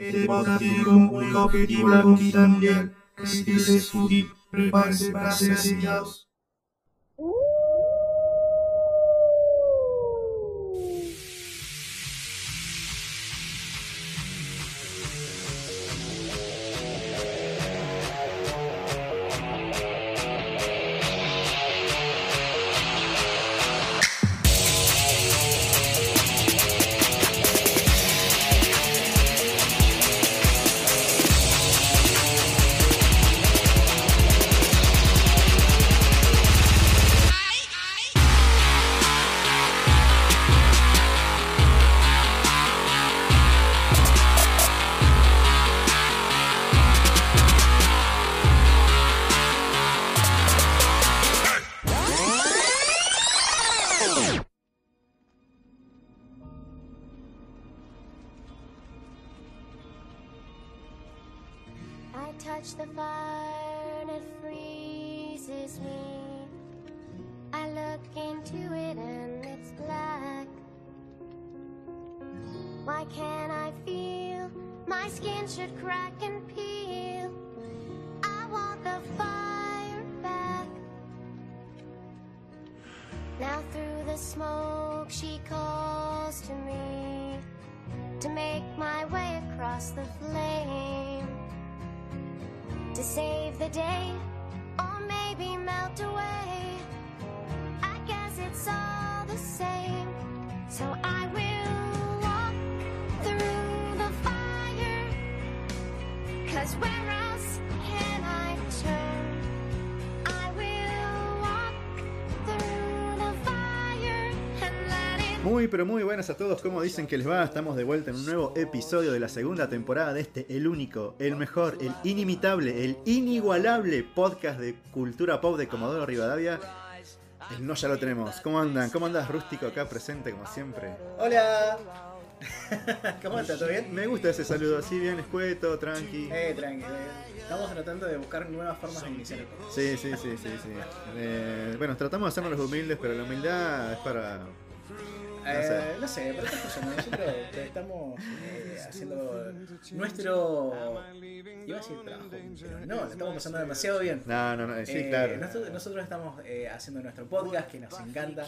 Este podcast tiene como único objetivo la conquista mundial. Así que útil, prepárense para ser asesinados. Pero muy buenas a todos, ¿cómo dicen que les va? Estamos de vuelta en un nuevo episodio de la segunda temporada de este, el único, el mejor, el inimitable, el inigualable podcast de cultura pop de Comodoro Rivadavia. El no ya lo tenemos. ¿Cómo andan? ¿Cómo andas rústico acá presente como siempre? Hola. ¿Cómo estás? ¿Todo bien? Me gusta ese saludo así, bien escueto, tranqui. Eh, tranqui. Estamos tratando de buscar nuevas formas de iniciar el podcast. Sí, sí, sí, sí, sí. Eh, bueno, tratamos de hacernos los humildes, pero la humildad es para... Eh, no sé, pero estas cosas, ¿no? nosotros estamos eh, haciendo nuestro. Iba a decir trabajo, pero no, lo estamos pasando demasiado bien. No, no, no, sí, Eh, claro. Nosotros, nosotros estamos eh, haciendo nuestro podcast que nos encanta,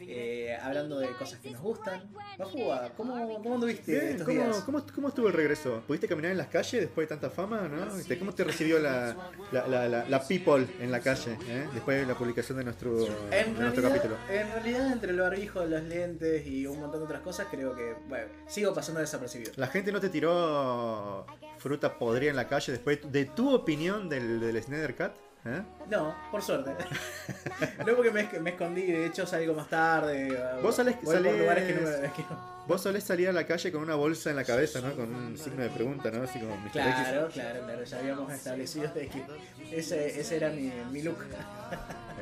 eh, hablando de cosas que nos gustan. ¿cómo, cómo anduviste Bien, estos ¿cómo, días? cómo, cómo estuvo el regreso? ¿Pudiste caminar en las calles después de tanta fama? ¿no? ¿Cómo te recibió la, la, la, la- la people en la calle eh? después de la publicación de nuestro, de nuestro realidad, capítulo? en realidad, entre el barbijo, los lentes y un montón de otras cosas, creo que, bueno, sigo pasando desapercibido. ¿La gente no te tiró fruta podrida en la calle después de tu opinión del, del Snyder Cut? ¿Eh? No, por suerte. no porque me, me escondí, de hecho salgo más tarde. Vos salés- voy por salés- lugares que no, que no- Vos solés salir a la calle con una bolsa en la cabeza, ¿no? Con un signo de pregunta, ¿no? Así como Mr. X. Claro, claro, claro, ya habíamos establecido de que ese, ese era mi, mi look.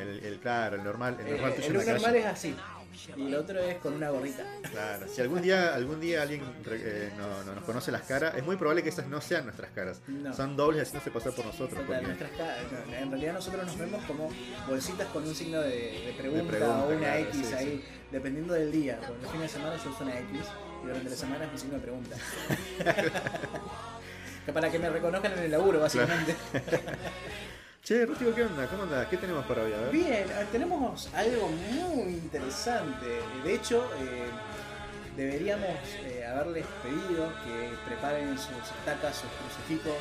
El, el- claro, el normal, el Eh, normal el en look normal calle. es así. Y el otro es con una gorrita. Claro, si algún día, algún día alguien eh, no, no nos conoce las caras, es muy probable que esas no sean nuestras caras. No. Son dobles haciéndose pasar por nosotros. O sea, porque- nuestras ca- no, en realidad nosotros nos vemos como bolsitas con un signo de, de pregunta, pregunta, o una claro, X sí, ahí, dependiendo del día. Porque los fines de semana yo uso una X y durante la semana es un signo de pregunta. para que me reconozcan en el laburo, básicamente. Che, Rústico, ¿qué onda? ¿Cómo andás? ¿Qué tenemos para hoy? A ver. Bien, tenemos algo muy interesante. De hecho, eh, deberíamos eh, haberles pedido que preparen sus estacas, sus crucifijos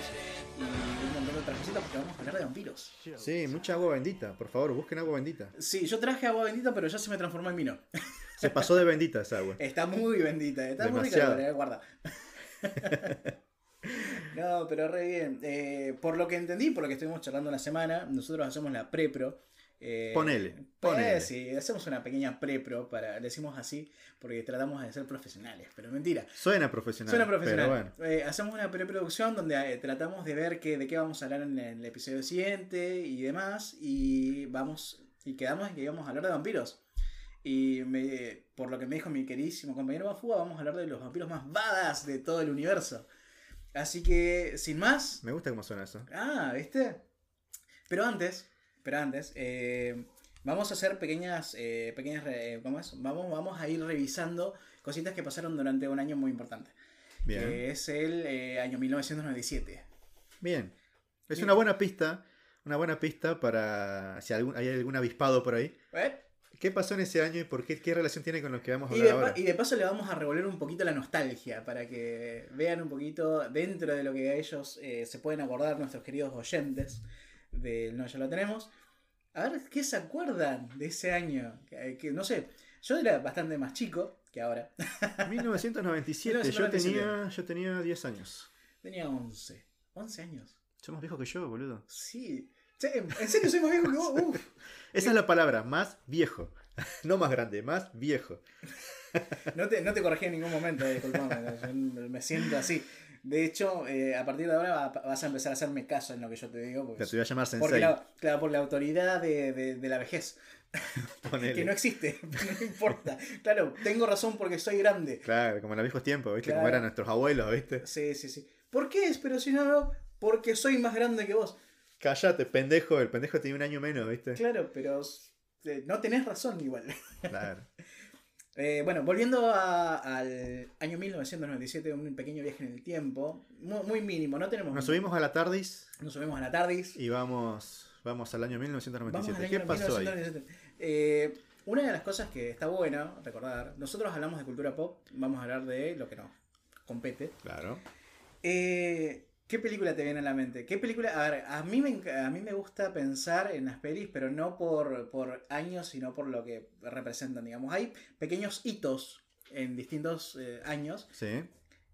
y un montón de otras cositas porque vamos a hablar de vampiros. Sí, mucha agua bendita. Por favor, busquen agua bendita. Sí, yo traje agua bendita, pero ya se me transformó en vino. Se pasó de bendita esa agua. Está muy bendita, está Demasiado. muy rica, eh, guarda. no, pero re bien. Eh, por lo que entendí, por lo que estuvimos charlando la semana, nosotros hacemos la prepro. Eh, Ponele, pues, ponele. sí, hacemos una pequeña prepro, para, decimos así, porque tratamos de ser profesionales, pero mentira. Suena profesional. Suena profesional. Pero bueno. Eh, hacemos una preproducción donde eh, tratamos de ver qué, de qué vamos a hablar en el episodio siguiente y demás. Y vamos. Y quedamos en que íbamos a hablar de vampiros. Y me, por lo que me dijo mi queridísimo compañero Bafúa, vamos a hablar de los vampiros más badass de todo el universo. Así que, sin más. Me gusta cómo suena eso. Ah, ¿viste? Pero antes, pero antes, eh, vamos a hacer pequeñas, eh, pequeñas, re- ¿cómo es? Vamos, vamos a ir revisando cositas que pasaron durante un año muy importante. Bien. que es el eh, año 1997. Bien. Es Bien. una buena pista. Una buena pista para si algún- hay algún avispado por ahí. ¿Eh? ¿Qué pasó en ese año y por qué, qué relación tiene con lo que vamos a Y hablar de, pa- ahora? y de paso le vamos a revolver un poquito la nostalgia para que vean un poquito dentro de lo que ellos eh, se pueden acordar, nuestros queridos oyentes del No Ya Lo Tenemos. A ver, ¿qué se acuerdan de ese año? Que, que no sé, yo era bastante más chico que ahora. 1997. 1997. Yo tenía, yo tenía 10 años. Tenía 11. 11 años. Sos más viejo que yo, boludo. Sí. Che, en serio soy más viejo que vos. Uf. Esa es la palabra, más viejo. No más grande, más viejo. No te, no te corregí en ningún momento, eh, disculpame. yo me siento así. De hecho, eh, a partir de ahora va- vas a empezar a hacerme caso en lo que yo te digo. Porque, Te voy a llamar porque Sensei. la, claro, por la autoridad de, de- de la vejez. ponele. Que no existe, no importa. Claro, tengo razón porque soy grande. Claro, como en los viejos tiempos, ¿viste? Claro. Como eran nuestros abuelos, ¿viste? Sí, sí, sí. ¿Por qué es? Pero si no, no, porque soy más grande que vos. Cállate, pendejo. El pendejo tiene un año menos, ¿viste? Claro, pero eh, no tenés razón igual. Claro. Eh, bueno, volviendo a- al año 1997, un pequeño viaje en el tiempo, muy, muy mínimo, no tenemos... Nos subimos a la TARDIS Nos subimos a la TARDIS. y vamos, vamos al año Vamos 1997. al ¿Qué pasó ahí? 1997. Eh, una de las cosas que está bueno recordar, nosotros hablamos de cultura pop, vamos a hablar de lo que nos compete. Claro. Eh, ¿Qué película te viene a la mente? ¿Qué película? A ver, a mí me, a mí me gusta pensar en las pelis, pero no por, por años, sino por lo que representan, digamos. Hay pequeños hitos en distintos eh, años Sí.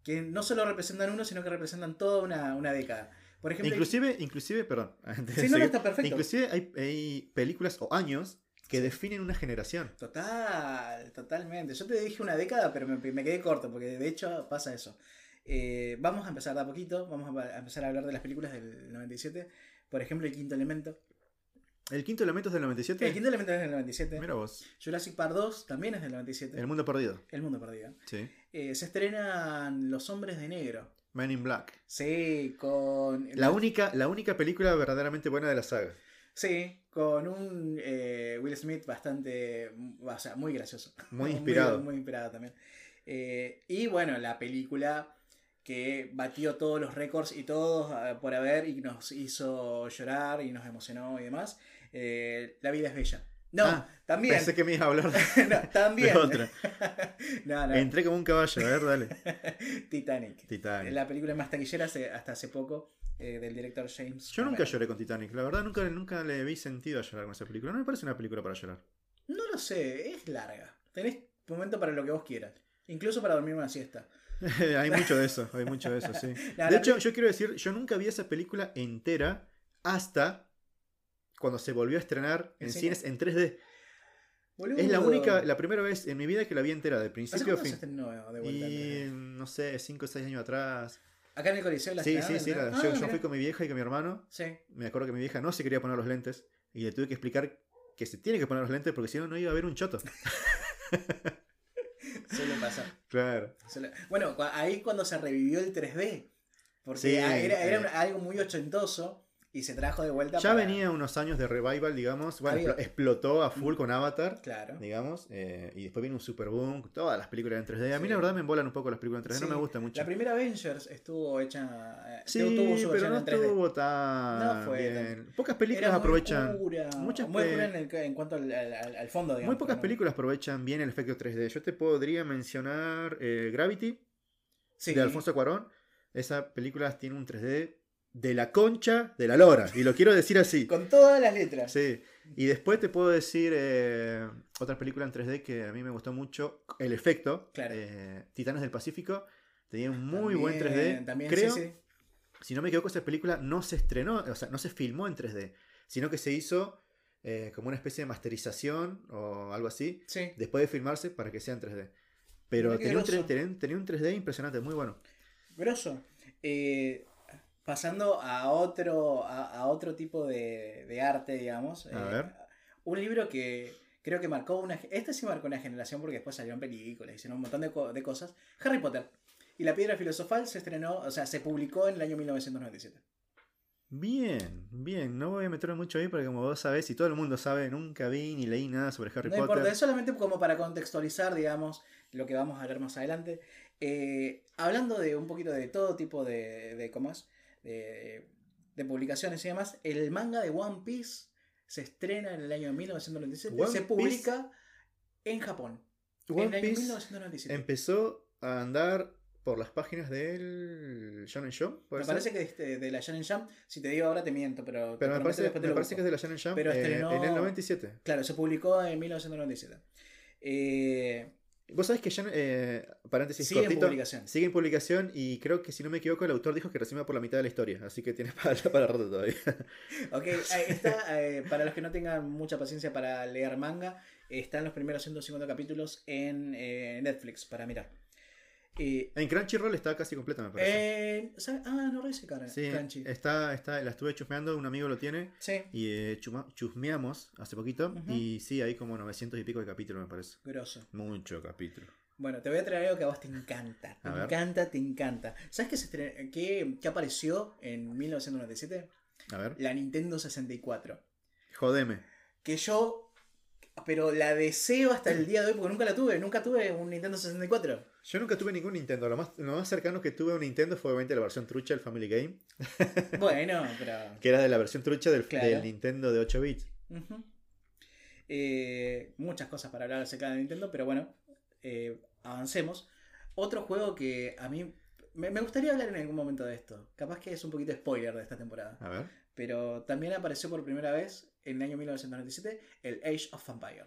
que no solo representan uno, sino que representan toda una, una década. Por ejemplo, Inclusive, inclusive, perdón. Sí, no, está perfecto. Inclusive hay, hay películas o años que definen una generación. Total, totalmente. Yo te dije una década, pero me, me quedé corto, porque de hecho pasa eso. Eh, vamos a empezar de a poquito, vamos a, empezar a hablar de las películas del 97. Por ejemplo, El Quinto Elemento. El quinto elemento es del 97. El Quinto Elemento es del 97. Mira vos. Jurassic Park 2 también es del 97. El mundo perdido. El Mundo Perdido. Sí. Eh, se estrenan Los Hombres de Negro. Man in Black. Sí, con... La única, la única película verdaderamente buena de la saga. Sí, con un eh, Will Smith bastante, o sea, muy gracioso. Muy inspirado. Muy, inspirado también. Eh, y bueno, la película que batió todos los récords y todos eh, por haber y nos hizo llorar y nos emocionó y demás. eh, la vida es bella. No, Ah, también. Pensé que me ibas a hablar de, No, también. de otra. no, no. Entré como un caballo. A ver, dale. Titanic. Titanic. La película más taquillera hace- hasta hace poco eh, del director James. Yo nunca Cameron. lloré con Titanic. La verdad, nunca, nunca le vi sentido a llorar con esa película. No me parece una película para llorar. No lo sé, es larga. Tenés momento para lo que vos quieras. Incluso para dormir una siesta. hay mucho de eso, hay mucho de eso, sí. La De hecho, que- yo quiero decir, yo nunca vi esa película entera hasta cuando se volvió a estrenar en ¿En cines cine? en 3D. Boludo. Es la única, la primera vez en mi vida que la vi entera, de ¿Hace principio a se fin. estrenó de vuelta? en Y 3D? no sé, 5 o 6 años atrás. Acá en el Coliseo la Sí, sí, sí. Ah, yo, yo mirá. fui con mi vieja y con mi hermano. Sí. Me acuerdo que mi vieja no se quería poner los lentes. Y le tuve que explicar que se tiene que poner los lentes porque si no, no iba a haber un choto. Suele pasar. Claro. Suele- Bueno, ahí cuando se revivió el 3D. Porque Sí, era, era eh. algo muy ochentoso y se trajo de vuelta Ya para- venía unos años de revival, digamos. Bueno, Había- explotó a full con Avatar. Claro. digamos, eh, y después viene un super boom, todas las películas en 3D. A mí Sí. la verdad me embolan un poco las películas en 3D, Sí. no me gusta mucho. La primera Avengers estuvo hecha. eh, Sí, tuvo su pero no en 3D. estuvo tan No fue bien. Pocas películas muy aprovechan, muchas muy en, el- en cuanto al, al- al- al fondo, digamos. muy pocas películas aprovechan bien el efecto 3D. Yo te podría mencionar eh, Gravity Sí. de Alfonso Cuarón. Esa película tiene un 3D de la concha de la lora, y lo quiero decir así. Con todas las letras. Sí. Y después te puedo decir eh, otra película en 3D que a mí me gustó mucho, el efecto. Claro. eh, Titanes del Pacífico. Tenía un muy buen También- 3D. También, Creo, sí, sí. si no me equivoco, esa película no se estrenó, o sea, no se filmó en 3D, sino que se hizo eh, como una especie de masterización o algo así, Sí. después de filmarse para que sea en 3D. Pero tenía un, groso. 3D, tenía- tenía un 3D impresionante, muy bueno. Grosso. Eh, pasando a otro, a, a otro tipo de, de arte, digamos. A eh, ver. Un libro que creo que marcó una... Este sí marcó una generación porque después salieron películas, hicieron un montón de, co- de cosas. Harry Potter. Y la piedra filosofal se estrenó, o sea, se publicó en el año 1997. Bien, bien, no voy a meterme mucho ahí porque como vos sabés y todo el mundo sabe, nunca vi ni leí nada sobre Harry no Potter. importa, es solamente como para contextualizar, digamos, lo que vamos a ver más adelante. Eh, hablando de un poquito de todo tipo de, de ¿cómo es? De, de publicaciones y demás, el manga de One Piece se estrena en el año 1997, One se Piece- publica en Japón. en el One año Piece 1997. empezó a andar por las páginas del Shonen Jump. ¿puede Me ser? parece que este- de la Shonen Jump, si te digo ahora te miento, pero, me parece, me parece que es de la Shonen Jump Pero eh, estrenó- en el 97. Claro, se publicó en 1997. Eh, Vos sabés que ya, eh, paréntesis Sigue en cortito, publicación. sigue en publicación y creo que si no me equivoco el autor dijo que recién va por la mitad de la historia, así que tienes para, para rato todavía. ok, está, eh, para los que no tengan mucha paciencia para leer manga, están los primeros 150 capítulos en eh, Netflix para mirar. En Crunchyroll está casi completa, me parece. eh. Ah, no revisé cara. sí, Crunchy. está, está, la estuve chusmeando, un amigo lo tiene Sí, y eh, chuma- chusmeamos hace poquito y sí, hay como 900 y pico de capítulos, me parece. grosso. Mucho capítulo. Bueno, te voy a traer algo que a vos te encanta. Te A ver. encanta, te encanta. ¿Sabes qué, se qué- qué apareció en 1997? A ver, La Nintendo 64. jodeme. Que yo. Pero la deseo hasta el día de hoy porque nunca la tuve. Nunca tuve un Nintendo 64. Yo nunca tuve ningún Nintendo, lo más, lo más cercano que tuve a un Nintendo fue obviamente la versión trucha del Family Game, Bueno, pero. que era de la versión trucha del, Claro. del Nintendo de 8 bits. Eh, muchas cosas para hablar acerca de Nintendo, pero bueno, eh, avancemos. Otro juego que a mí me, me gustaría hablar en algún momento de esto. Capaz que es un poquito spoiler de esta temporada. A ver. Pero también apareció por primera vez en el año 1997 el Age of Empire.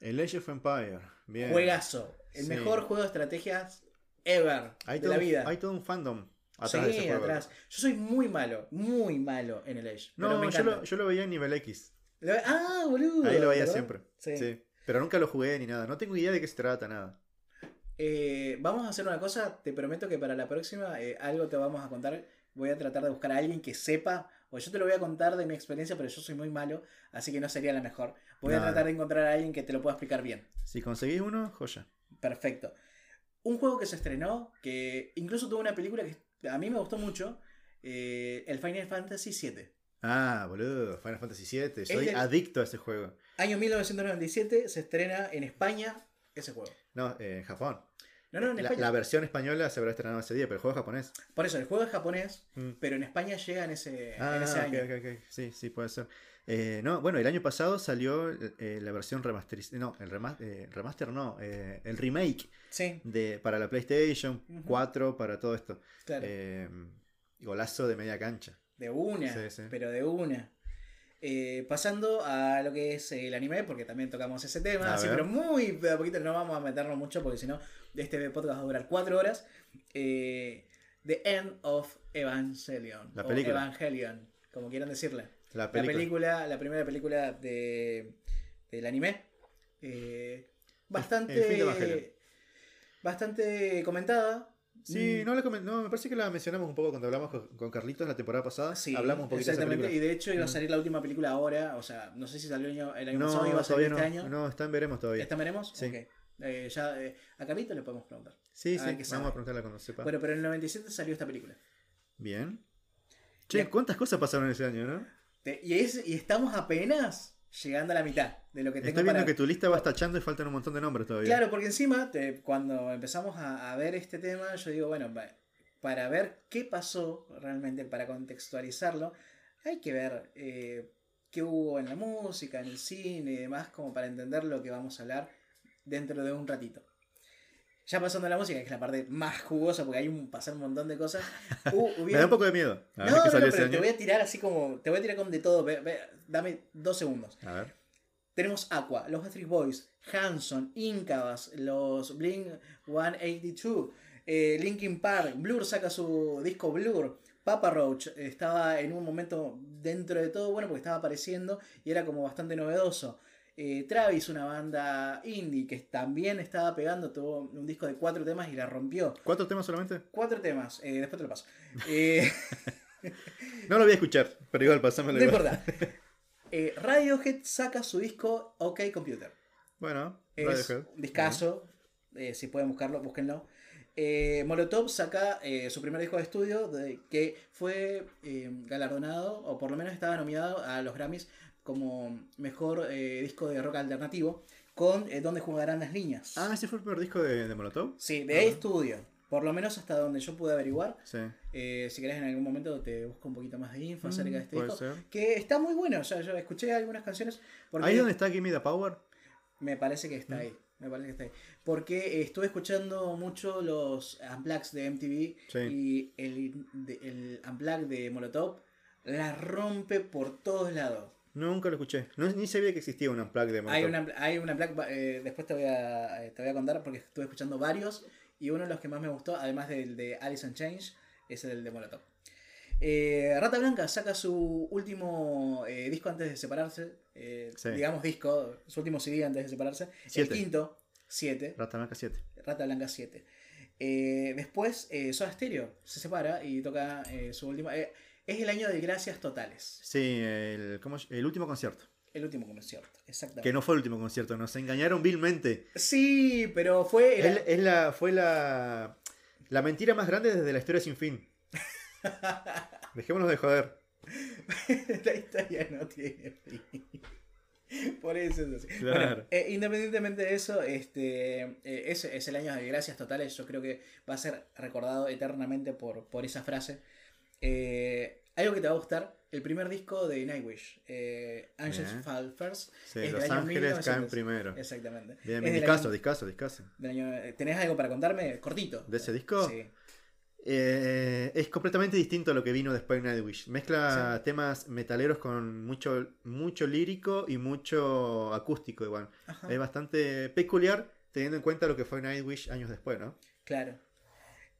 El Age of Empire. Bien. Juegazo. El Sí. mejor juego de estrategias ever Hay de todo, la vida. hay todo un fandom atrás sí, de ese juego. atrás. Yo soy muy malo, muy malo en el Age. pero No, me yo lo, yo lo veía en nivel X. Lo- Ah, boludo. Ahí lo veía ¿verdad? siempre. Sí. Sí. Pero nunca lo jugué ni nada. No tengo idea de qué se trata nada. Eh, vamos a hacer una cosa, te prometo que para la próxima eh, algo te vamos a contar. Voy a tratar de buscar a alguien que sepa, o yo te lo voy a contar de mi experiencia, pero yo soy muy malo, así que no sería la mejor. Voy a tratar de encontrar a alguien que te lo pueda explicar bien. Si conseguís uno, joya. Perfecto. Un juego que se estrenó, que incluso tuvo una película que a mí me gustó mucho, eh, el Final Fantasy VII. Ah, boludo, Final Fantasy VII. Soy del- adicto a ese juego. Año 1997 se estrena en España ese juego. No, eh, en Japón. No, no, en La, España. la versión española se habrá estrenado ese día, pero el juego es japonés. Por eso, el juego es japonés, Mm. pero en España llega en ese, Ah, en ese ok, año. ok, ok. Sí, sí, puede ser. Eh, no, bueno, el año pasado salió eh, la versión remasterizada. No, el remaster, remaster no, eh, el remake Sí, de, para la PlayStation Ujú. 4, para todo esto. claro. Eh, golazo de media cancha. De una, Sí, sí. pero de una. Eh, pasando a lo que es el anime, porque también tocamos ese tema, así, pero muy de a poquito no vamos a meternos mucho, porque si no, este podcast va a durar cuatro horas. Eh, The End of Evangelion. La película. Evangelion, como quieran decirle. La La película. la primera película de, del anime. Eh, bastante. bastante comentada. Sí, Mm, no, la no, me parece que la mencionamos un poco cuando hablamos con, con Carlitos la temporada pasada. Sí, hablamos un poquito exactamente. Y de hecho iba a Mm. salir la última película ahora. O sea, no sé si salió el año, el año No, pasado, iba a salir este no. año. No, está en veremos todavía. ¿Esta veremos? Sí. Eh, ya, eh, a Carlito le podemos preguntar. Sí, sí, vamos sabe. a preguntarle cuando sepa. Bueno, pero en el 97 salió esta película. Bien. Che. ¿cuántas cosas pasaron ese año, no? Te- y, es, y estamos apenas llegando a la mitad de lo que tengo Estoy viendo para... que tu lista vas tachando y faltan un montón de nombres todavía. Claro, porque encima, te- cuando empezamos a, a ver este tema, yo digo, bueno, pa- para ver qué pasó realmente, para contextualizarlo, hay que ver eh, qué hubo en la música, en el cine y demás, como para entender lo que vamos a hablar dentro de un ratito. Ya pasando a la música, que es la parte más jugosa, porque hay un pasar un montón de cosas. hu- Me hubieron- da un poco de miedo. A no, no, no, pero te año. voy a tirar así como. Te voy a tirar con de todo. ve- ve- dame dos segundos. A ver. Tenemos Aqua, los Street Boys, Hanson, Incubus, los Blink 182, eh, Linkin Park, Blur saca su disco Blur, Papa Roach estaba en un momento dentro de todo bueno porque estaba apareciendo y era como bastante novedoso. Eh, Travis, una banda indie que también estaba pegando, tuvo un disco de cuatro temas y la rompió. ¿Cuatro temas solamente? Cuatro temas, eh, después te lo paso. Eh, No lo voy a escuchar, pero igual pasámelo. no importa. Radiohead saca su disco OK Computer. Bueno, Es Radiohead. un discazo. si pueden buscarlo, búsquenlo. Eh, Molotov saca eh, su primer disco de estudio de- que fue eh, galardonado, o por lo menos estaba nominado a los Grammys como mejor eh, disco de rock alternativo con eh, Donde jugarán las niñas. Ah, ese fue el primer disco de, de Molotov. Sí, de ahí estudio. Por lo menos hasta donde yo pude averiguar. Sí. Eh, si querés en algún momento te busco un poquito más de info acerca de este Mm, puede disco. ser. Que está muy bueno. O sea, yo escuché algunas canciones. Porque Ahí donde está Gimme the Power. Me parece que está ahí. Me parece que está ahí. Porque eh, estuve escuchando mucho los Unplugs de MTV Sí. y el, de- el Unplug de Molotov la rompe por todos lados. Nunca lo escuché. No, ni sabía que existía un unplug de Molotov. Hay una, hay una Unplug, eh, después te voy, a, eh, te voy a contar porque estuve escuchando varios y uno de los que más me gustó, además del de Alice in Change, es el de Molotov. Eh, Rata Blanca saca su último eh, disco antes de separarse, eh, Sí. digamos disco, su último CD antes de separarse, Siete. el quinto, 7, Rata Blanca 7. Rata Blanca 7. Eh, después Soda Stereo se separa y toca su última... es el año de Gracias Totales, Sí, el, el último concierto. el último concierto, exactamente. Que no fue el último concierto, nos engañaron vilmente. Sí, pero fue... Es, es la, fue la, la mentira más grande desde la historia sin fin. Dejémonos de joder. la historia no tiene fin. Por eso es así. Claro. Bueno, eh, independientemente de eso, este eh, es, es el año de gracias totales. Yo creo que va a ser recordado eternamente por, por esa frase. Eh, algo que te va a gustar, el primer disco de Nightwish, eh, Angels Bien. Fall First. Sí, es del Los año Ángeles 1900. caen primero. Exactamente. Bien, Es del discaso, año- discaso, discaso. del año- ¿Tenés algo para contarme? Cortito. ¿De ese disco? Sí. Eh, es completamente distinto a lo que vino después de Nightwish. Mezcla temas metaleros con mucho, mucho lírico y mucho acústico igual. Ajá. Es bastante peculiar teniendo en cuenta lo que fue Nightwish años después, ¿no? Claro.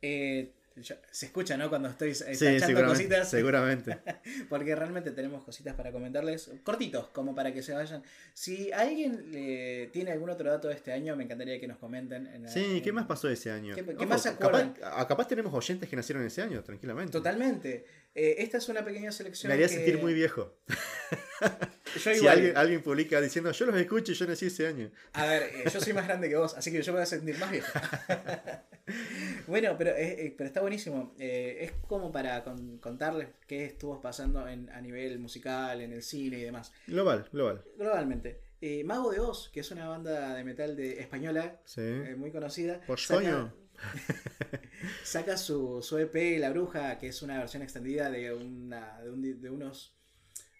Eh, yo- se escucha, ¿no? Cuando estoy eh, Sí, tachando seguramente. cositas. seguramente. Porque realmente tenemos cositas para comentarles, cortitos, como para que se vayan. Si alguien eh, tiene algún otro dato de este año, me encantaría que nos comenten. En, Sí, ¿qué en- más pasó ese año? ¿Qué- qué Ojo, más se capaz, acuerdan? a- capaz tenemos oyentes que nacieron ese año, tranquilamente. Totalmente. Eh, esta es una pequeña selección. Me haría que- sentir muy viejo. Yo Si igual. alguien, alguien publica diciendo, yo los escucho y yo nací ese año. A ver, eh, yo soy más grande que vos, así que yo me voy a sentir más viejo. bueno, pero, eh, pero está buenísimo. Es como para con- contarles qué estuvo pasando en, a nivel musical, en el cine y demás. Global, global. Globalmente. Mago de Oz, que es una banda de metal de española Sí. muy conocida, Por coño. saca su, su EP La Bruja, que es una versión extendida de, una, de, un di- de unos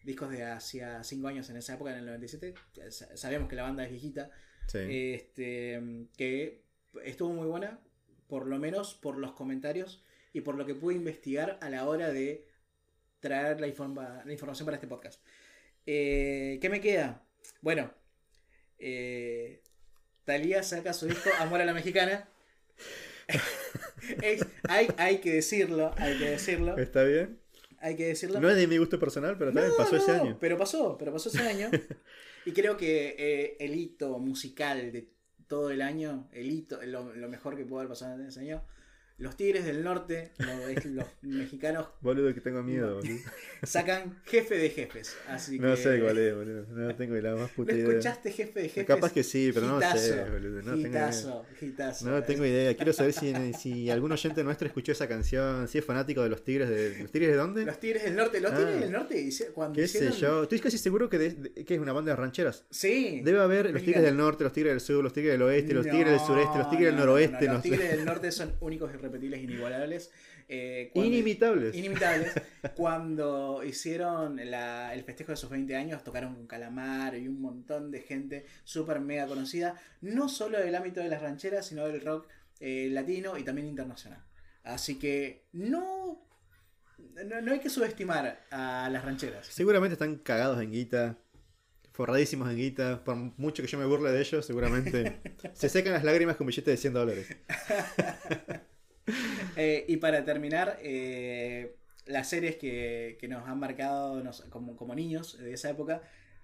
discos de hacía 5 años en esa época, en el 97. Ya sa- Sabemos que la banda es viejita. Sí. Este, que estuvo muy buena, por lo menos por los comentarios y por lo que pude investigar a la hora de traer la, informa- la información para este podcast. Eh, ¿Qué me queda? Bueno, eh, Talía saca su disco Amor a la Mexicana. Es- hay, hay que decirlo, hay que decirlo, ¿Está bien? hay que decirlo. No es de mi gusto personal, pero también No, pasó ese año. Pero pasó, pero pasó ese año. y creo que eh, el hito musical de todo el año, el hito, lo, lo mejor que pudo haber pasado en ese año, los Tigres del Norte, los mexicanos, Boludo, que tengo miedo, boludo. sacan jefe de jefes. Así No que- sé cuál es, boludo. No tengo la más ¿No puta idea. escuchaste jefe de jefes? Capaz que sí, pero no sé, Hitazo, boludo. No tengo idea. hitazo, hitazo. No tengo idea. Quiero saber si, si algún oyente nuestro escuchó esa canción, si es fanático de los Tigres de. ¿Los Tigres de dónde? Los Tigres del Norte, los Ah. Tigres del Norte, cuando ¿Qué sé hicieron... yo? Estoy casi seguro que, de- de- que es una banda de rancheras. Sí. Debe haber los. Tigres del Norte, los Tigres del Sur, los Tigres del Oeste, los Tigres del Sureste, los Tigres del No, no, no, Noroeste. no, no Los sé. Tigres del Norte son únicos, irrepetibles, inigualables. Eh, cuando- Inimitables. Inimitables. Cuando hicieron la- el festejo de sus 20 años, tocaron con Calamar y un montón de gente súper mega conocida, no solo del ámbito de las rancheras, sino del rock eh, latino y también internacional. Así que no, no, no hay que subestimar a las rancheras. Seguramente están cagados en guita, forradísimos en guita. Por mucho que yo me burle de ellos, seguramente se secan las lágrimas con billetes de 100 dólares. Eh, y para terminar, eh, las series que, que nos han marcado nos- como, como niños de esa época,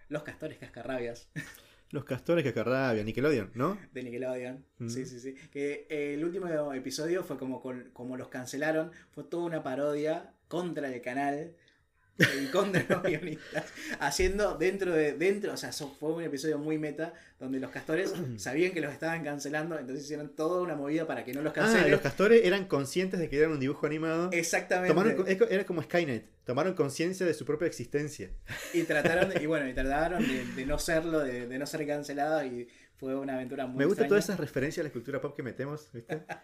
Los Castores Cascarrabias Los castores que carrabia, Nickelodeon, ¿no? de Nickelodeon. Mm. Sí, sí, sí. Que eh, el último episodio fue como, como los cancelaron, fue toda una parodia contra el canal conde de los guionistas, haciendo dentro de, dentro, o sea, fue un episodio muy meta, donde los castores sabían que los estaban cancelando, entonces hicieron toda una movida para que no los Ah, cancelen. los castores eran conscientes de que eran un dibujo animado. Exactamente. Tomaron, era como Skynet. Tomaron conciencia de su propia existencia. Y trataron, de- y bueno, y trataron de, de no serlo, de, de no ser cancelados, y fue una aventura muy Me gusta extraña. todas esas referencias a la cultura pop que metemos, ¿viste?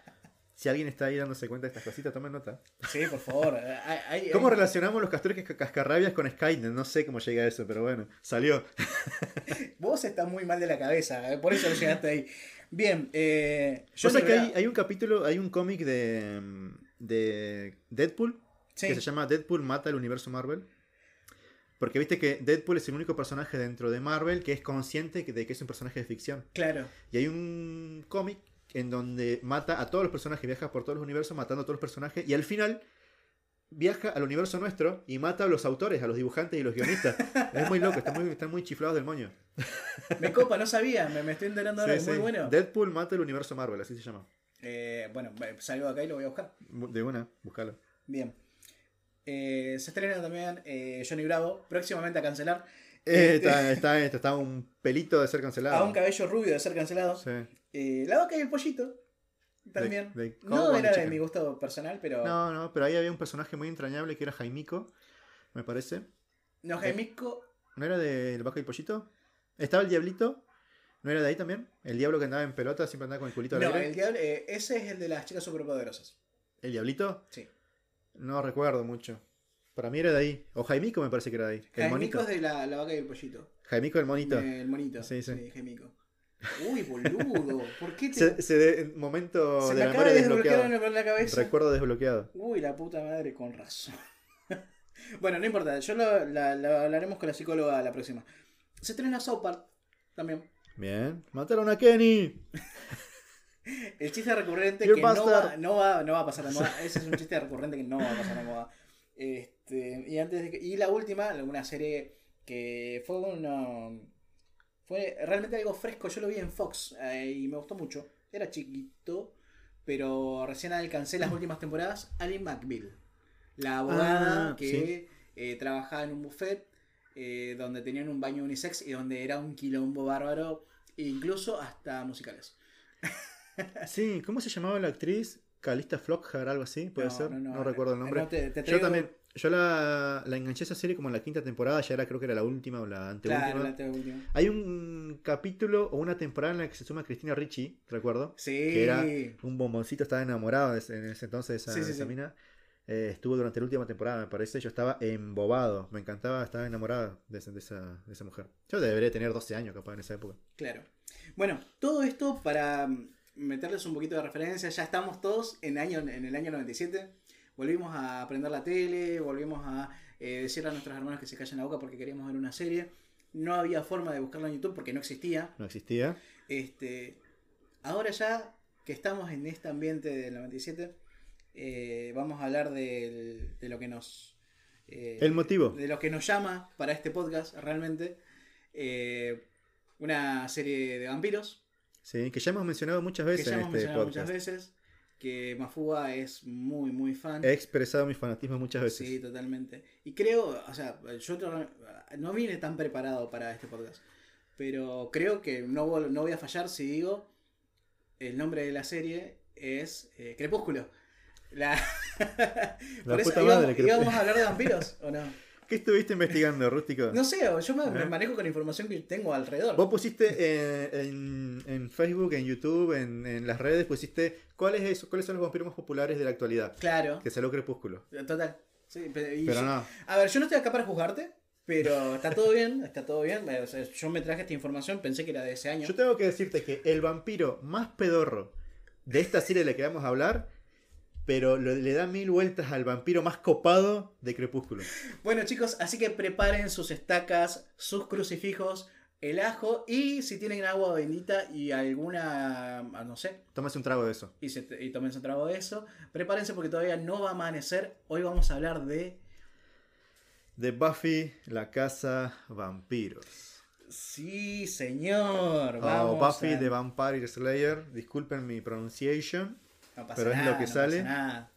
Si alguien está ahí dándose cuenta de estas cositas, tomen nota. Sí, por favor. hay- hay- ¿Cómo hay- relacionamos los castores ca- cascarrabias con Skynet? No sé cómo llega a eso, pero bueno, salió. Vos estás muy mal de la cabeza, eh, por eso llegaste ahí. Bien, eh, Yo sé que hay, un capítulo, hay un cómic de, mm, de Deadpool Sí. que se llama Deadpool mata el universo Marvel. Porque viste que Deadpool es el único personaje dentro de Marvel que es consciente de que es un personaje de ficción. Claro. Y hay un cómic en donde mata a todos los personajes, viaja por todos los universos matando a todos los personajes y al final viaja al universo nuestro y mata a los autores, a los dibujantes y los guionistas. es muy loco, están muy, están muy chiflados del moño. Me copa, no sabía, me, me estoy enterando ahora, Sí, es muy bueno. Deadpool mata el universo Marvel, así se llama. Eh, bueno, salgo de acá y lo voy a buscar. De una, búscalo. Bien. Eh, se estrena también eh, Johnny Bravo, próximamente a cancelar. Eh, Este, está, está, un pelito de ser cancelado. a un cabello rubio de ser cancelado. Sí. Eh, la vaca y el pollito. También. De- de no era de mi gusto personal, pero. No, No, no, pero ahí había un personaje muy entrañable que era Jaimico, me parece. Jaimico. ¿No era del Vaca y Pollito? ¿Estaba el Diablito? ¿No era de ahí también? El diablo que andaba en pelota, siempre andaba con el culito No, el diablo, eh, ese es el de las chicas superpoderosas. ¿El Diablito? Sí. No recuerdo mucho. Para mí era de ahí. O Jaimico me parece que era de ahí. El Jaimico monito. es de la, la vaca y el pollito. Jaimico el monito. El monito. Sí, sí. Jaimico. Uy, boludo. ¿Por qué te.? Se, se de- momento Se de me la acaba memoria de desbloquear desbloqueado. en la cabeza. Recuerdo desbloqueado. Uy, la puta madre, con razón. bueno, no importa, yo lo, la, la hablaremos con la psicóloga la próxima. Se estrena South Park también. Bien. Mataron a Kenny. El chiste recurrente que no va, no, va, no va a pasar de moda. Ese es un chiste recurrente que no va a pasar de moda. Este, y, antes de que- y la última, una serie que fue una. Fue realmente algo fresco. Yo lo vi en Fox eh, y me gustó mucho. Era chiquito, pero recién alcancé las últimas temporadas. Ali McBeal, la abogada Ah, que sí. eh, trabajaba en un buffet eh, donde tenían un baño unisex y donde era un quilombo bárbaro, incluso hasta musicales. Sí, ¿cómo se llamaba la actriz? Calista Flockhart, algo así, puede No, ser. no, No, no, recuerdo el nombre. te- Yo también, yo la, la enganché a esa serie como en la quinta temporada, ya era creo que era la última o la anteúltima. Claro, la te- última. Hay un capítulo o una temporada en la que se suma Cristina Ricci, recuerdo. Sí. Que era un bomboncito, estaba enamorado en ese entonces de esa, Sí, esa sí. mina. Eh, estuvo durante la última temporada, me parece. Yo estaba embobado. Me encantaba, estaba enamorado de, esa- de esa, de esa mujer. Yo debería tener 12 años, capaz, en esa época. Claro. Bueno, todo esto para mm, meterles un poquito de referencia. Ya estamos todos en, año, en el año 97. Volvimos a aprender la tele, volvimos a eh, decirle a nuestros hermanos que se callen la boca porque queríamos ver una serie. No había forma de buscarla en YouTube porque no existía. No existía. Este, ahora ya que estamos en este ambiente del 97, eh, vamos a hablar del- de lo que nos... eh, El motivo. De lo que nos llama para este podcast realmente. Eh, una serie de vampiros Sí, que ya hemos mencionado muchas que veces ya en hemos este mencionado podcast. muchas veces. Que Mafuga es muy, muy fan. He expresado mi fanatismo muchas veces. Sí, totalmente. Y creo, o sea, yo no vine tan preparado para este podcast. Pero creo que no, no voy a fallar si digo el nombre de la serie es eh, Crepúsculo. La, La Por eso, puta ¿íbamos, madre. ¿íbamos a hablar de vampiros o no? ¿Qué estuviste investigando, Rústico? No sé, yo me, me ¿Eh? manejo con la información que tengo alrededor. Vos pusiste eh, en, en Facebook, en YouTube, en, en las redes, pusiste ¿cuáles, es, cuáles son los vampiros más populares de la actualidad. Claro, Que salió Crepúsculo. total. Sí, y Pero yo- no. A ver, yo no estoy acá para juzgarte, pero está todo bien, está todo bien. O sea, yo me traje esta información, pensé que era de ese año. Yo tengo que decirte que el vampiro más pedorro de esta serie de la que vamos a hablar, pero le da mil vueltas al vampiro más copado de Crepúsculo. Bueno, chicos, así que preparen sus estacas, sus crucifijos, el ajo y si tienen agua bendita y alguna, ah, no sé, Tómase un trago de eso. y, se, y tomen su trago de eso, prepárense porque todavía no va a amanecer. Hoy vamos a hablar de... De Buffy, la casa vampiros. Sí, señor. O Vamos Buffy a- the Vampire Slayer. Disculpen mi pronunciation. No pasa pero es lo nada, que no sale. nada.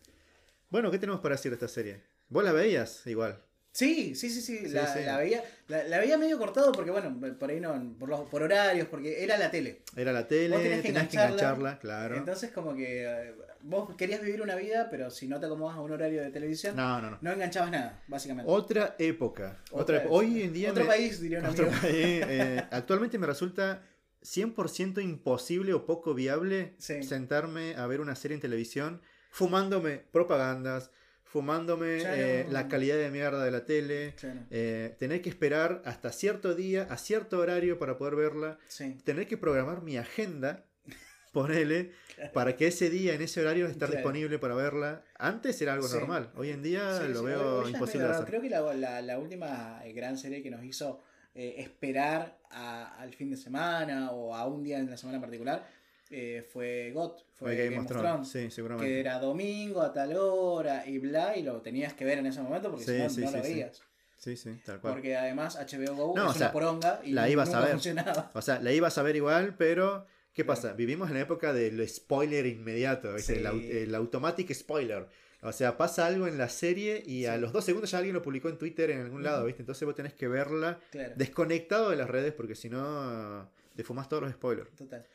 Bueno, ¿qué tenemos para decir de esta serie? Vos la veías igual. Sí, sí, sí, sí, Sí, la, sí. la veía, la, la veía medio cortado porque, bueno, por ahí no, por, los, por horarios, porque era la tele. Era la tele, Vos tenías que tenías que engancharla. claro. Entonces, como que eh, vos querías vivir una vida, pero si no te acomodas a un horario de televisión, no, No, no, no. enganchabas nada, básicamente. Otra época. Otra Otra época. Hoy en día. Otro me- país, diría un otro amigo. país, eh, actualmente me resulta 100% imposible o poco viable Sí. sentarme a ver una serie en televisión fumándome propagandas, fumándome eh, la calidad de mierda de la tele, Claro, eh, tener que esperar hasta cierto día, a cierto horario para poder verla, sí. tener que programar mi agenda, ponele, para que ese día, en ese horario, estar disponible para verla. Antes era algo Sí. normal, hoy en día Sí, lo veo imposible hacer. Creo que la, la- la última gran serie que nos hizo eh, esperar a- al fin de semana o a un día en la semana particular eh, fue GOT, fue Fue Game, of Thrones, sí, seguramente. que era domingo a tal hora y bla, y lo tenías que ver en ese momento porque Sí, si no, sí, no sí, lo sí. veías. Sí, sí, tal cual. Porque además HBO Go No, es o sea, una poronga y la ibas a ver. funcionaba. O sea, la ibas a ver igual, pero ¿qué pasa? Vivimos en la época del spoiler inmediato, ¿viste? Sí. el, au- el automatic spoiler. O sea, pasa algo en la serie y a los dos segundos ya alguien lo publicó en Twitter en algún lado. ¿viste? Entonces vos tenés que verla Claro, desconectado de las redes porque si no te fumas todos los spoilers. total.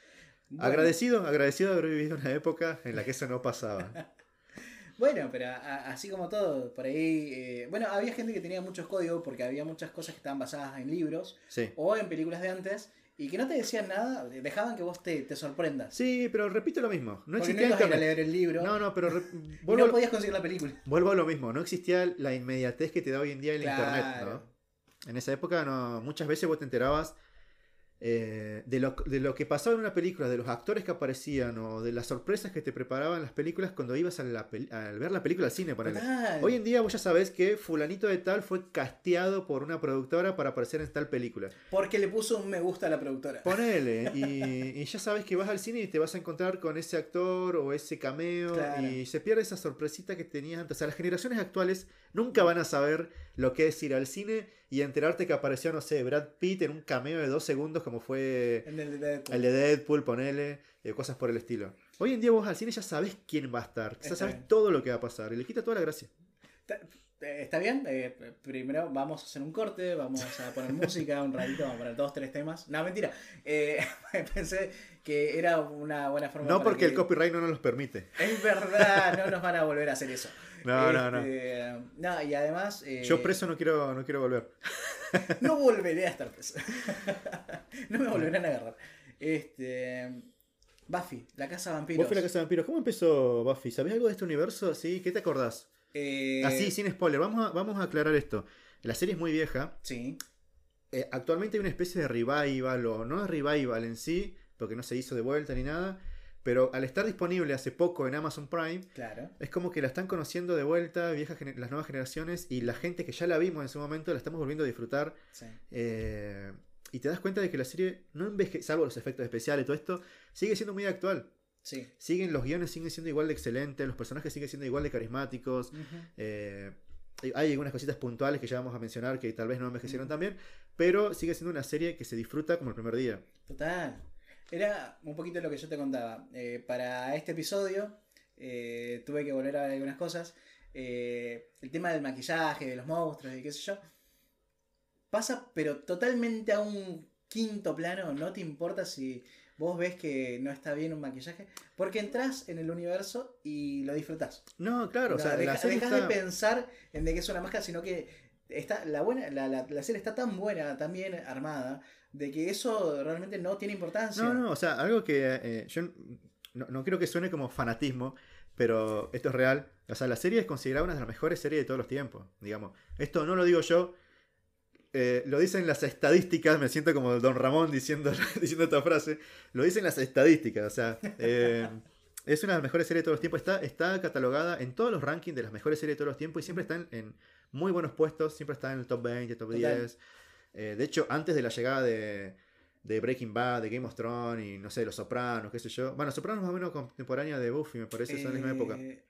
Bueno, Agradecido, agradecido de haber vivido una época en la que eso no pasaba. Bueno, pero a- así como todo, por ahí. eh, bueno, había gente que tenía muchos códigos porque había muchas cosas que estaban basadas en libros Sí. o en películas de antes y que no te decían nada, dejaban que vos te, te sorprendas. Sí, pero repito lo mismo. No porque no existía ibas a leer el libro No, no, pero vuelvo, no podías conseguir la película. vuelvo a lo mismo. No existía la inmediatez que te da hoy en día el internet. ¿no? En esa época no, muchas veces vos te enterabas eh, de, lo, de lo que pasaba en una película, de los actores que aparecían o de las sorpresas que te preparaban las películas cuando ibas a, la pel- a ver la película al cine. ponele. Hoy en día vos ya sabés que fulanito de tal fue casteado por una productora para aparecer en tal película. Porque le puso un me gusta a la productora. Ponele, y, y ya sabes que vas al cine y te vas a encontrar con ese actor o ese cameo Claro. y se pierde esa sorpresita que tenías antes. O sea, las generaciones actuales nunca van a saber lo que es ir al cine y enterarte que apareció, no sé, Brad Pitt en un cameo de dos segundos como fue En el de- el de Deadpool, ponele, eh, cosas por el estilo. Hoy en día vos al cine ya sabes quién va a estar, ya sabes bien. todo lo que va a pasar y le quita toda la gracia. Está, eh, está bien, eh, primero vamos a hacer un corte, vamos a poner música un ratito, vamos a poner dos, tres temas. No, mentira. Eh, pensé que era una buena forma No porque que- el copyright no nos los permite. Es verdad, no nos van a volver a hacer eso. No, no, no. Este, no, y además. eh, Yo preso no quiero, no quiero volver. No volveré a estar preso. no me volverán a agarrar. Este. Buffy, la casa de vampiros. Buffy la casa de vampiros. ¿Cómo empezó Buffy? ¿Sabés algo de este universo? ¿Sí? ¿Qué te acordás? Eh, Así, sin spoiler. Vamos a, vamos a aclarar esto. La serie es muy vieja. Sí, Eh, actualmente hay una especie de revival, o no es revival en sí, porque no se hizo de vuelta ni nada. Pero al estar disponible hace poco en Amazon Prime, claro. es como que la están conociendo de vuelta viejas las nuevas generaciones y la gente que ya la vimos en su momento la estamos volviendo a disfrutar. Sí. eh, y te das cuenta de que la serie no envejece, salvo los efectos especiales y todo esto, sigue siendo muy actual. Sí. Siguen, los guiones siguen siendo igual de excelentes, los personajes siguen siendo igual de carismáticos. Eh, hay algunas cositas puntuales que ya vamos a mencionar que tal vez no envejecieron Mm. tan bien, pero sigue siendo una serie que se disfruta como el primer día. Total. Era un poquito lo que yo te contaba. Eh, para este episodio eh, tuve que volver a ver algunas cosas. Eh, el tema del maquillaje, de los monstruos y qué sé yo. Pasa, pero totalmente a un quinto plano. No te importa si vos ves que no está bien un maquillaje. Porque entras en el universo y lo disfrutás. No, claro, o sea, deja- la está- de pensar en de que es una máscara, sino que está la buena la, la, la serie está tan buena, tan bien armada, de que eso realmente no tiene importancia. No, no, o sea, algo que eh, yo no, no creo que suene como fanatismo, pero esto es real. O sea, la serie es considerada una de las mejores series de todos los tiempos, digamos. Esto no lo digo yo, eh, lo dicen las estadísticas, me siento como Don Ramón diciendo, diciendo esta frase, lo dicen las estadísticas, o sea, eh, es una de las mejores series de todos los tiempos, está, está catalogada en todos los rankings de las mejores series de todos los tiempos y siempre está en, en muy buenos puestos, siempre está en el top 20, top Total. 10. Eh, de hecho, antes de la llegada de, de Breaking Bad, de Game of Thrones y no sé, Los Sopranos, qué sé yo. Bueno, Sopranos más o menos contemporánea de Buffy, me parece, son de la misma época. Eh,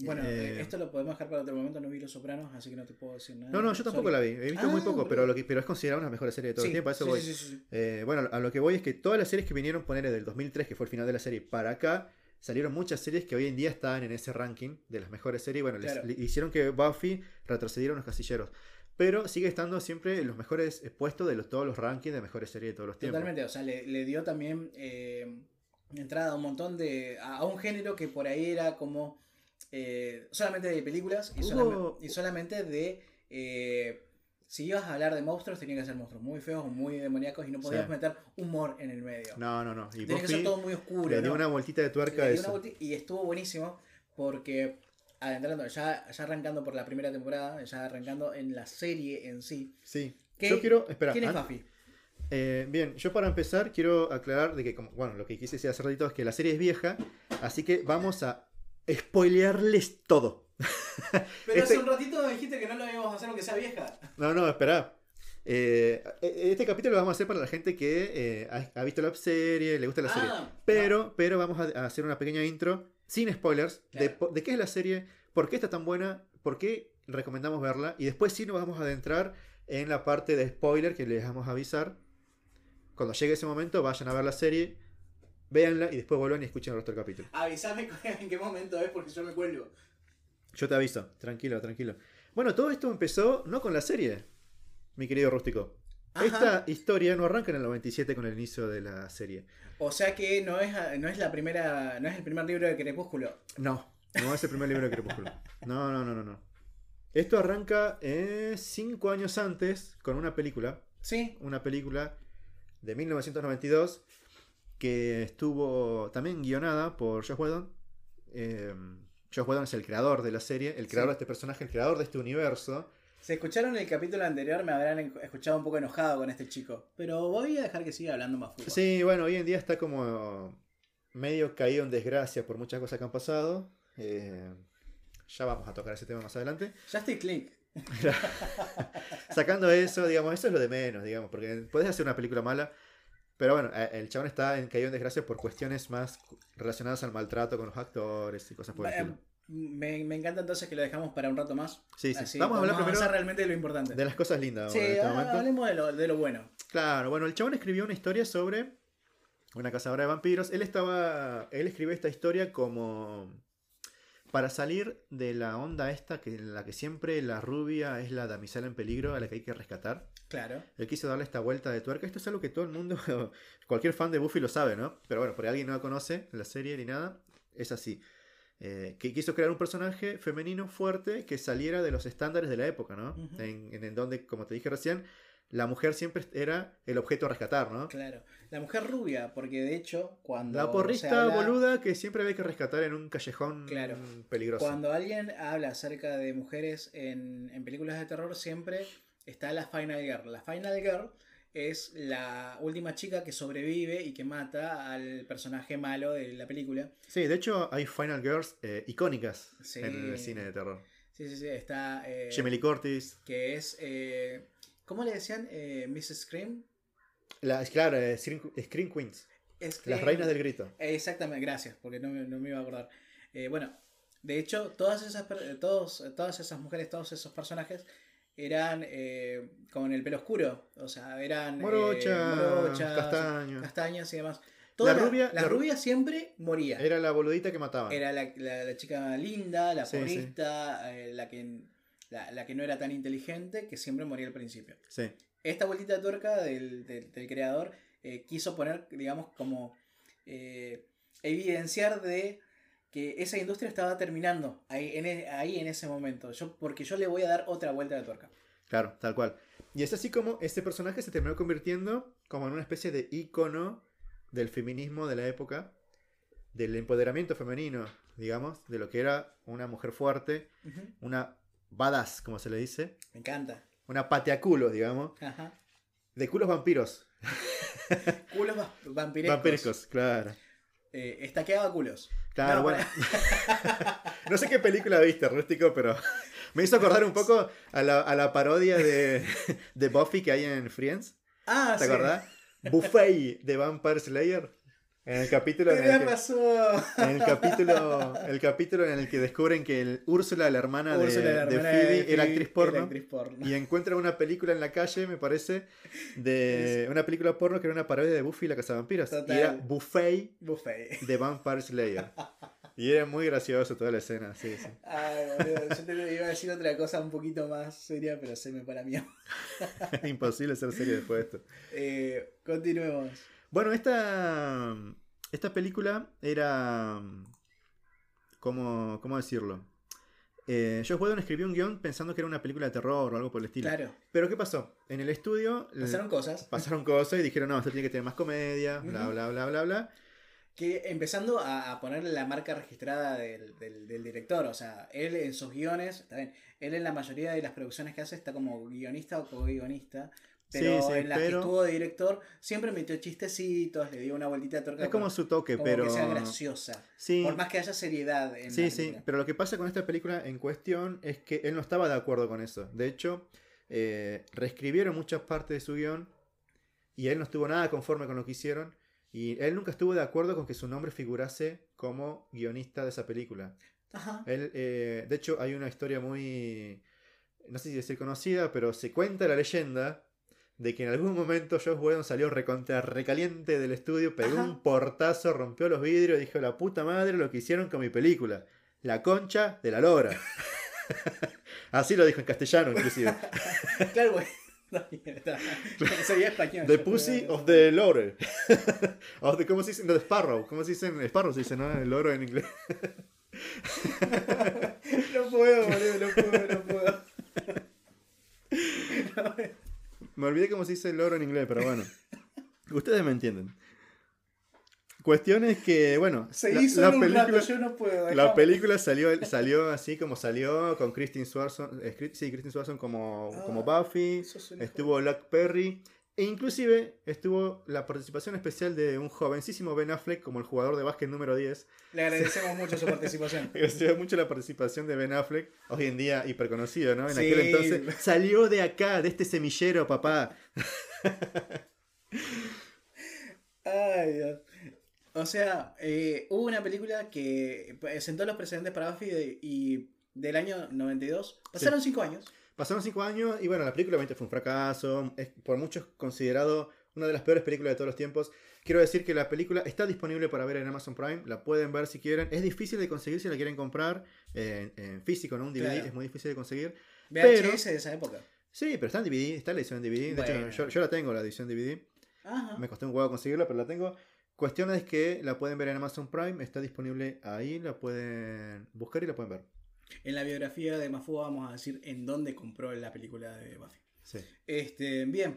Bueno, Eh, eh, esto lo podemos dejar para otro momento. No vi Los Sopranos, así que no te puedo decir nada. No, no, yo tampoco la vi. He visto muy Ah, poco, pero, lo que, pero es considerada una de las mejores series de todo Sí, el tiempo. A eso sí, voy. sí. Eh, bueno, a lo que voy es que todas las series que vinieron poner del 2003, que fue el final de la serie, para acá, salieron muchas series que hoy en día están en ese ranking de las mejores series. Bueno, les- hicieron que Buffy retrocediera unos casilleros. Pero sigue estando siempre en los mejores eh, puestos de los, todos los rankings de mejores series de todos los tiempos. Totalmente, o sea, le, le dio también eh, entrada a un montón de. a, a un género que por ahí era como. eh, solamente de películas y, solamente, y solamente de. eh, si ibas a hablar de monstruos, tenían que ser monstruos muy feos, muy demoníacos y no podías Sí. meter humor en el medio. No, no, no. Y Tenía que ser todo muy oscuro. le dio ¿no? una vueltita de tuerca Le dio eso. y estuvo buenísimo porque adentrando, ya, ya arrancando por la primera temporada, ya arrancando en la serie en sí. Sí. ¿Qué- Yo quiero. Espera. ¿Quién es Buffy? Eh, bien, yo para empezar quiero aclarar de que, como, bueno, lo que quise decir hace ratito es que la serie es vieja, así que vamos a spoilearles todo. Pero Este- hace un ratito me dijiste que no lo íbamos a hacer aunque sea vieja. No, no, espera. Eh, este capítulo lo vamos a hacer para la gente que eh, ha, ha visto la serie, le gusta la serie. Ah, Pero, pero vamos a, a hacer una pequeña intro, sin spoilers, de, Claro. po- de qué es la serie, por qué está tan buena, por qué recomendamos verla, y después sí nos vamos a adentrar en la parte de spoiler que les vamos a avisar. Cuando llegue ese momento, vayan a ver la serie, véanla y después vuelvan y escuchen el resto del capítulo. Avísame en qué momento es porque yo me cuelgo. Yo te aviso, tranquilo, tranquilo. Bueno, todo esto empezó no con la serie, mi querido rústico. Ajá. Esta historia no arranca en el 97 con el inicio de la serie. O sea que no es, no es la primera, no es el primer libro de Crepúsculo. No, no es el primer libro de Crepúsculo. No, no, no, no, no. Esto arranca eh, cinco años antes con una película, Sí, una película de 1992 que estuvo también guionada por Josh Whedon. Eh, Josh Whedon es el creador de la serie, el creador Sí. de este personaje, el creador de este universo. Si escucharon el capítulo anterior me habrán escuchado un poco enojado con este chico. Pero voy a dejar que siga hablando más fútbol. Sí, bueno, hoy en día está como medio caído en desgracia por muchas cosas que han pasado. Eh, ya vamos a tocar ese tema más adelante. Ya estoy click. Sacando eso, digamos, eso es lo de menos, digamos, porque puedes hacer una película mala, pero bueno, eh, el chabón está en, caído en desgracia por cuestiones más relacionadas al maltrato con los actores y cosas por el Eh, estilo. Me, me encanta entonces que lo dejamos para un rato más. Sí, sí. Así Vamos a hablar primero avanzar realmente de lo importante. de las cosas lindas sí, este ah, hablemos de lo, de lo bueno. Claro, bueno, el chabón escribió una historia sobre una cazadora de vampiros. Él estaba. Él escribió esta historia como. Para salir de la onda esta que en la que siempre la rubia es la damisela en peligro a la que hay que rescatar. Claro. Él quiso darle esta vuelta de tuerca. Esto es algo que todo el mundo, cualquier fan de Buffy lo sabe, ¿no? Pero bueno, por ahí alguien no la conoce, la serie ni nada, es así. Eh, que quiso crear un personaje femenino fuerte que saliera de los estándares de la época, ¿no? En, en- en donde, como te dije recién, la mujer siempre era el objeto a rescatar, ¿no? Claro. La mujer rubia, porque de hecho, cuando. La porrista habla- boluda que siempre había que rescatar en un callejón Claro. peligroso. Cuando alguien habla acerca de mujeres en, en películas de terror, siempre está la Final Girl. La Final Girl es la última chica que sobrevive y que mata al personaje malo de la película. Sí, de hecho hay Final Girls eh, icónicas Sí. en el cine de terror. Sí, sí, sí. Está. eh, Lee Curtis. que es. eh, ¿Cómo le decían? Eh, Miss Scream. La, claro, Scream, Scream Queens. Scream- Las reinas del grito. Exactamente, gracias, porque no me, no me iba a acordar. Bueno, de hecho, todas esas, todos, todas esas mujeres, todos esos personajes eran eh, con el pelo oscuro. O sea, eran. eh, Morochas, morochas, castaños. castañas y demás. La rubia- la ru- rubias siempre moría. Era la boludita que mataba. Era la, la- chica linda, la Sí, eh, la, que, la, la que no era tan inteligente, que siempre moría al principio. Sí. Esta vueltita de tuerca del, del- del creador eh, quiso poner, digamos, como eh, evidenciar de que esa industria estaba terminando ahí en, e- ahí en ese momento. Yo, porque yo le voy a dar otra vuelta de tuerca. Claro, tal cual. Y es así como este personaje se terminó convirtiendo como en una especie de ícono del feminismo de la época, del empoderamiento femenino, digamos, de lo que era una mujer fuerte, Ujú. una badass, como se le dice, Me encanta. una pateaculos, digamos, Ajá. de culos vampiros, Culos va- vampirescos. vampirescos, claro. Eh, estaqueaba culos. Claro, No, bueno. no sé qué película viste, Rústico, pero me hizo acordar un poco a la, a la parodia de, de Buffy que hay en Friends. Ah, ¿Te sí. acordás? Buffet de Vampire Slayer. En el capítulo en el, que, razón. en el capítulo el capítulo en el que descubren que el Úrsula, la hermana de, la de Phoebe, de era actriz porno. era actriz porno. Y encuentra una película en la calle, me parece, de una película porno que era una parodia de Buffy y la Casa Vampiros. Total. Y era Buffet Buffet. de Vampire Slayer. Y era muy gracioso toda la escena, sí, sí. Ay, boludo, yo te iba a decir otra cosa un poquito más seria, pero se me para mí. Imposible hacer serie después de esto. Eh, continuemos. Bueno, esta, esta película era... ¿Cómo, cómo decirlo? Eh, Josh Whedon escribió un guion pensando que era una película de terror o algo por el estilo. Claro, Pero ¿qué pasó? En el estudio pasaron cosas. pasaron cosas y dijeron, no, esto tiene que tener más comedia, bla, Ujú. bla, bla, bla, bla. Que empezando a, a ponerle la marca registrada del, del- del director, o sea, él en sus guiones, está bien, él en la mayoría de las producciones que hace está como guionista o co-guionista, pero Sí, sí, en las pero- que estuvo de director siempre metió chistecitos, le dio una vueltita de tuerca Es como su toque, como pero... que sea graciosa, Sí, por más que haya seriedad en sí, la sí, película. pero lo que pasa con esta película en cuestión es que él no estaba de acuerdo con eso. De hecho, eh, reescribieron muchas partes de su guion y él no estuvo nada conforme con lo que hicieron. Y él nunca estuvo de acuerdo con que su nombre figurase como guionista de esa película. Ajá. Él, eh, de hecho, hay una historia muy, no sé si decir conocida, pero se cuenta la leyenda de que en algún momento Josh Whedon salió recontra recaliente del estudio, pegó Ajá. un portazo, rompió los vidrios y dijo, la puta madre lo que hicieron con mi película. La concha de la lora. Así lo dijo en castellano, inclusive. Claro, güey. Sería español. The pussy of the lore. of the, ¿Cómo se dice? The sparrow. ¿Cómo se dice? Sparrow se dice, ¿no? El loro en inglés. No puedo, boludo, no puedo, no puedo. No, Me olvidé cómo se dice el loro en inglés, pero bueno. Ustedes me entienden. Cuestión es que, bueno, Se la, hizo la en un película, rato, yo no puedo. la dejame. película salió, salió así como salió, con Kristen Swanson, eh, sí, Kristen Swanson como, Ah, como Buffy, estuvo Luke Perry, e inclusive estuvo la participación especial de un jovencísimo Ben Affleck como el jugador de básquet número 10. Le agradecemos mucho su participación. Me gustó mucho la participación de Ben Affleck, hoy en día hiperconocido, ¿no? En Sí. aquel entonces salió de acá, de este semillero, papá. Ay, Dios. O sea, eh, hubo una película que sentó los precedentes para Buffy de- y del año 92. Pasaron cinco años. Pasaron cinco años y bueno, la película obviamente fue un fracaso. Es por muchos considerado una de las peores películas de todos los tiempos. Quiero decir que la película está disponible para ver en Amazon Prime. La pueden ver si quieren. Es difícil de conseguir si la quieren comprar en, en físico, ¿no? Un DVD Claro. es muy difícil de conseguir. VHS de esa época. Sí, pero está en DVD, está la edición en DVD. De Bueno. hecho, yo, yo la tengo, la edición DVD. Ajá. Me costó un huevo conseguirla, pero la tengo. Cuestión es que la pueden ver en Amazon Prime. Está disponible ahí. La pueden buscar y la pueden ver. En la biografía de Mafu vamos a decir en dónde compró la película de Buffy. Sí. Este, bien.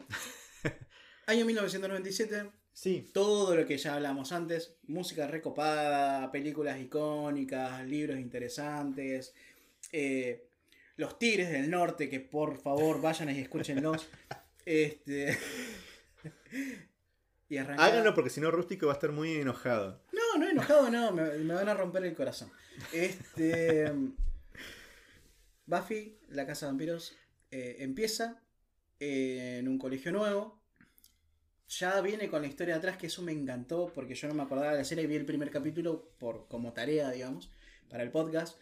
Año 1997. Sí, Todo lo que ya hablamos antes. Música recopada, películas icónicas, libros interesantes. eh, los Tigres del Norte, que por favor vayan y escúchenlos. Este. Y arrancar- háganlo porque si no, Rústico va a estar muy enojado. No, no enojado, no, me, me van a romper el corazón. Este. Buffy, la casa de vampiros, eh, empieza en un colegio nuevo. Ya viene con la historia atrás, que eso me encantó, porque yo no me acordaba de la serie y vi el primer capítulo por, como tarea, digamos, para el podcast.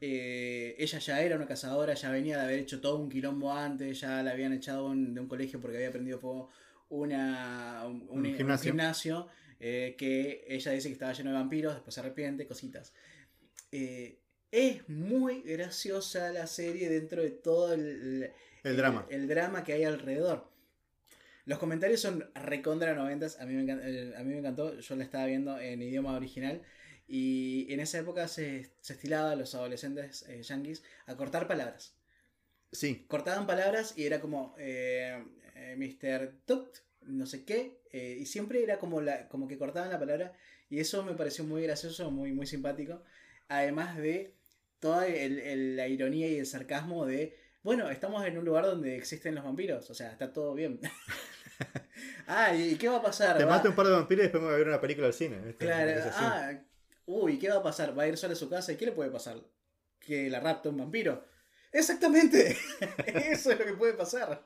Eh, ella ya era una cazadora, ya venía de haber hecho todo un quilombo antes, ya la habían echado un- de un colegio porque había prendido fuego una, un, un- Un un gimnasio. gimnasio, eh, que ella dice que estaba lleno de vampiros, después se arrepiente, cositas. Eh, es muy graciosa la serie dentro de todo el, El drama. el drama que hay alrededor. Los comentarios son recontra noventas. A mí, me encan- eh, a mí me encantó. Yo la estaba viendo en idioma original. Y en esa época se, se estilaba a los adolescentes eh, yankees a cortar palabras. Sí, Cortaban palabras y era como eh, eh, Mr. Tuck, no sé qué. eh, y siempre era como, la, como que cortaban la palabra. Y eso me pareció muy gracioso, muy, muy simpático. Además de toda el- el- la ironía y el sarcasmo de, bueno, estamos en un lugar donde existen los vampiros. O sea, está todo bien. ah, ¿y qué va a pasar? te Va- mato un par de vampiros y después me voy a ver una película al cine. Claro, ah, uy, ¿qué va a pasar? ¿Va a ir sola a su casa? ¿Y qué le puede pasar? ¿Que la rapta un vampiro? Exactamente, eso es lo que puede pasar.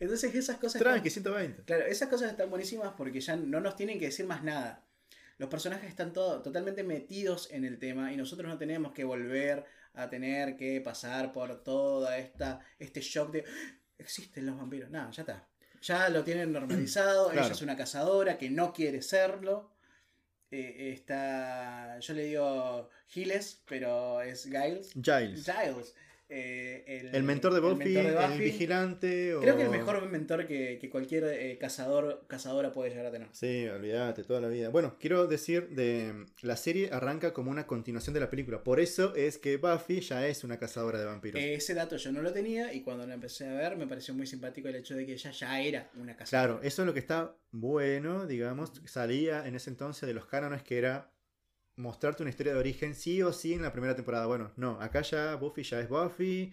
Entonces esas cosas... están- Tranqui, 120. Claro, esas cosas están buenísimas porque ya no nos tienen que decir más nada. Los personajes están todo, totalmente metidos en el tema y nosotros no tenemos que volver a tener que pasar por toda esta este shock de "Ah, existen los vampiros. No, ya está. Ya lo tienen normalizado, ella es una cazadora que no quiere serlo. eh, está. Yo le digo Giles, pero es Giles. Giles. Giles. Eh, El mentor de Buffy, el, mentor de Buffy. vigilante. O... Creo que el mejor mentor que, que cualquier eh, cazador cazadora puede llegar a tener. Sí, olvídate, toda la vida. Bueno, quiero decir, de la serie arranca como una continuación de la película. Por eso es que Buffy ya es una cazadora de vampiros. Eh, ese dato yo no lo tenía y cuando lo empecé a ver me pareció muy simpático el hecho de que ella ya era una cazadora. Claro, eso es lo que está bueno, digamos, salía en ese entonces de los cánones que era mostrarte una historia de origen sí o sí en la primera temporada. Bueno, no, acá ya Buffy ya es Buffy.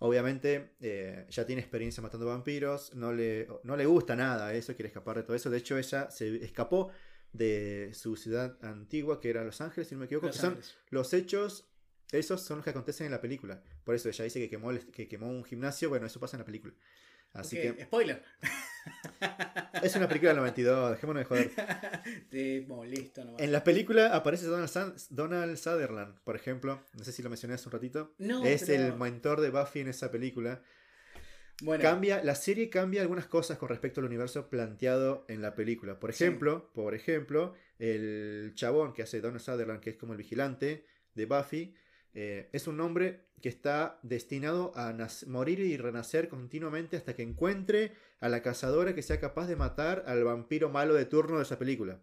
Obviamente eh, ya tiene experiencia matando vampiros, no le, no le gusta nada eso, quiere escapar de todo eso. De hecho, ella se escapó de su ciudad antigua, que era Los Ángeles, si no me equivoco, Los que son los hechos, esos son los que acontecen en la película. Por eso ella dice que quemó, que quemó un gimnasio, bueno, eso pasa en la película. Así que Spoiler. es una película del 92, dejémonos de joder. Te molesto nomás. En la película aparece Donald, Sutherland, por ejemplo. No sé si lo mencioné hace un ratito. No, es pero- el mentor de Buffy en esa película. Bueno, Cambia, la serie cambia algunas cosas con respecto al universo planteado en la película. Por Sí. ejemplo, por ejemplo, el chabón que hace Donald Sutherland, que es como el vigilante de Buffy, eh, es un hombre que está destinado a morir y renacer continuamente hasta que encuentre a la cazadora que sea capaz de matar al vampiro malo de turno de esa película.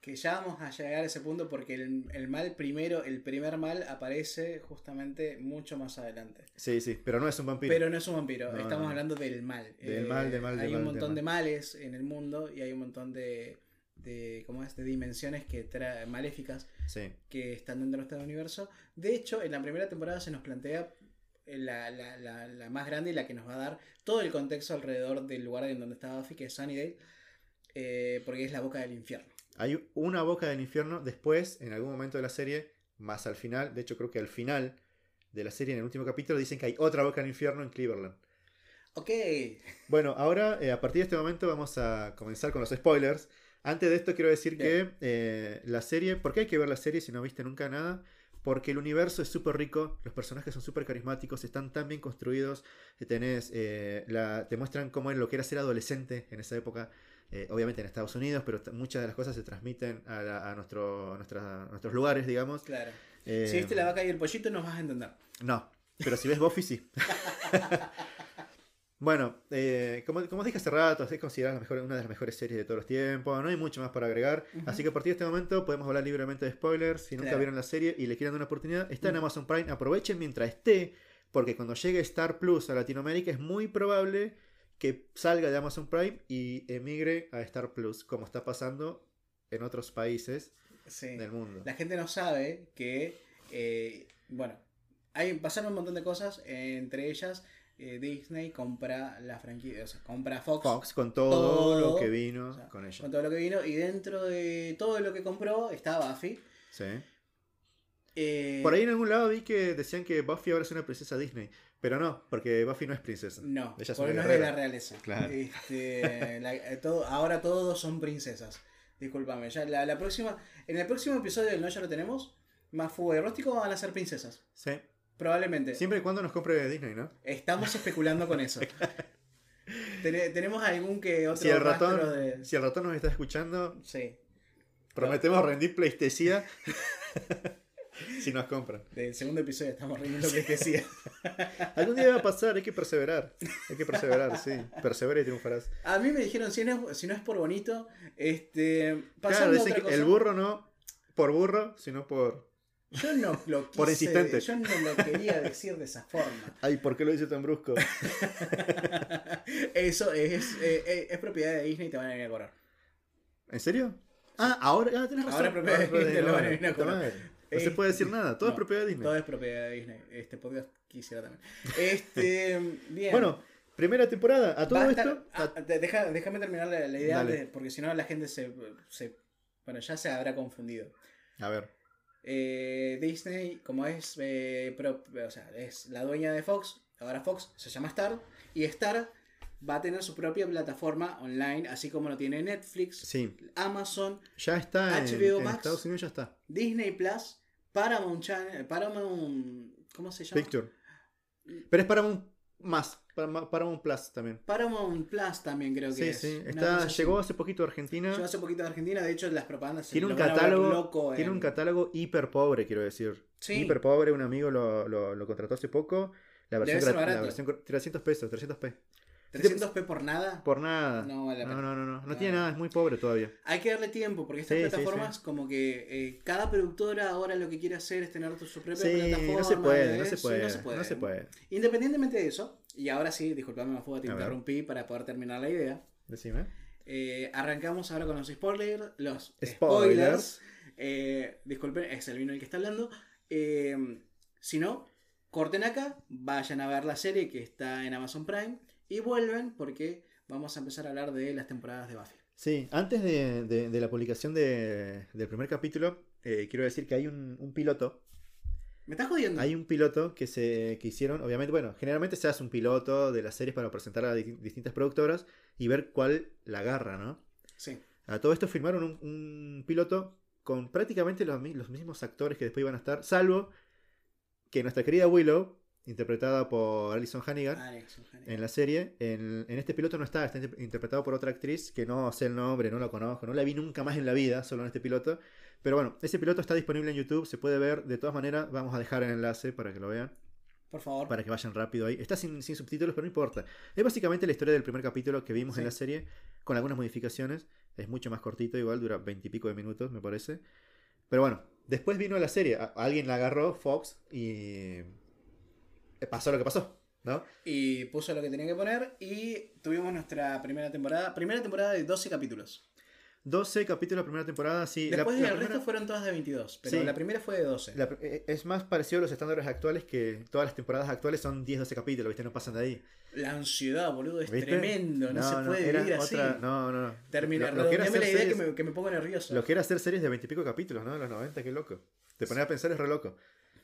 que ya vamos a llegar a ese punto porque el, el mal primero, el primer mal aparece justamente mucho más adelante. Sí, sí, pero no es un vampiro. Pero no es un vampiro, No, estamos no. hablando del mal. Eh, Del mal, del mal, del Hay un montón de males en el mundo y hay un montón de, de ¿cómo es? de dimensiones que maléficas Sí. que están dentro de este universo. De hecho, en la primera temporada se nos plantea eh, la, la- la- la más grande y la que nos va a dar todo el contexto alrededor del lugar en donde está Buffy, que es Sunnydale, eh, porque es la boca del infierno. Hay una boca del infierno después, en algún momento de la serie, más al final, de hecho creo que al final de la serie, en el último capítulo, dicen que hay otra boca del infierno en Cleveland. Ok, Bueno, ahora, eh, a partir de este momento, vamos a comenzar con los spoilers. Antes de esto, quiero decir que eh, la serie, ¿por qué hay que ver la serie si no viste nunca nada? Porque el universo es súper rico, los personajes son súper carismáticos, están tan bien construidos, que tenés, eh, la, te muestran cómo es lo que era ser adolescente en esa época, eh, obviamente en Estados Unidos, pero muchas de las cosas se transmiten a, la- a nuestro, a nuestra- a nuestros lugares, digamos. claro. Eh, Si viste la vaca y el pollito, nos vas a entender. no, pero si ves Buffy, sí. bueno, eh, como, como dije hace rato, es considerada una de las mejores series de todos los tiempos. No hay mucho más para agregar. Así que a partir de este momento podemos hablar libremente de spoilers. Si nunca Claro. vieron la serie y le quieren dar una oportunidad, está en. Amazon Prime. Aprovechen mientras esté, porque cuando llegue Star Plus a Latinoamérica es muy probable que salga de Amazon Prime y emigre a Star Plus, como está pasando en otros países Sí. del mundo. La gente no sabe que, eh, bueno, hay, pasaron un montón de cosas, eh, entre ellas eh, Disney compra la franquicia, o sea, compra Fox, Fox con todo, Todo, lo que vino o sea, con ella. con todo lo que vino, y dentro de todo lo que compró está Buffy. Sí. Eh, Por ahí en algún lado vi que decían que Buffy ahora es una princesa Disney. Pero no, porque Buffy no es princesa. No, Ella es porque una no es de la realeza. Claro. Este, la- eh, todo, ahora todos son princesas. Discúlpame. Ya la, la próxima, en el próximo episodio del No Ya lo tenemos, más fuego de Róstico van a ser princesas. Sí. Probablemente. Siempre y cuando nos compre Disney, ¿no? Estamos especulando con eso. Tene- tenemos algún que otro Si el, ratón, de. si el ratón nos está escuchando, Sí, prometemos rendir Pleistesía si nos compran. del segundo episodio estamos riendo que decía. Algún día va a pasar, hay que perseverar. Hay que perseverar, sí. Persevera y triunfarás. A mí me dijeron, si no es, si no es por bonito, este. Claro, Pasando dicen otra que cosa, el burro no por burro, sino por. Yo no lo quise, Por insistente. Yo no lo quería decir de esa forma. Ay, ¿por qué lo dice tan brusco? Eso es, eh, es propiedad de Disney y te van a venir a cobrar. ¿En serio? Ah, ahora, ah, tenés razón. Ahora es propiedad de Disney, lo van a venir a cobrar. No se puede decir nada, todo es propiedad de Disney. Todo es propiedad de Disney. Este podcast quisiera también. Este, bien. Bueno, primera temporada, a todo esto. ah, de- deja- déjame terminar la, la idea antes, porque si no la gente se, se- Bueno, ya se habrá confundido. A ver. Eh, Disney, como es, eh, pro- o sea, es la dueña de Fox, ahora Fox se llama Star, y Star va a tener su propia plataforma online, así como lo tiene Netflix, Sí, Amazon, ya está HBO en Max. Estados Unidos, ya está. Disney Plus, Paramount Channel, Paramount, ¿cómo se llama? Picture. Pero es Paramount Más, para, para un Plus también. Paramount Plus también creo que Sí, es. sí. Está, llegó hace poquito a Argentina. Llegó hace poquito de Argentina, de hecho las propagandas se Tiene un a ver catálogo, loco tiene en- un catálogo hiper pobre, quiero decir. Sí. Hiper pobre, un amigo lo, lo, lo contrató hace poco. La versión, la versión cor- 300 pesos, 300p. 300p por nada. Por nada. No vale la no, no, no, no, no tiene nada, es muy pobre todavía. Hay que darle tiempo porque estas Sí, sí, plataformas como que eh, cada productora ahora lo que quiere hacer es tener su propia plataforma. no se puede, de no se puede, no se puede. no se puede. Independientemente de eso, y ahora sí, disculpame Mafuga, te A ver. interrumpí para poder terminar la idea. Decime. Eh, arrancamos ahora con los spoilers. Los spoilers. Spoilers. Eh, disculpen, es el vino el que está hablando. Si no, corten acá, vayan a ver la serie que está en Amazon Prime y vuelven porque vamos a empezar a hablar de las temporadas de Buffy. Sí, antes de, de- de la publicación de- del primer capítulo, eh, quiero decir que hay un, un piloto. ¿Me estás jodiendo? Hay un piloto que se que hicieron, obviamente, bueno, generalmente se hace un piloto de las series para presentar a di- distintas productoras y ver cuál la agarra, ¿no? Sí. A todo esto firmaron un, un piloto con prácticamente los, los mismos actores que después iban a estar, salvo que nuestra querida Willow, interpretada por Alison Hannigan, en la serie, en, en este piloto no está, está inter- interpretado por otra actriz que no sé el nombre, no la conozco, no la vi nunca más en la vida, solo en este piloto. Pero bueno, ese piloto está disponible en YouTube, se puede ver. De todas maneras, vamos a dejar el enlace para que lo vean, Por favor. para que vayan rápido ahí. Está sin, sin subtítulos, pero no importa. Es básicamente la historia del primer capítulo que vimos en la serie, con algunas modificaciones. Es mucho más cortito, igual dura veintipico de minutos, me parece. Pero bueno, después vino la serie. Alguien la agarró, Fox, y pasó lo que pasó, ¿no? Y puso lo que tenía que poner y tuvimos nuestra primera temporada. Primera temporada de 12 capítulos. 12 capítulos la primera temporada, sí. la- Después la el primera- resto fueron todas de 22, pero Sí. la primera fue de 12. la pr- eh, es más parecido a los estándares actuales que todas las temporadas actuales son 10-12 capítulos, ¿viste? No pasan de ahí. La ansiedad, boludo, es ¿Viste? tremendo, no, se puede era vivir así. otra- No, no, no. Termina, Lo- lo que la hacer idea que series- me, que me pongo nervioso. Lo que era hacer series de 20 y pico capítulos, ¿no? De los 90, qué loco. Te pones a pensar, es re loco.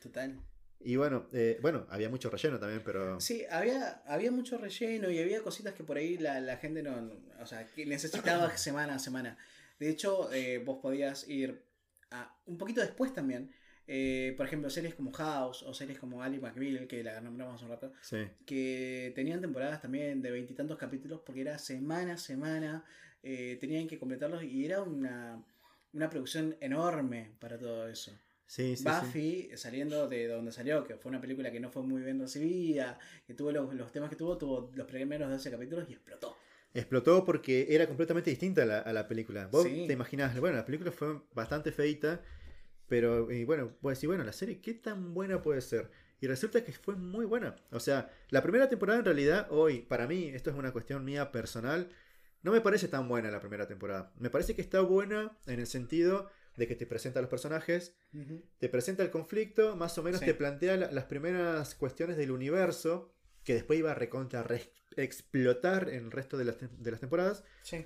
Total. Y bueno, eh, bueno, había mucho relleno también, pero. Sí, había, había mucho relleno y había cositas que por ahí la, la gente no, O sea, que necesitaba semana a semana. De hecho, eh, vos podías ir a, un poquito después también. eh, por ejemplo, series como House o series como Ali McBeal, que la nombramos hace un rato, Sí. que tenían temporadas también de veintitantos capítulos porque era semana a semana, eh, tenían que completarlos y era una, una producción enorme para todo eso. Sí, sí, sí. Buffy, saliendo de donde salió, que fue una película que no fue muy bien recibida, que tuvo los, los temas que tuvo, tuvo los primeros 12 capítulos y explotó. Explotó porque era completamente distinta a la, a la película. Vos te imaginás, bueno, la película fue bastante feita, pero y bueno, vos decís, bueno, la serie, ¿qué tan buena puede ser? Y resulta que fue muy buena. O sea, la primera temporada en realidad, hoy, para mí, esto es una cuestión mía personal, no me parece tan buena la primera temporada. Me parece que está buena en el sentido de que te presenta a los personajes, te presenta el conflicto, más o menos Sí. te plantea la- las primeras cuestiones del universo, que después iba a recontra re- explotar en el resto de las, de las temporadas. Sí.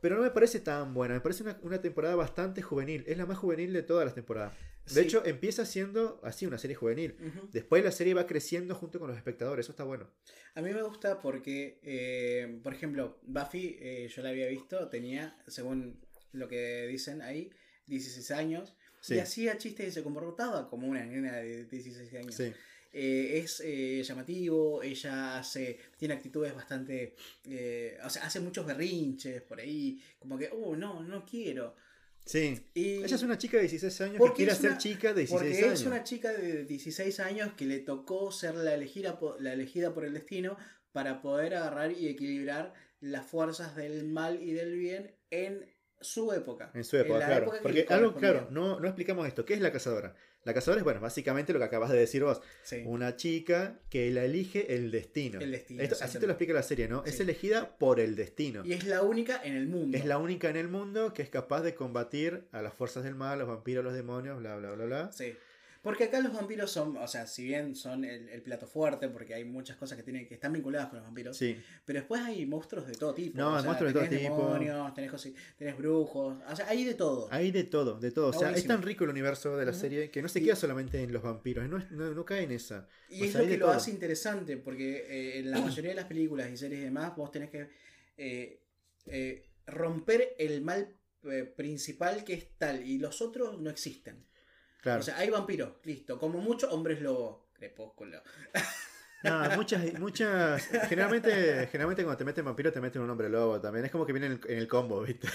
Pero no me parece tan buena, me parece una, una temporada bastante juvenil. Es la más juvenil de todas las temporadas. De Sí. hecho, empieza siendo así una serie juvenil. Después la serie va creciendo junto con los espectadores, eso está bueno. A mí me gusta porque, eh, por ejemplo, Buffy, eh, yo la había visto, tenía, según lo que dicen ahí, 16 años. Sí. Y hacía chistes y se comportaba como una nena de 16 años. Sí, Eh, es eh, llamativo, ella hace, tiene actitudes bastante, eh, o sea, hace muchos berrinches por ahí, como que, oh, no, no quiero. sí. Y Ella es una chica de 16 años que Porque quiere es ser una- chica de 16 porque años. es una chica de 16 años que le tocó ser la elegida, la elegida por el destino para poder agarrar y equilibrar las fuerzas del mal y del bien en su época. En su época, la claro. época Porque algo, claro, no, no explicamos esto. ¿Qué es la cazadora? La cazadora es, bueno, básicamente lo que acabas de decir vos. Sí. Una chica que la elige el destino. El destino, Esto- así te lo explica la serie, ¿no? Es elegida por el destino. Y es la única en el mundo. Es la única en el mundo que es capaz de combatir a las fuerzas del mal, los vampiros, los demonios, bla, bla, bla, bla. Sí. Porque acá los vampiros son, o sea, si bien son el, el plato fuerte, porque hay muchas cosas que tienen que están vinculadas con los vampiros, Sí, pero después hay monstruos de todo tipo. No, o sea, monstruos de todo tenés tipo. demonios, tenés, cosi- tenés brujos, o sea, hay de todo. hay de todo, de todo. O sea, es tan rico el universo de la serie que no se Y- queda solamente en los vampiros, no, es- no, no cae en esa. Y O es sea, lo que lo todo. hace interesante, porque eh, en la mayoría de las películas y series y demás, vos tenés que eh, eh, romper el mal eh, principal que es tal, y los otros no existen. Claro. O sea, hay vampiros, listo. Como mucho, hombres lobo. Crepúsculo. No, muchas, muchas. Generalmente, generalmente cuando te meten vampiro te meten un hombre lobo también. Es como que viene en el, en el combo, ¿viste?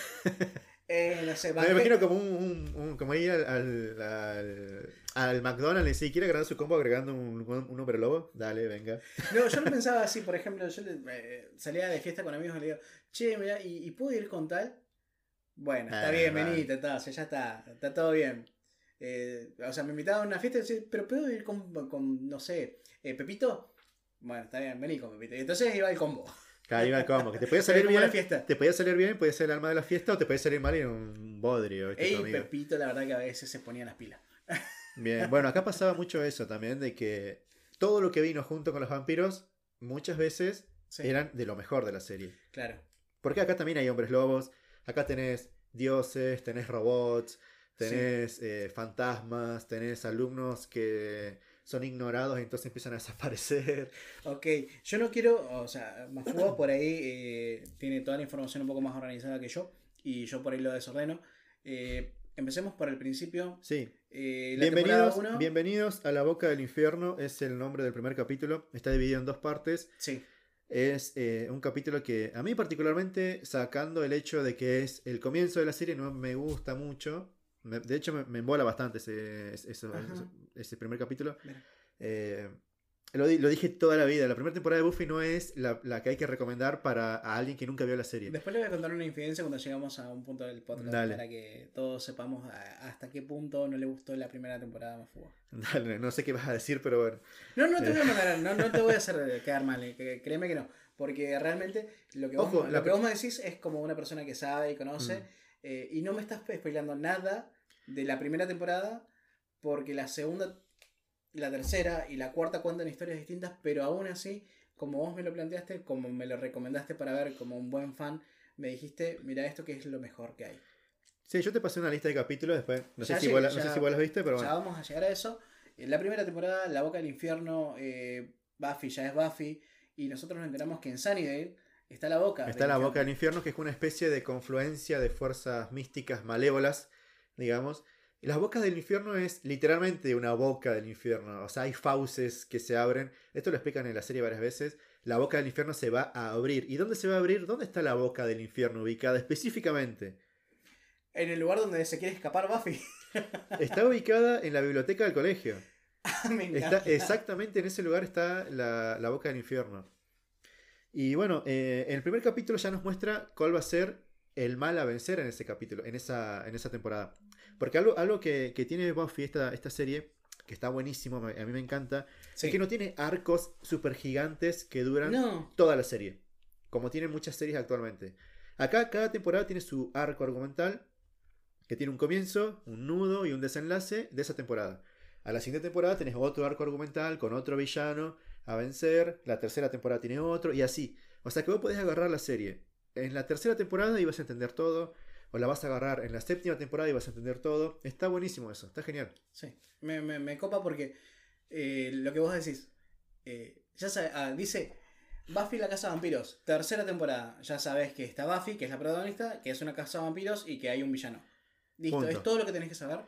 Eh, no sé, Me imagino como un, un- un- como ir al, al, al, al McDonald's y si quiere agregar su combo agregando un, un, hombre lobo, dale, venga. No, yo lo pensaba así, por ejemplo, yo eh, salía de fiesta con amigos y le digo, che, mira, ¿y, y puedo ir con tal? Bueno, está Eh, bien, vale. venite, está, ya está, está todo bien. Eh, o sea, me invitaban a una fiesta y decía, pero ¿puedo ir con, con no sé, eh, Pepito? Bueno, está bien, vení con Pepito. Y entonces iba el combo. Acá iba el combo, que te podía salir Como la bien. fiesta. Te podía salir bien, podía ser el alma de la fiesta o te podía salir mal y era un bodrio, tu Ey. Pepito, la verdad que a veces se ponía las pilas. Bien, bueno, acá pasaba mucho eso también, de que todo lo que vino junto con los vampiros, muchas veces Sí, eran de lo mejor de la serie. claro. Porque acá también hay hombres lobos, acá tenés dioses, tenés robots, tenés eh, fantasmas, tenés alumnos que son ignorados y entonces empiezan a desaparecer. Ok, yo no quiero, o sea, Mafugo por ahí eh, tiene toda la información un poco más organizada que yo y yo por ahí lo desordeno. Eh, empecemos por el principio. Sí, Eh, la bienvenidos, uno- bienvenidos a La Boca del Infierno, es el nombre del primer capítulo, está dividido en dos partes. Sí, Es eh, un capítulo que a mí particularmente, sacando el hecho de que es el comienzo de la serie, no me gusta mucho. Me- de hecho, me, me embola bastante ese, ese, eso- ese primer capítulo. Eh, lo, lo dije toda la vida. La primera temporada de Buffy no es la, la que hay que recomendar para a alguien que nunca vio la serie. después le voy a contar una infidencia cuando llegamos a un punto del podcast Dale. para que todos sepamos a- hasta qué punto no le gustó la primera temporada de Mafugo. Dale, no sé qué vas a decir, pero bueno. No, no te voy a mandar, no, no te voy a hacer quedar mal, eh, créeme que no. Porque realmente lo que, vos, Ojo, lo que vos me decís es como una persona que sabe y conoce. Mm. Eh, y no me estás spoilando nada de la primera temporada. Porque la segunda, la tercera y la cuarta cuentan historias distintas. Pero aún así, como vos me lo planteaste, como me lo recomendaste para ver como un buen fan, me dijiste, mira esto que es lo mejor que hay. Sí, yo te pasé una lista de capítulos después. No, sé Ya si, vos, no ya- sé si vos las viste, pero Ya bueno. vamos a llegar a eso. En la primera temporada, La Boca del Infierno, eh, Buffy ya es Buffy. Y nosotros nos enteramos que en Sunnydale está la boca. Está la boca del infierno, que es una especie de confluencia de fuerzas místicas malévolas, digamos. Y las bocas del infierno es literalmente una boca del infierno. O sea, hay fauces que se abren. Esto lo explican en la serie varias veces. La boca del infierno se va a abrir. ¿Y dónde se va a abrir? ¿Dónde está la boca del infierno ubicada específicamente? En el lugar donde se quiere escapar Buffy. Está ubicada en la biblioteca del colegio. Me Está encanta. exactamente en ese lugar está la, la boca del infierno. Y bueno, eh, en el primer capítulo ya nos muestra cuál va a ser el mal a vencer en ese capítulo, en esa, en esa temporada. Porque algo, algo que, que tiene Buffy, esta, esta serie, que está buenísimo, a mí me encanta, Sí. es que no tiene arcos super gigantes que duran No. toda la serie, como tienen muchas series actualmente. Acá cada temporada tiene su arco argumental, que tiene un comienzo, un nudo y un desenlace de esa temporada. A la siguiente temporada tenés otro arco argumental con otro villano a vencer, la tercera temporada tiene otro y así. O sea que vos podés agarrar la serie. En la tercera temporada y vas a entender todo, o la vas a agarrar en la séptima temporada y vas a entender todo. Está buenísimo eso, está genial. Sí. Me, me, me copa porque eh, lo que vos decís. eh, ya sabe- ah, dice Buffy la casa de vampiros. Tercera temporada. Ya sabes que está Buffy, que es la protagonista, que es una casa de vampiros y que hay un villano. Listo, Punto. es todo lo que tenés que saber.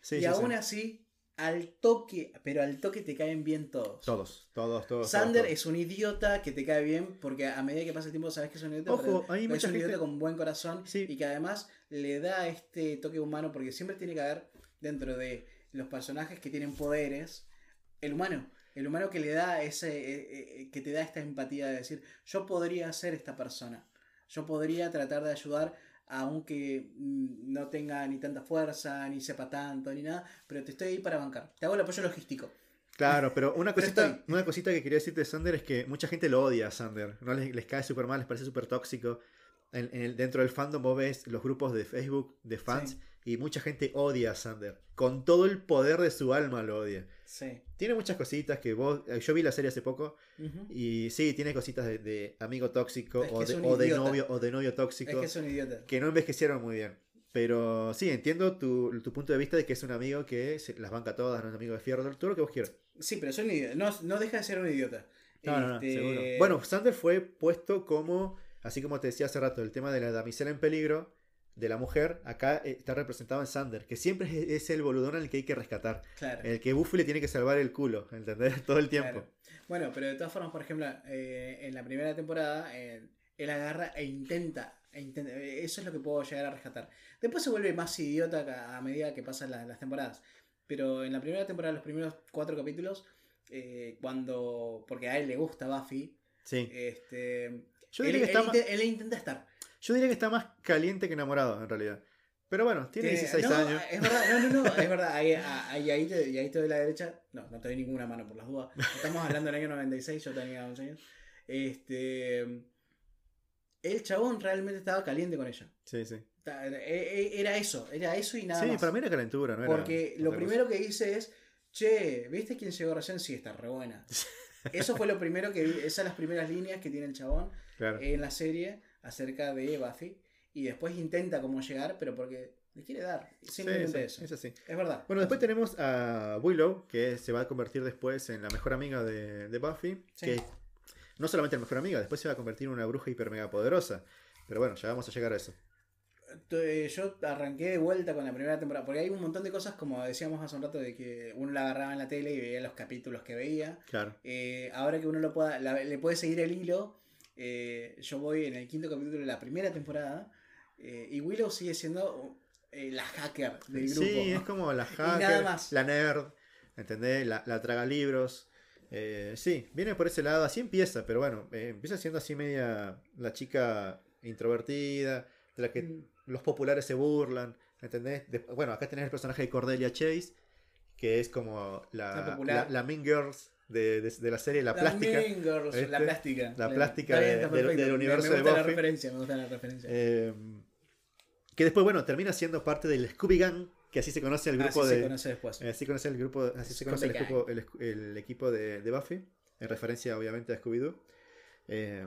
Sí, y sí, aún sí. así, al toque, pero al toque te caen bien todos. Todos, todos, todos. Sander todos, es un idiota que te cae bien porque a medida que pasa el tiempo sabes que es un idiota. Ojo, pero hay es mucha un idiota con buen corazón Sí. y que además le da este toque humano porque siempre tiene que haber dentro de los personajes que tienen poderes el humano. El humano que le da ese, eh, eh, que te da esta empatía de decir, yo podría ser esta persona. Yo podría tratar de ayudar aunque mm, no tenga ni tanta fuerza, ni sepa tanto, ni nada, pero te estoy ahí para bancar. Te hago el apoyo logístico. Claro, pero una cosita, una cosita que quería decirte de Sander es que mucha gente lo odia a Sander. ¿no? Les, les cae súper mal, les parece súper tóxico. En, en el- dentro del fandom vos ves los grupos de Facebook de fans Sí. Y mucha gente odia a Sander. Con todo el poder de su alma lo odia. Sí. Tiene muchas cositas que vos... eh, Yo vi la serie hace poco y sí, tiene cositas de, de amigo tóxico Es que o, es de, o novio o de novio Es tóxico que es un idiota. que no envejecieron muy bien. Pero sí, entiendo tu, tu punto de vista de que es un amigo que se- las banca todas, no es un amigo de fierro, todo lo que vos quieras. Sí, pero es un idiota. No, no deja de ser un idiota. No, no, no, Este, seguro. Bueno, Sander fue puesto como, así como te decía hace rato, el tema de la damisela en peligro, de la mujer, acá eh, está representado en Sander, que siempre es, es el boludón al que hay que rescatar. claro. El que Buffy le tiene que salvar el culo, ¿entendés? Todo el tiempo. claro. Bueno, pero de todas formas, por ejemplo, eh, en la primera temporada, eh, él agarra e intenta, e intenta- eh, Eso es lo que puedo llegar a rescatar. Después se vuelve más idiota a, medida que pasan la- las temporadas. Pero en la primera temporada, los primeros cuatro capítulos, eh, cuando. Porque a él le gusta Buffy. Sí. Este. Yo él, diría, que está él intenta estar. Yo diría que está más caliente que enamorado, en realidad. Pero bueno, tiene Tiene- 16 no, años. Es verdad, no, no, no, es verdad. Ahí, ahí, ahí, te, y ahí te doy la derecha. No, no te doy ninguna mano por las dudas. Estamos hablando del año 96, yo tenía 11 años. Este. El chabón realmente estaba caliente con ella. Sí, sí. E- e- Era eso, era eso y nada Sí, más. para mí era calentura, ¿no? Era Porque lo cosa. primero que hice es, che, ¿viste quién llegó recién? Sí, está re buena. Eso fue lo primero que vi, esas son las primeras líneas que tiene el chabón Claro. en la serie acerca de Buffy. Y después intenta cómo llegar, pero porque le quiere dar. Simplemente sí, eso. es así. Es verdad. Bueno, después tenemos a Willow, que se va a convertir después en la mejor amiga de, de Buffy. Sí. Que no solamente la mejor amiga, después se va a convertir en una bruja hiper mega poderosa. Pero bueno, ya vamos a llegar a eso. Eh, Yo arranqué de vuelta con la primera temporada, porque hay un montón de cosas, como decíamos hace un rato, de que uno la agarraba en la tele y veía los capítulos que veía. Claro. Eh, ahora que uno lo pueda, la- le puede seguir el hilo, eh, yo voy en el quinto capítulo de la primera temporada eh, y Willow sigue siendo eh, la hacker del grupo. Sí, es como la nada hacker, más. la nerd, ¿entendés? La, la traga libros. Sí, viene por ese lado, así empieza, pero bueno, empieza siendo así media la chica introvertida, de la que Mm. los populares se burlan, ¿entendés? De- bueno, acá tenés el personaje de Cordelia Chase, que es como La la, la, la Mean Girls de, de- de la serie, la, La plástica. Girls, ¿viste? la plástica. La plástica de- del- Me- universo me de gusta la Buffy. referencia, me gusta la referencia. Eh, que después, bueno, termina siendo parte del Scooby Gang, que así se conoce el grupo Así de... se conoce después. Eh, Así conoce el grupo, así se conoce el equipo, el, el equipo de, de Buffy, en referencia obviamente a Scooby-Doo. Eh,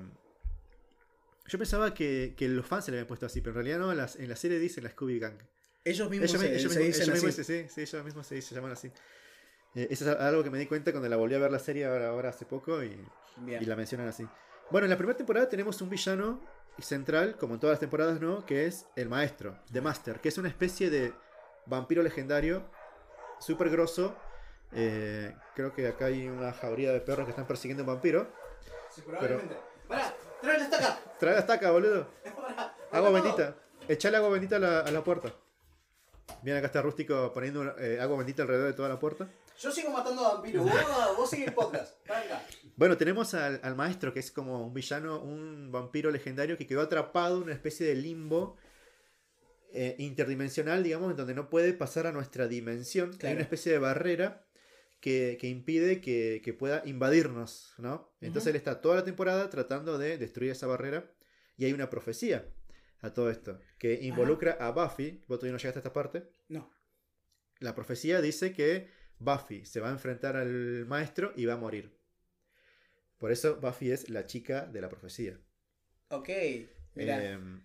yo pensaba que, que los fans se le habían puesto así, pero en realidad no, en la, en la serie dicen la Scooby Gang. Ellos mismos Ellos, se, ellos se mismos- dicen ellos así. mismos- sí, sí, ellos mismos se, se llaman así. Eh, eso es algo que me di cuenta cuando la volví a ver la serie ahora, ahora hace poco y, la mencionan así. Bueno, en la primera temporada tenemos un villano central, como en todas las temporadas, ¿no? Que es el maestro, The Master, que es una especie de vampiro legendario, súper grosso. Eh, creo que acá hay una jauría de perros que están persiguiendo un vampiro. Sí, probablemente. Pará, trae la estaca. Trae la estaca, boludo. Agua todo. bendita. Echale agua bendita a la, a la puerta. Bien, acá está Rústico poniendo eh, agua bendita alrededor de toda la puerta. Yo sigo matando a vampiros. Vos, vos sigue el podcast. Venga. Bueno, tenemos al, al maestro, que es como un villano, un vampiro legendario que quedó atrapado en una especie de limbo eh, interdimensional, digamos, en donde no puede pasar a nuestra dimensión. Hay una especie de barrera que, que impide que, que pueda invadirnos, ¿no? Entonces él está toda la temporada tratando de destruir esa barrera y hay una profecía a todo esto que involucra a Buffy. Vos todavía no llegaste a esta parte. No. La profecía dice que Buffy se va a enfrentar al maestro y va a morir. Por eso Buffy es la chica de la profecía. Ok. Mira. Em,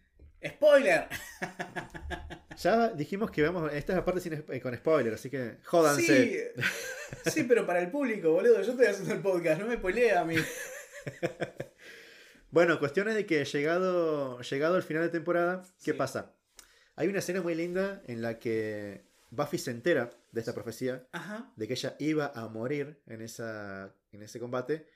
¡Spoiler! ya dijimos que vamos. Esta es la parte sin, con spoiler, así que jódanse. Sí, sí, pero para el público, boludo. Yo estoy haciendo el podcast. No me spoilea a mí. Bueno, cuestiones de que llegado, llegado al final de temporada, ¿qué Sí. pasa? Hay una escena muy linda en la que Buffy se entera de esta profecía, Ajá. de que ella iba a morir en, esa, en ese combate.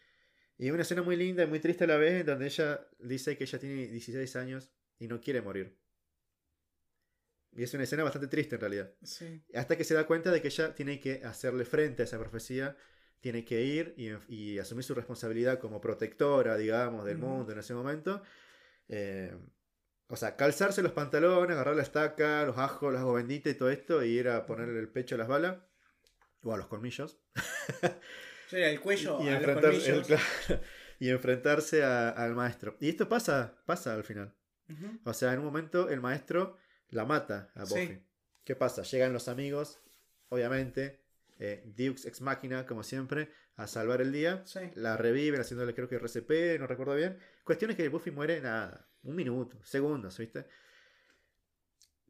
Y una escena muy linda y muy triste a la vez, en donde ella dice que ella tiene 16 años y no quiere morir. Y es una escena bastante triste en realidad. Sí. Hasta que se da cuenta de que ella tiene que hacerle frente a esa profecía, tiene que ir y, y asumir su responsabilidad como protectora, digamos, del mundo en ese momento. Eh, o sea, calzarse los pantalones, agarrar la estaca, los ajos, las agua bendita y todo esto, y ir a ponerle el pecho a las balas, o a los colmillos, era el cuello y, a los enfrentar- el- colmillos. claro, y enfrentarse a- al maestro. Y esto pasa, pasa al final. O sea, en un momento el maestro la mata a Sí. Buffy. ¿Qué pasa? Llegan los amigos, obviamente, eh, Dukes ex máquina, como siempre, a salvar el día. Sí. La reviven haciéndole, creo que RCP, no recuerdo bien. Cuestión es que Buffy muere nada, un minuto, segundos, ¿viste?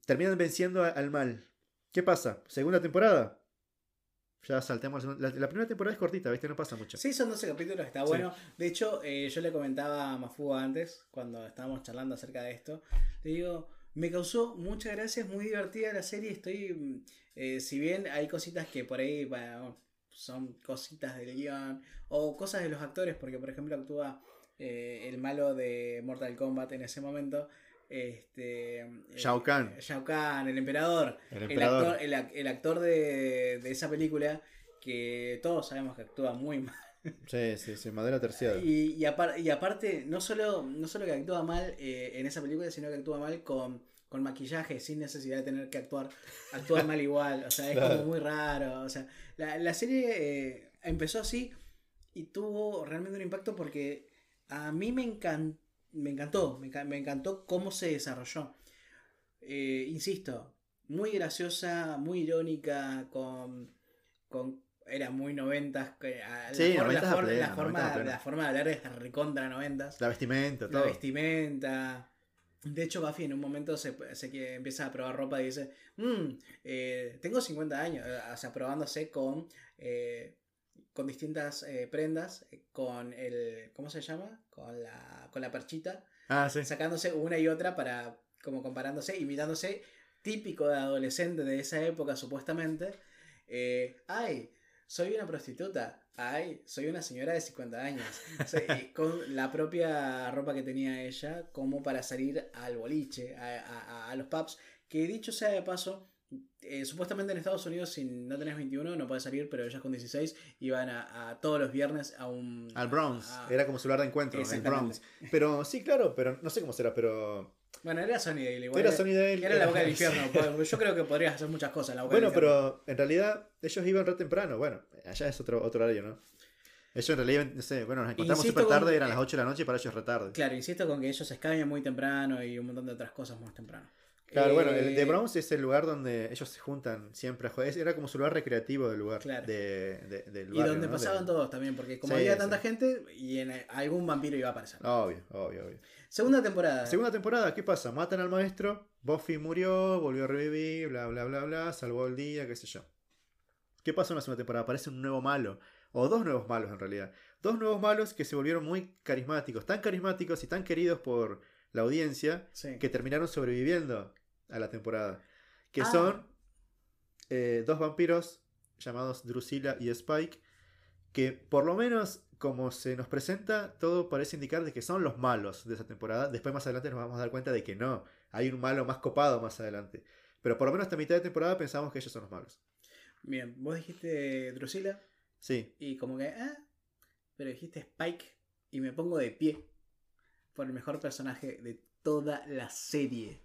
Terminan venciendo a- al mal. ¿Qué pasa? Segunda temporada. Ya saltemos. La, la- primera temporada es cortita, ¿viste? No pasa mucho. Sí, son 12 capítulos, está Sí. bueno. De hecho, eh, yo le comentaba a Mafuga antes, cuando estábamos charlando acerca de esto, le digo, me causó mucha gracia, es muy divertida la serie, estoy, mm, eh, si bien hay cositas que por ahí bueno, son cositas del guion o cosas de los actores, porque por ejemplo actúa eh, el malo de Mortal Kombat en ese momento. Este, eh, Shao Kahn. Shao Kahn, el emperador. El actor, el, ac- el actor de, de esa película que todos sabemos que actúa muy mal. Sí, sí, sí, madera terciada. Y, y, apar- y aparte, no solo, no solo que actúa mal eh, en esa película, sino que actúa mal con, con maquillaje, sin necesidad de tener que actuar. Actúa mal igual, o sea, es Claro. como muy raro. O sea, la, la serie eh, empezó así y tuvo realmente un impacto porque a mí me, encan- me encantó, me, enca- me encantó cómo se desarrolló. Eh, insisto, muy graciosa, muy irónica, con, con era muy noventas. Sí, for- noventas a for- pleno, la forma, noventas la forma de hablar es recontra noventas. La vestimenta, La todo. vestimenta. De hecho, Buffy en un momento se, se que empieza a probar ropa y dice, "Mm, eh, tengo 50 años, eh, o sea, probándose con, eh, con distintas eh, prendas, eh, con el, ¿cómo se llama? Con la, con la perchita, Ah, sí. sacándose una y otra para, como comparándose, imitándose, típico de adolescente de esa época supuestamente. Eh, ay, soy una prostituta. Ay, soy una señora de 50 años. O sea, con la propia ropa que tenía ella, como para salir al boliche, a, a- a los pubs. Que dicho sea de paso, eh, supuestamente en Estados Unidos, si no tenés 21, no puedes salir, pero ellas con 16 iban a, a todos los viernes a un. Al Bronx. a- Era como su lugar de encuentro, el. Bronx. Pero sí, claro, pero no sé cómo será, pero. Bueno, era Sunnydale igual. Era Sunnydale, que Era la boca del infierno. Yo creo que podrías hacer muchas cosas en la boca Bueno, del pero en realidad ellos iban re temprano. Bueno, allá es otro, otro horario, ¿no? Ellos en realidad, no sé, bueno, nos encontramos súper tarde, eran las 8 de la noche y para ellos re tarde. Claro, insisto con que ellos se escabian muy temprano y un montón de otras cosas más temprano. Claro, Eh, bueno, el de Bronx es el lugar donde ellos se juntan siempre a jugar. Era como su lugar recreativo del lugar. Claro. De, de- del Y barrio, donde ¿no? pasaban De- todos también, porque como Sí, había sí. tanta gente, y en algún vampiro iba a aparecer. Obvio, obvio, obvio. Segunda temporada. Segunda temporada, ¿qué pasa? Matan al maestro, Buffy murió, volvió a revivir, bla, bla, bla, bla, salvó el día, qué sé yo. ¿Qué pasó en la segunda temporada? Aparece un nuevo malo, o dos nuevos malos en realidad. Dos nuevos malos que se volvieron muy carismáticos, tan carismáticos y tan queridos por la audiencia, Sí. que terminaron sobreviviendo a la temporada. Que Ah. son eh, dos vampiros llamados Drusilla y Spike, que por lo menos como se nos presenta, todo parece indicar de que son los malos de esa temporada. Después más adelante nos vamos a dar cuenta de que no, hay un malo más copado más adelante. Pero por lo menos hasta mitad de temporada pensamos que ellos son los malos. Bien, vos dijiste Drusilla Sí, y como que, ah, pero dijiste Spike y me pongo de pie por el mejor personaje de toda la serie.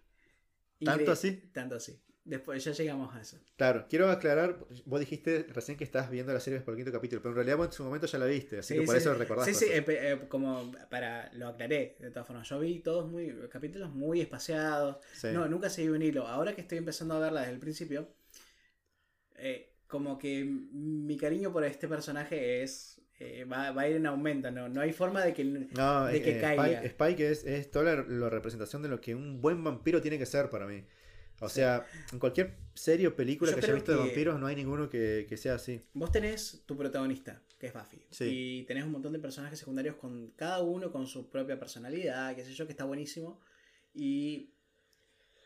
¿Tanto así? Tanto así. Después ya llegamos a eso. claro. Quiero aclarar, vos dijiste recién que estabas viendo la serie por el quinto capítulo, pero en realidad vos en su momento ya la viste, así Sí, que por sí. eso recordás. Sí, sí, eh, eh, como para, lo aclaré, de todas formas. Yo vi todos muy, capítulos muy espaciados. Sí. No, nunca seguí un hilo. Ahora que estoy empezando a verla desde el principio, eh, como que mi cariño por este personaje es eh, va, va a ir en aumento. No, no hay forma de que... No, de eh, que eh, caiga. Spike, Spike es, es toda la, la representación de lo que un buen vampiro tiene que ser para mí. O Sí. sea, en cualquier serie o película Yo que haya visto de vampiros no hay ninguno que, que sea así. Vos tenés tu protagonista, que es Buffy. Sí. Y tenés un montón de personajes secundarios con cada uno con su propia personalidad, qué sé yo, que está buenísimo. Y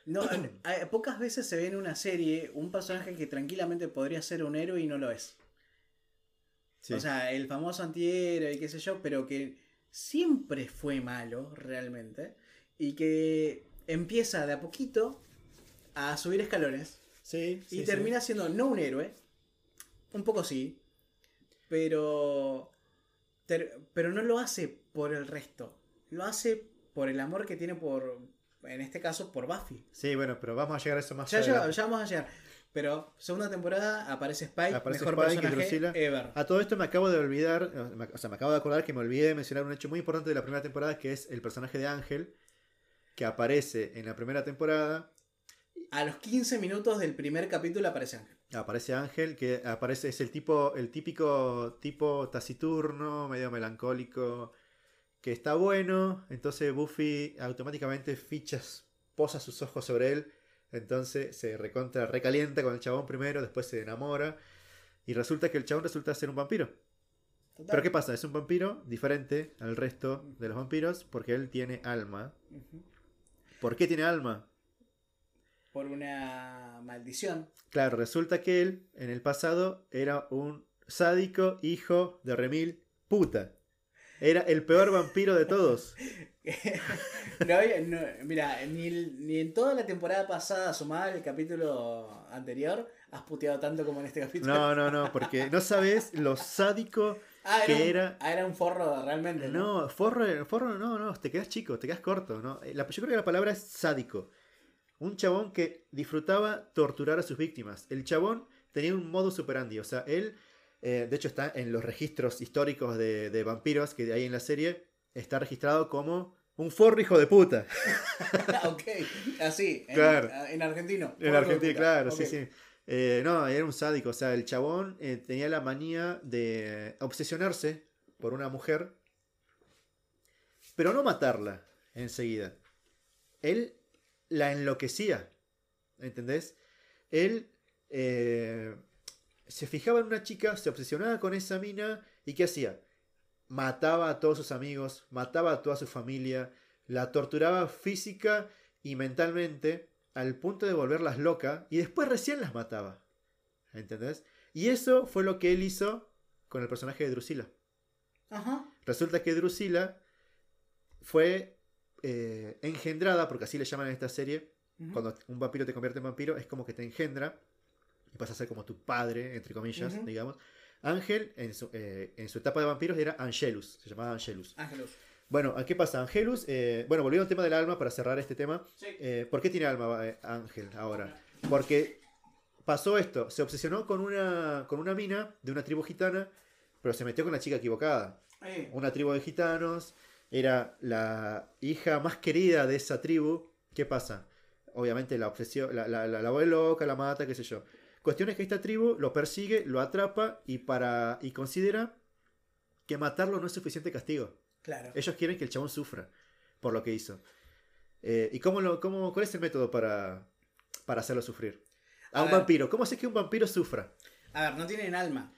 no, hay- pocas veces se ve en una serie un personaje que tranquilamente podría ser un héroe y no lo es. Sí. O sea, el famoso antihéroe y qué sé yo, pero que siempre fue malo realmente. Y que empieza de a poquito a subir escalones. sí, Y sí, termina siendo no un héroe. Un poco sí. Pero. pero no lo hace por el resto. Lo hace por el amor que tiene por. En este caso, por Buffy. Sí, bueno, pero vamos a llegar a eso más Ya, ya vamos a llegar. Pero segunda temporada aparece Spike, Aparece mejor Spike personaje ever. A todo esto me acabo de olvidar, o sea, me acabo de acordar que me olvidé de mencionar un hecho muy importante de la primera temporada, que es el personaje de Ángel, que aparece en la primera temporada. A los 15 minutos del primer capítulo aparece Ángel. Aparece Ángel, que aparece, es el tipo, el típico tipo taciturno, medio melancólico, que está bueno. Entonces Buffy automáticamente fichas, posa sus ojos sobre él. Entonces se recontra, recalienta con el chabón primero, después se enamora. Y resulta que el chabón resulta ser un vampiro. Total. Pero ¿qué pasa? Es un vampiro diferente al resto de los vampiros porque él tiene alma. ¿Por qué tiene alma? Por una maldición. Claro, resulta que él en el pasado era un sádico, hijo de remil, puta. Era el peor vampiro de todos. No había- no, mira, ni, en toda la temporada pasada, sumada al capítulo anterior, has puteado tanto como en este capítulo. No, no, no, porque no sabes lo sádico ah, que era, era- ah, era un forro realmente. ¿no? No, forro, forro no, no, te quedas chico, te quedas corto. ¿no? Eh, La- yo creo que la palabra es sádico. Un chabón que disfrutaba torturar a sus víctimas. El chabón tenía un modo superandi, o sea, él, eh, de hecho está en los registros históricos de, de vampiros que hay en la serie, está registrado como un forro hijo de puta. ok, así, en, Claro. en argentino. En puta. claro, sí, sí. Eh, no, era un sádico, o sea, el chabón eh, tenía la manía de obsesionarse por una mujer, pero no matarla enseguida. Él la enloquecía, ¿entendés? Él eh, se fijaba en una chica, se obsesionaba con esa mina y ¿qué hacía? Mataba a todos sus amigos, mataba a toda su familia, la torturaba física y mentalmente al punto de volverlas loca y después recién las mataba. ¿Entendés? Y eso fue lo que él hizo con el personaje de Drusila. Ajá. Resulta que Drusila fue eh, engendrada, porque así le llaman en esta serie, cuando un vampiro te convierte en vampiro, es como que te engendra pasa a ser como tu padre, entre comillas, Ujú. digamos. Ángel, en su, eh, en su etapa de vampiros, era Angelus, se llamaba Angelus. Ángelus. Bueno, ¿a ¿qué pasa? Angelus, eh, bueno, volviendo al tema del alma para cerrar este tema. Sí. eh, ¿Por qué tiene alma eh, Ángel ahora? Porque pasó esto, se obsesionó con una, con una mina de una tribu gitana, pero se metió con la chica equivocada. Una tribu de gitanos, era la hija más querida de esa tribu. ¿Qué pasa? Obviamente la obsesión, la, la, la, la loca, la mata, qué sé yo. Cuestión es que esta tribu lo persigue, lo atrapa y, para, y considera que matarlo no es suficiente castigo. claro. Ellos quieren que el chabón sufra por lo que hizo. Eh, ¿Y cómo lo, cómo, cuál es el método para, para hacerlo sufrir? A, A un ver. vampiro. ¿Cómo haces que un vampiro sufra? A ver, no tienen alma.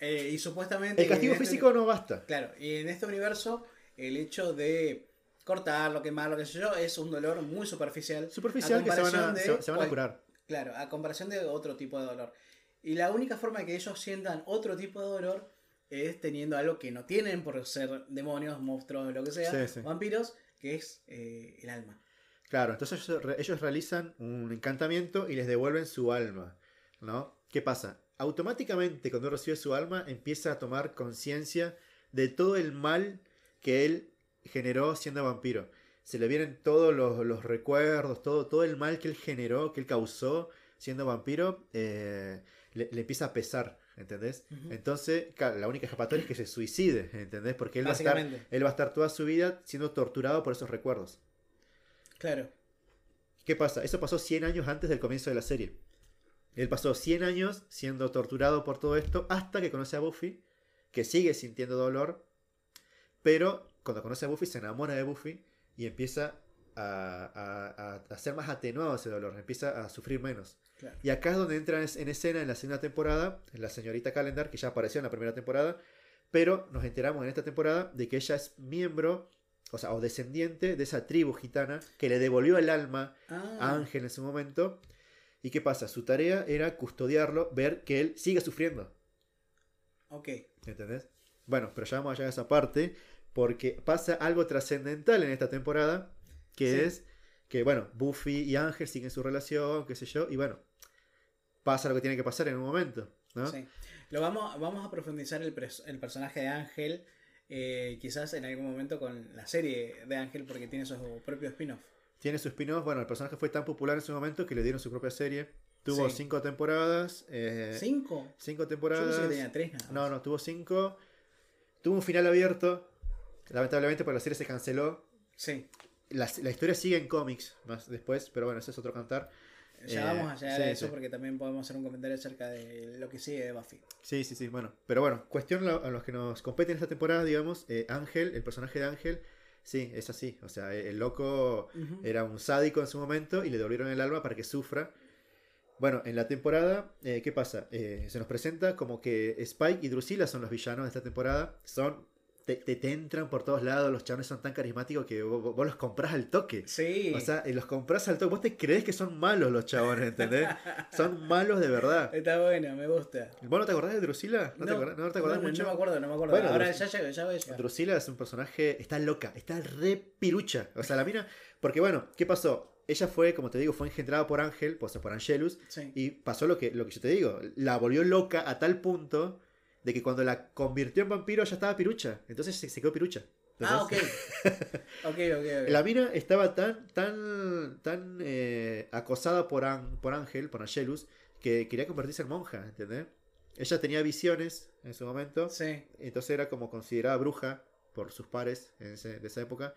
Eh, y supuestamente. El castigo este- físico no basta. Claro, y en este universo, el hecho de cortarlo, quemarlo, qué sé yo, es un dolor muy superficial. Superficial que se van a, de- se- se van a curar. Claro, a comparación de otro tipo de dolor. Y la única forma de que ellos sientan otro tipo de dolor es teniendo algo que no tienen por ser demonios, monstruos, lo que sea, Sí, sí. vampiros, que es eh, el alma. Claro, entonces ellos, re- ellos realizan un encantamiento y les devuelven su alma. ¿No? ¿Qué pasa? Automáticamente cuando recibe su alma empieza a tomar conciencia de todo el mal que él generó siendo vampiro. Se le vienen todos los, los recuerdos, todo, todo el mal que él generó, que él causó siendo vampiro, eh, le, le empieza a pesar, ¿entendés? Entonces, la única escapatoria es que se suicide, ¿entendés? Porque él va, a estar, él va a estar toda su vida siendo torturado por esos recuerdos. Claro. ¿Qué pasa? Eso pasó 100 años antes del comienzo de la serie. Él pasó 100 años siendo torturado por todo esto hasta que conoce a Buffy, que sigue sintiendo dolor, pero cuando conoce a Buffy se enamora de Buffy y empieza a, a- a- ser más atenuado ese dolor, empieza a sufrir menos. Claro. Y acá es donde entra en en escena en la segunda temporada, la señorita Calendar, que ya apareció en la primera temporada, pero nos enteramos en esta temporada de que ella es miembro, o sea, o descendiente de esa tribu gitana que le devolvió el alma Ah, a Ángel en su momento. ¿Y qué pasa? Su tarea era custodiarlo, ver que él sigue sufriendo. ok. ¿Entendés? Bueno, pero ya vamos allá a esa parte, porque pasa algo trascendental en esta temporada, que Sí. es que, bueno, Buffy y Ángel siguen su relación, qué sé yo, y bueno, pasa lo que tiene que pasar en un momento, ¿no? Sí. Lo vamos, vamos a profundizar el, el personaje de Ángel, eh, quizás en algún momento con la serie de Ángel, porque tiene su propio spin-off. Tiene su spin-off, bueno, el personaje fue tan popular en su momento que le dieron su propia serie. Tuvo Sí. cinco temporadas. eh, ¿Cinco? cinco Yo temporadas. pensé que tenía tres nada más. No, no, tuvo cinco. Tuvo un final abierto. Lamentablemente, porque la serie se canceló. Sí, La, la historia sigue en cómics más después, pero bueno, ese es otro cantar. ya Eh, vamos a llegar sí, a eso sí. porque también podemos hacer un comentario acerca de lo que sigue de Buffy. Sí, sí, sí, bueno. Pero bueno, cuestión a los que nos competen esta temporada, digamos, eh, Ángel, el personaje de Ángel, sí, es así. O sea, el loco era un sádico en su momento y le devolvieron el alma para que sufra. Bueno, en la temporada, eh, ¿qué pasa? Se nos presenta como que Spike y Drusilla son los villanos de esta temporada. Son te, te, te entran por todos lados, los chabones son tan carismáticos que vos, vos los comprás al toque. Sí. O sea, los compras al toque. Vos te crees que son malos los chabones, ¿entendés? son malos de verdad. Está bueno, me gusta. ¿Vos no te acordás de Drusila? ¿No, te acordás, no te acordás no, mucho? No me acuerdo, no me acuerdo. Bueno, Ahora Drus- ya llego, ya voy a llegar. Drusila es un personaje, está loca, está re pirucha. O sea, la mina. Porque bueno, ¿qué pasó? Ella fue, como te digo, fue engendrada por Ángel, sea, por Angelus, Sí. y pasó lo que, lo que yo te digo. La volvió loca a tal punto de que cuando la convirtió en vampiro ya estaba pirucha. Entonces se, se quedó pirucha. Ah, ok. ¿Entendés? ok, ok, ok. La mina estaba tan, tan, tan eh, acosada por, An- por Ángel, por Angelus, que quería convertirse en monja, ¿entendés? Ella tenía visiones en su momento, Sí. entonces era como considerada bruja por sus pares en ese- de esa época.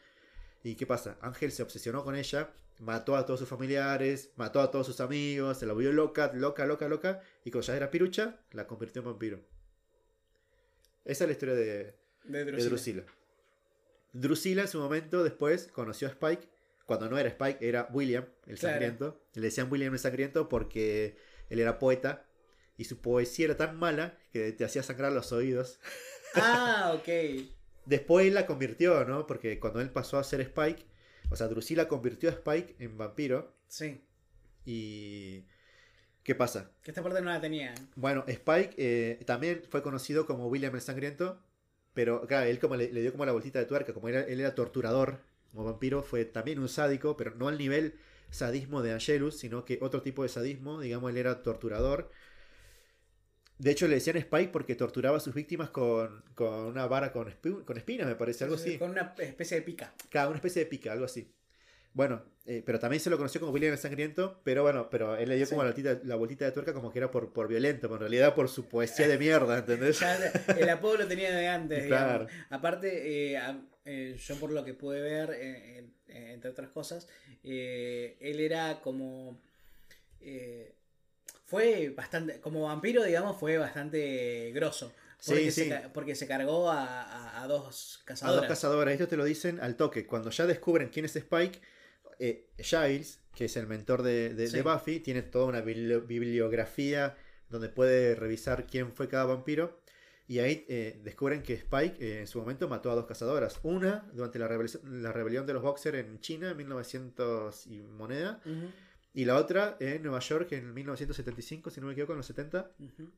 ¿Y qué pasa? Ángel se obsesionó con ella, mató a todos sus familiares, mató a todos sus amigos, se la volvió loca, loca, loca, loca, y cuando ya era pirucha, la convirtió en vampiro. Esa es la historia de, De. Drusilla. Drusilla en su momento después conoció a Spike. Cuando no era Spike, era William el Claro. Sangriento. Le decían William el Sangriento porque él era poeta y su poesía era tan mala que te hacía sangrar los oídos. Ah, ok. Después él la convirtió, ¿no? Porque cuando él pasó a ser Spike, o sea, Drusilla convirtió a Spike en vampiro. Sí. Y. ¿Qué pasa? Que esta parte no la tenía. Bueno, Spike eh, también fue conocido como William el Sangriento, pero claro, él como le, le dio como la vueltita de tuerca, como era- él era torturador, como vampiro, fue también un sádico, pero no al nivel sadismo de Angelus, sino que otro tipo de sadismo, digamos, él era torturador. De hecho, le decían Spike porque torturaba a sus víctimas con, con una vara con, espi- con espinas, me parece, algo así. Con una especie de pica. Cada una especie de pica, algo así. Bueno, eh, pero también se lo conoció como William el Sangriento, pero bueno, pero él le dio Sí. como la, vueltita- la vueltita de tuerca como que era por, por violento, pero en realidad por su poesía de mierda, ¿entendés? El apodo lo tenía de antes, Claro. digamos. Aparte, eh, a- eh, yo por lo que pude ver, eh, eh, entre otras cosas, él era como... eh, fue bastante, como vampiro, digamos, fue bastante grosso. Sí, Porque, sí. Se, ca- porque se cargó a, a- a dos A cazadoras. dos cazadoras, ellos te lo dicen al toque. Cuando ya descubren quién es Spike, eh, Giles, que es el mentor de, de- Sí. de Buffy, tiene toda una bibli- bibliografía donde puede revisar quién fue cada vampiro. Y ahí eh, descubren que Spike eh, en su momento mató a dos cazadoras. Una durante la, rebelión- la rebelión de los Boxers en China en 1900 y moneda. Y la otra en Nueva York en 1975, si no me equivoco, en los 70. ujú.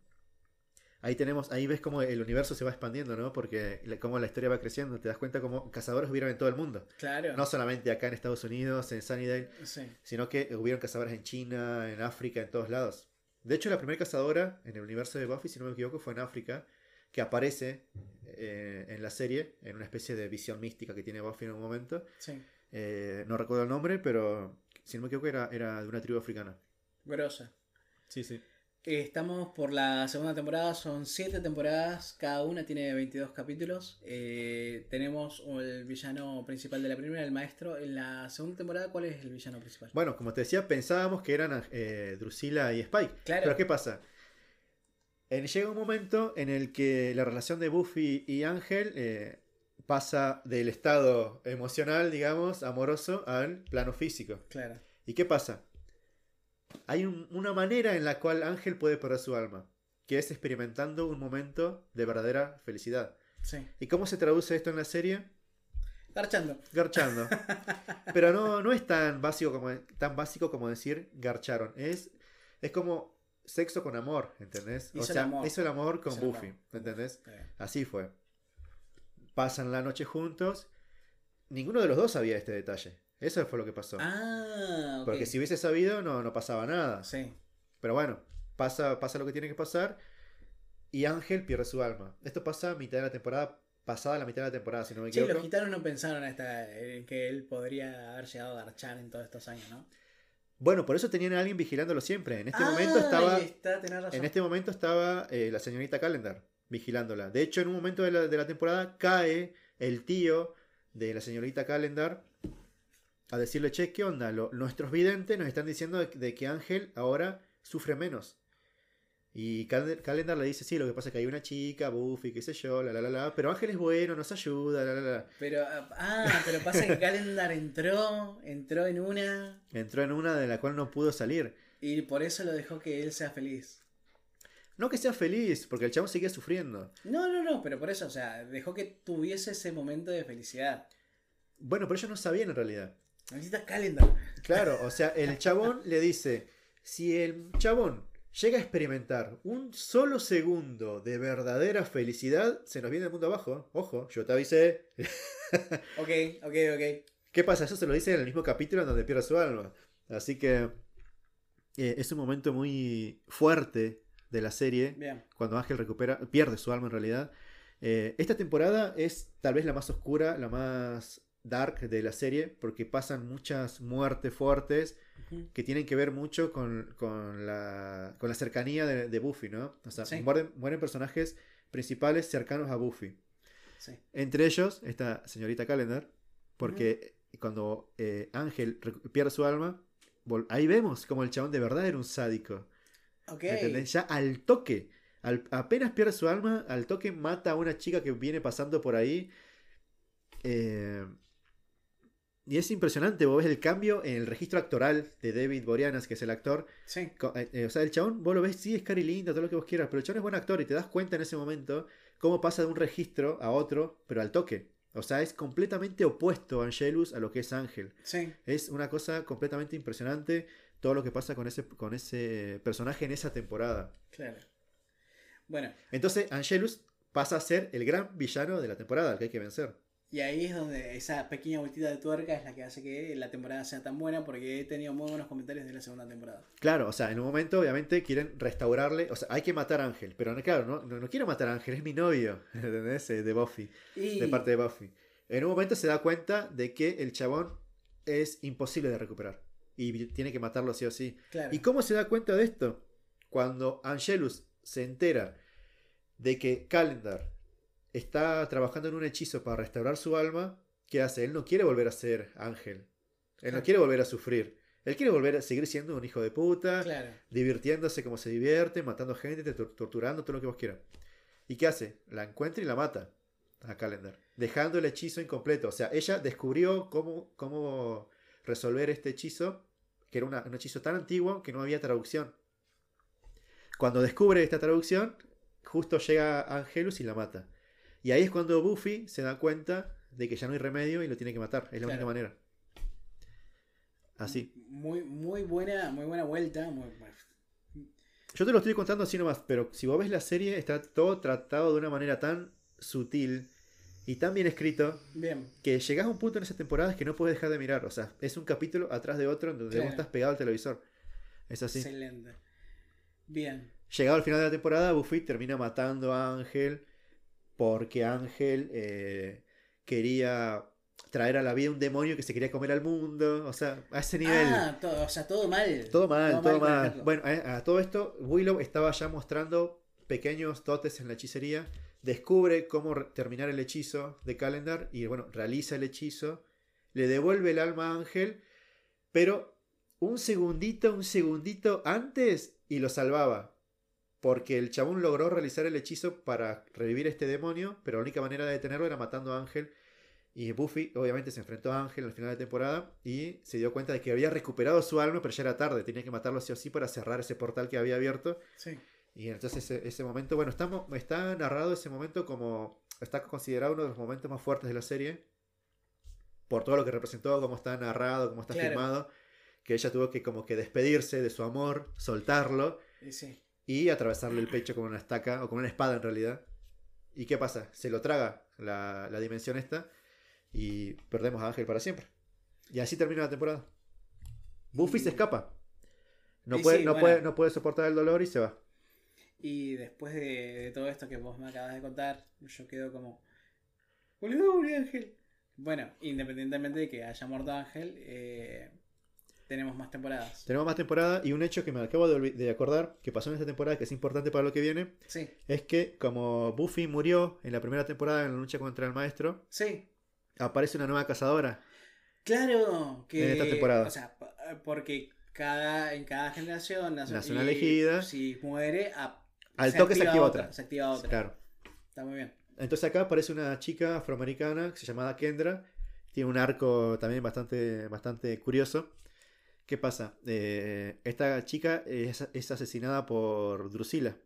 Ahí tenemos, ahí ves cómo el universo se va expandiendo, ¿no? Porque cómo la historia va creciendo, te das cuenta cómo cazadores hubieron en todo el mundo. Claro. No solamente acá en Estados Unidos, en Sunnydale, Sí. sino que hubieron cazadores en China, en África, en todos lados. De hecho, la primera cazadora en el universo de Buffy, si no me equivoco, fue en África, que aparece eh, en la serie, en una especie de visión mística que tiene Buffy en un momento. Sí. Eh, no recuerdo el nombre, pero si no me equivoco era, era de una tribu africana. Grosa. Sí, sí. Eh, Estamos por la segunda temporada, son 7 temporadas, cada una tiene 22 capítulos. Eh, tenemos el villano principal de la primera, el maestro. En la segunda temporada, ¿cuál es el villano principal? Bueno, como te decía, pensábamos que eran eh, Drusilla y Spike. Claro. Pero ¿qué pasa? En- llega un momento en el que la relación de Buffy y Ángel eh, pasa del estado emocional, digamos, amoroso, al plano físico. Claro. ¿Y qué pasa? Hay un- una manera en la cual Ángel puede perder su alma, que es experimentando un momento de verdadera felicidad. Sí. ¿Y cómo se traduce esto en la serie? Garchando. Garchando. Pero no, no es tan básico como tan básico como decir garcharon. Es, es como sexo con amor, ¿entendés? Hizo o el sea, amor. hizo el amor con Hizo el Buffy, amor. ¿entendés? Así fue. Pasan la noche juntos. Ninguno de los dos sabía este detalle. Eso fue lo que pasó. Ah. Porque si hubiese sabido, no, no pasaba nada. Sí. Pero bueno, pasa, pasa lo que tiene que pasar. Y Ángel pierde su alma. Esto pasa a mitad de la temporada, pasada la mitad de la temporada, si no me equivoco. los gitanos no pensaron hasta en que él podría haber llegado a garchar en todos estos años, ¿no? Bueno, por eso tenían a alguien vigilándolo siempre. En este Ah, momento estaba. está, tenés razón. En este momento estaba eh, la señorita Calendar vigilándola. De hecho, en un momento de la, de la temporada cae el tío de la señorita Calendar a decirle, che, ¿qué onda? Lo- nuestros videntes nos están diciendo de, de que Ángel ahora sufre menos. Y Cal- Calendar le dice, sí, lo que pasa es que hay una chica, Buffy, qué sé yo, la la la la, pero Ángel es bueno, nos ayuda, la la la. Pero, ah, pero pasa que Calendar entró, entró en una Entró en una de la cual no pudo salir. y por eso lo dejó que él sea feliz. No que sea feliz, porque el chabón seguía sufriendo. No, no, no, pero por eso, o sea, dejó que tuviese ese momento de felicidad. Bueno, pero ellos no sabían en realidad. Necesitas calendar. Claro, o sea, el chabón le dice, si el chabón llega a experimentar un solo segundo de verdadera felicidad, se nos viene el mundo abajo. Ojo, yo te avisé. Ok, ok, ok. ¿Qué pasa? Eso se lo dice en el mismo capítulo en donde pierde su alma. Así que eh, es un momento muy fuerte de la serie Bien. cuando Ángel recupera, pierde su alma en realidad. Eh, esta temporada es tal vez la más oscura, la más dark de la serie, porque pasan muchas muertes fuertes que tienen que ver mucho con, con la, con la cercanía de, de Buffy, ¿no? O sea, Sí. mueren, mueren personajes principales cercanos a Buffy. Sí. Entre ellos, esta señorita Calendar, porque cuando eh, Ángel pierde su alma, ahí vemos como el chabón de verdad era un sádico. Ok. ¿entendés? Ya al toque, al- apenas pierde su alma, al toque mata a una chica que viene pasando por ahí. Eh, y es impresionante, vos ves el cambio en el registro actoral de David Boreanaz, que es el actor. Sí. Eh, eh, o sea, el chabón, vos lo ves, sí, es cari lindo, todo lo que vos quieras, pero el chabón es buen actor y te das cuenta en ese momento cómo pasa de un registro a otro, pero al toque. O sea, es completamente opuesto Angelus a lo que es Ángel. Sí. Es una cosa completamente impresionante todo lo que pasa con ese, con ese personaje en esa temporada. Claro. Bueno, Entonces, Angelus pasa a ser el gran villano de la temporada, al que hay que vencer. Y ahí es donde esa pequeña vueltita de tuerca es la que hace que la temporada sea tan buena porque he tenido muy buenos comentarios de la segunda temporada. Claro, o sea, en un momento obviamente quieren restaurarle, o sea, hay que matar a Ángel, pero no, claro, no, no, no quiero matar a Ángel, es mi novio, ¿entendés? Eh, De Buffy. Y de parte de Buffy. En un momento se da cuenta de que el chabón es imposible de recuperar. Y tiene que matarlo sí o sí. claro. ¿Y cómo se da cuenta de esto? Cuando Angelus se entera de que Calendar está trabajando en un hechizo para restaurar su alma, ¿qué hace? Él no quiere volver a ser ángel. Él no quiere volver a sufrir. Él quiere volver a seguir siendo un hijo de puta, Claro. divirtiéndose como se divierte, matando gente, tor- torturando, todo lo que vos quieras. ¿Y qué hace? La encuentra y la mata a Calendar, dejando el hechizo incompleto. O sea, ella descubrió cómo, cómo resolver este hechizo, que era una- un hechizo tan antiguo que no había traducción. Cuando descubre esta traducción, justo llega Angelus y la mata. Y ahí es cuando Buffy se da cuenta de que ya no hay remedio y lo tiene que matar. Es la Claro. única manera. Así. Muy, muy buena, muy buena vuelta. Muy, Yo te lo estoy contando así nomás, pero si vos ves la serie, está todo tratado de una manera tan sutil y tan bien escrito bien. que llegás a un punto en esa temporada que no puedes dejar de mirar. O sea, es un capítulo atrás de otro en donde Claro. vos estás pegado al televisor. Es así. Excelente. Bien. Llegado al final de la temporada, Buffy termina matando a Ángel porque Ángel eh, quería traer a la vida un demonio que se quería comer al mundo. O sea, a ese nivel. Ah, todo, o sea, todo mal. Todo mal, todo, mal. Bueno, a, a todo esto, Willow estaba ya mostrando pequeños dotes en la hechicería. Descubre cómo terminar el hechizo de Calendar y, bueno, realiza el hechizo. Le devuelve el alma a Ángel, pero un segundito, un segundito antes y lo salvaba. Porque el chabón logró realizar el hechizo para revivir este demonio, pero la única manera de detenerlo era matando a Ángel. Y Buffy obviamente se enfrentó a Ángel al final de temporada y se dio cuenta de que había recuperado su alma, pero ya era tarde, tenía que matarlo sí o sí para cerrar ese portal que había abierto. Sí. Y entonces ese, ese momento, bueno, está, narrado ese momento como, está considerado uno de los momentos más fuertes de la serie, por todo lo que representó, cómo está narrado, cómo está Claro. filmado, que ella tuvo que como que despedirse de su amor, soltarlo sí. Y atravesarle el pecho con una estaca o con una espada en realidad. ¿Y qué pasa? Se lo traga la, la dimensión esta y perdemos a Ángel para siempre. Y así termina la temporada. Buffy se escapa. No puede, sí, no, bueno. puede, no puede soportar el dolor y se va. Y después de, de todo esto que vos me acabas de contar, yo quedo como. Ángel. Bueno, independientemente de que haya muerto Ángel, eh, tenemos más temporadas. Tenemos más temporada y un hecho que me acabo de, acordar que pasó en esta temporada que es importante para lo que viene Sí, es que como Buffy murió en la primera temporada en la lucha contra el maestro, sí. aparece una nueva cazadora. Claro que. En esta temporada. O sea, pa- porque cada, en cada generación una y elegida. Si muere, a- Al toque se activa otra. Se activa otra. Claro. Está muy bien. Entonces acá aparece una chica afroamericana que se llama Kendra. Tiene un arco también bastante, bastante curioso. ¿Qué pasa? Eh, esta chica es, es asesinada por Drusilla.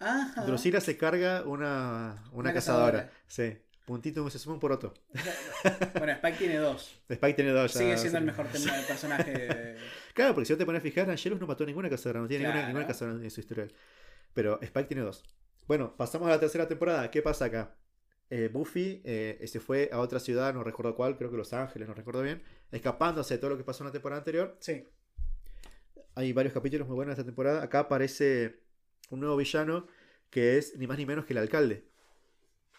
Ajá. Drusila se carga una, una, Una cazadora. cazadora. Sí. Puntito se suma un poroto. Bueno, Spike tiene dos. Spike tiene dos ya. Sigue siendo el mejor tema- personaje. de- Claro, porque si vos te pones a fijar, Angelus no mató ninguna cazadora, no tiene ninguna cazadora en su historial. Pero Spike tiene dos. Bueno, pasamos a la tercera temporada. ¿Qué pasa acá? Eh, Buffy eh, se fue a otra ciudad, no recuerdo cuál, creo que Los Ángeles, no recuerdo bien, escapándose de todo lo que pasó en la temporada anterior. Sí. Hay varios capítulos muy buenos en esta temporada. Acá aparece un nuevo villano que es ni más ni menos que el alcalde.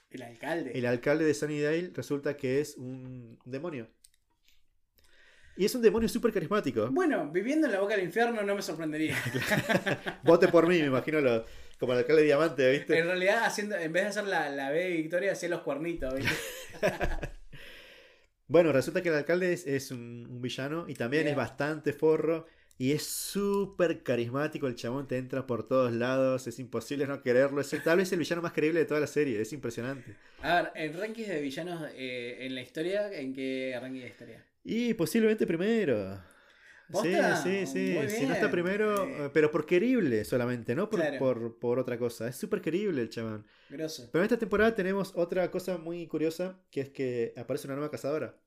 El alcalde. El alcalde de Sunnydale resulta que es un demonio. Y es un demonio súper carismático. Bueno, viviendo en la boca del infierno no me sorprendería. Vote por mí, me imagino lo- como el alcalde de Diamante, ¿viste? En realidad, haciendo, en vez de hacer la, la B de Victoria, hacía los cuernitos. ¿viste? Bueno, resulta que el alcalde es, es un, un villano y también es bastante forro y es súper carismático. El chabón te entra por todos lados, es imposible no quererlo. Es el- tal vez el villano más creíble de toda la serie, es impresionante. A ver, en ranking de villanos eh, en la historia, ¿en qué ranking de historia? Y posiblemente primero. Sí, ¿Posta? sí, sí. Muy Si no está primero, Eh. pero por querible solamente, no por, Claro. por, por otra cosa. Es súper querible el chabón. Pero en esta temporada tenemos otra cosa muy curiosa, que es que aparece una nueva cazadora.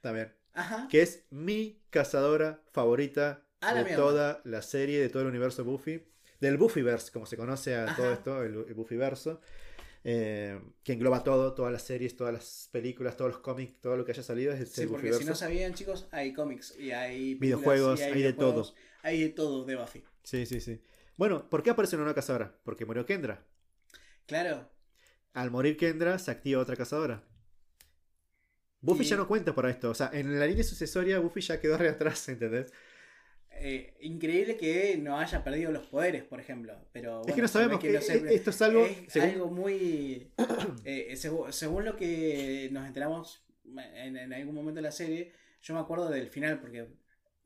También. Ajá. Que es mi cazadora favorita A la de mierda. toda la serie, de todo el universo Buffy. Del Buffyverse, como se conoce a Ajá. todo esto, el, el Buffyverso. Eh, que engloba todo, todas las series, todas las películas, todos los cómics, todo lo que haya salido es Sí, el porque si no sabían, chicos, hay cómics y hay Videojuegos, y hay de videojuegos, Hay de todo de Buffy. Sí, sí, sí. Bueno, ¿por qué aparece una nueva cazadora? Porque murió Kendra. Claro. Al morir Kendra, se activa otra cazadora. Buffy Y- ya no cuenta para esto. O sea, en la línea sucesoria, Buffy ya quedó re atrás, ¿entendés? Eh, increíble que no haya perdido los poderes, por ejemplo. Pero es que no sabemos que, se- esto es algo. es según- algo muy. eh, segu- según lo que nos enteramos en, en algún momento de la serie, yo me acuerdo del final, porque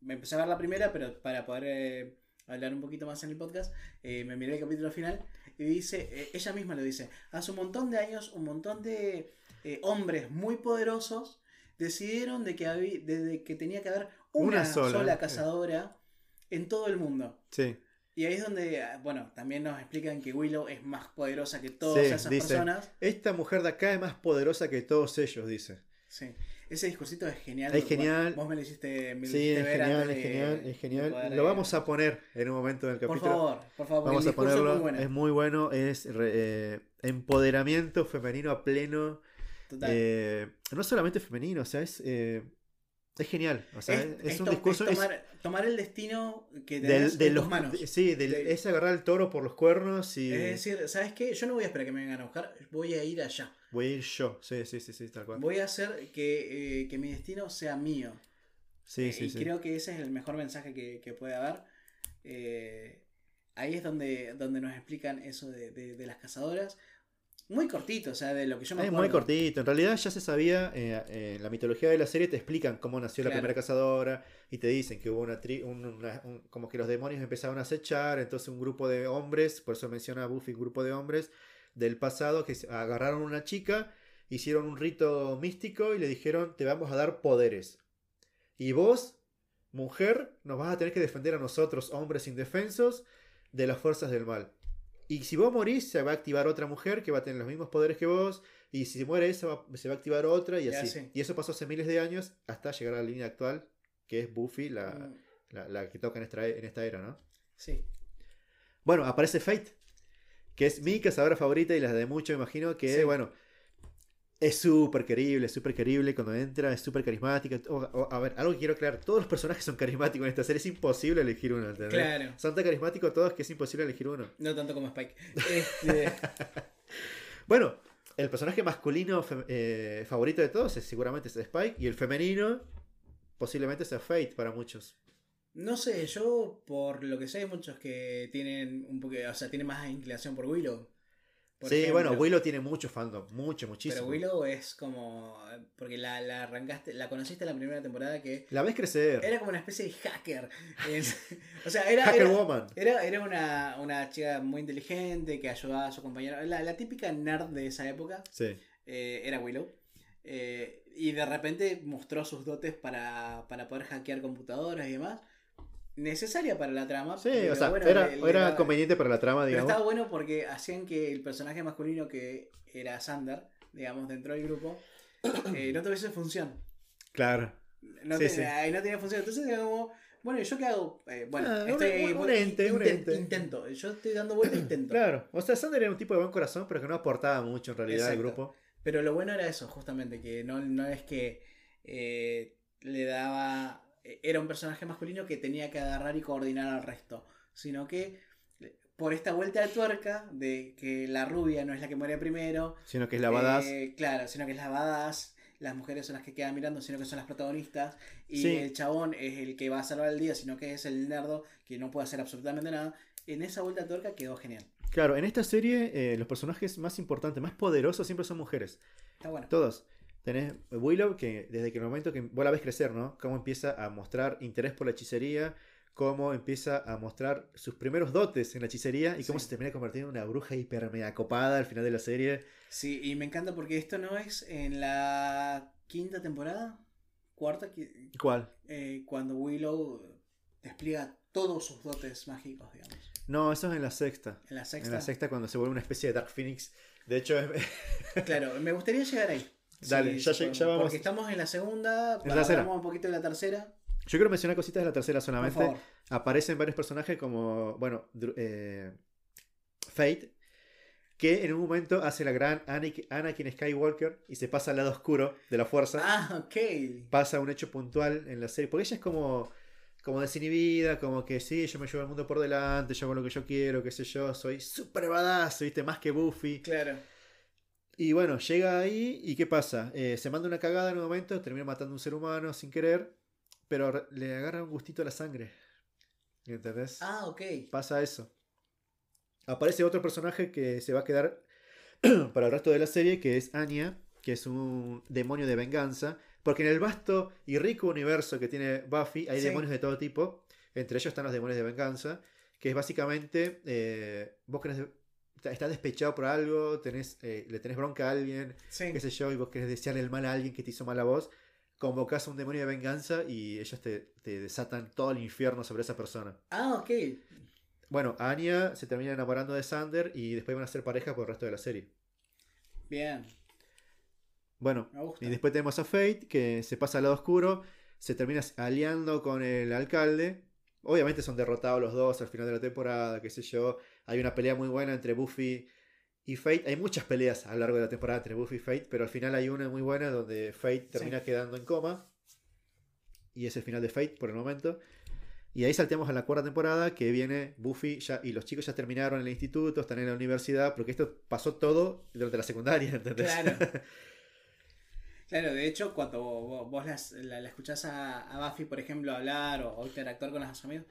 me empecé a ver la primera, pero para poder eh, hablar un poquito más en el podcast, eh, me miré el capítulo final y dice, eh, ella misma lo dice, hace un montón de años, un montón de eh, hombres muy poderosos decidieron de que, había, de, de que tenía que haber una, Una sola, sola, eh. cazadora en todo el mundo. Sí. Y ahí es donde, ah, bueno, también nos explican que Willow es más poderosa que todas Sí, esas personas. Esta mujer de acá es más poderosa que todos ellos, dice. Sí. Ese discursito es genial. Es genial. vos me lo hiciste, me lo Sí, hiciste es ver genial, es genial, es genial. poder, Lo eh, vamos a poner en un momento del Por capítulo. favor, por favor, Vamos a es ponerlo. muy bueno. Es muy bueno. Es eh, empoderamiento femenino a pleno. Total. Eh, no solamente femenino, o sea, es, eh, es genial. O sea, es, es un discurso. es tomar, tomar el destino que del- tenés de en los, tus manos. de- sí, del- De- es agarrar el toro por los cuernos y Es decir, ¿sabes qué? Yo no voy a esperar que me vengan a buscar, voy a ir allá. voy a ir yo. Sí, sí, sí, sí, tal cual. Voy a hacer que, eh, que mi destino sea mío. Sí, Eh, sí, y sí. creo que ese es el mejor mensaje que, que puede haber. Eh, ahí es donde, donde nos explican eso de, de- de las cazadoras. Muy cortito, o sea, de lo que yo me Es acuerdo. muy cortito. En realidad ya se sabía, eh, eh, en la mitología de la serie te explican cómo nació la primera cazadora y te dicen que hubo una, tri- un- una- un- como que los demonios empezaron a acechar, entonces un grupo de hombres, por eso menciona Buffy, un grupo de hombres del pasado que agarraron a una chica, hicieron un rito místico y le dijeron te vamos a dar poderes. Y vos, mujer, nos vas a tener que defender a nosotros, hombres indefensos, de las fuerzas del mal. Y si vos morís, se va a activar otra mujer que va a tener los mismos poderes que vos. Y si muere esa, va- se va a activar otra y así. Y eso pasó hace miles de años hasta llegar a la línea actual, que es Buffy, la, Mm, la- la que toca en esta, en esta era, ¿no? Sí. Bueno, aparece Fate, que es mi cazadora favorita y la de mucho, me imagino, que, Sí. bueno, es súper querible, súper querible cuando entra, es súper carismática. A ver, algo que quiero aclarar, todos los personajes son carismáticos en esta serie, es imposible elegir uno, ¿entendés? Claro. Son tan carismáticos todos que es imposible elegir uno. No tanto como Spike. Este, Bueno, el personaje masculino eh, favorito de todos es seguramente es Spike y el femenino posiblemente sea Fate para muchos. no sé, yo por lo que sé hay muchos que tienen un poco, o sea, tienen más inclinación por Willow. Sí, ejemplo. bueno, Willow tiene mucho fandom, mucho, muchísimo. Pero Willow es como. Porque la, la arrancaste, la conociste en la primera temporada que La ves crecer. era como una especie de hacker. O sea, era. Hacker era, Woman. era, era una, una chica muy inteligente que ayudaba a su compañero. La, la típica nerd de esa época Sí. eh, era Willow. Eh, y de repente mostró sus dotes para, para poder hackear computadoras y demás. Necesaria para la trama. Sí, pero o sea, bueno, era, le- le era daba- conveniente para la trama, Pero digamos. estaba bueno porque hacían que el personaje masculino que era Sander, digamos, dentro del grupo, eh, no tuviese función. Claro. No, Sí, tenía, no tenía función. Entonces era como, bueno, ¿y ¿yo qué hago? Eh, bueno, Ah, un- estoy, un- ente, un ente. Intento. Yo estoy dando vuelta intento. Claro. O sea, Sander era un tipo de buen corazón, pero que no aportaba mucho en realidad al Exacto. grupo. Pero lo bueno era eso, justamente, que no, no es que eh, le daba. Eh, Era un personaje masculino que tenía que agarrar y coordinar al resto. Sino que eh, por esta vuelta de tuerca de que la rubia no es la que muere primero. Sino que es la badass. eh, claro, sino que es la badass. Las mujeres son las que quedan mirando, sino que son las protagonistas. Y Sí. el chabón es el que va a salvar el día, sino que es el nerdo que no puede hacer absolutamente nada. En esa vuelta de tuerca quedó genial. Claro, en esta serie eh, los personajes más importantes, más poderosos siempre son mujeres. Está bueno. Todos. Tenés Willow, que desde que el momento que vos la ves crecer, ¿no? Cómo empieza a mostrar interés por la hechicería, cómo empieza a mostrar sus primeros dotes en la hechicería y cómo Sí. se termina convirtiendo en una bruja hiper mega copada al final de la serie. Sí, y me encanta porque esto no es en la quinta temporada, cuarta, ¿Cuál? eh, cuando Willow despliega todos sus dotes mágicos, digamos. No, eso es en la sexta. En la En sexta. la sexta cuando se vuelve una especie de Dark Phoenix. De hecho, es- Claro, me gustaría llegar ahí. Dale, ya sí, lleg- ya vamos. Porque estamos en la segunda, En la tercera. un poquito de la tercera. yo quiero mencionar cositas de la tercera solamente. aparecen varios personajes como, bueno, eh, Fate, que en un momento hace la gran Anakin, Skywalker y se pasa al lado oscuro de la fuerza. Ah, ok. Pasa un hecho puntual en la serie, porque ella es como, como desinhibida, como que sí, yo me llevo el mundo por delante, yo hago lo que yo quiero, qué sé yo, soy super badass, viste, más que Buffy. Claro. Y bueno, llega ahí y ¿qué pasa? Eh, se manda una cagada en un momento, termina matando a un ser humano sin querer, pero le agarra un gustito a la sangre. ¿Entendés? Ah, ok. pasa eso. Aparece otro personaje que se va a quedar para el resto de la serie, que es Anya, que es un demonio de venganza. Porque en el vasto y rico universo que tiene Buffy hay Sí. demonios de todo tipo. Entre ellos están los demonios de venganza, que es básicamente, eh, vos querés, estás despechado por algo, tenés, eh, le tenés bronca a alguien, Sí. qué sé yo, y vos querés desearle el mal a alguien que te hizo mal a vos, convocás a un demonio de venganza y ellos te, te desatan todo el infierno sobre esa persona. Ah, ok. Bueno, Anya se termina enamorando de Sander y después van a ser pareja por el resto de la serie. Bien. Bueno, y después tenemos a Fate que se pasa al lado oscuro, se termina aliando con el alcalde. Obviamente son derrotados los dos al final de la temporada, qué sé yo. Hay una pelea muy buena entre Buffy y Fate. Hay muchas peleas a lo largo de la temporada entre Buffy y Fate, pero al final hay una muy buena donde Fate termina quedando en coma. Y es el final de Fate por el momento. Y ahí salteamos a la cuarta temporada que viene Buffy ya, y los chicos ya terminaron el instituto, están en la universidad, porque esto pasó todo durante la secundaria, ¿entendés? Claro. Claro, de hecho, cuando vos, vos las- la, la escuchás a, a Buffy, por ejemplo, hablar o, o interactuar con los amigos,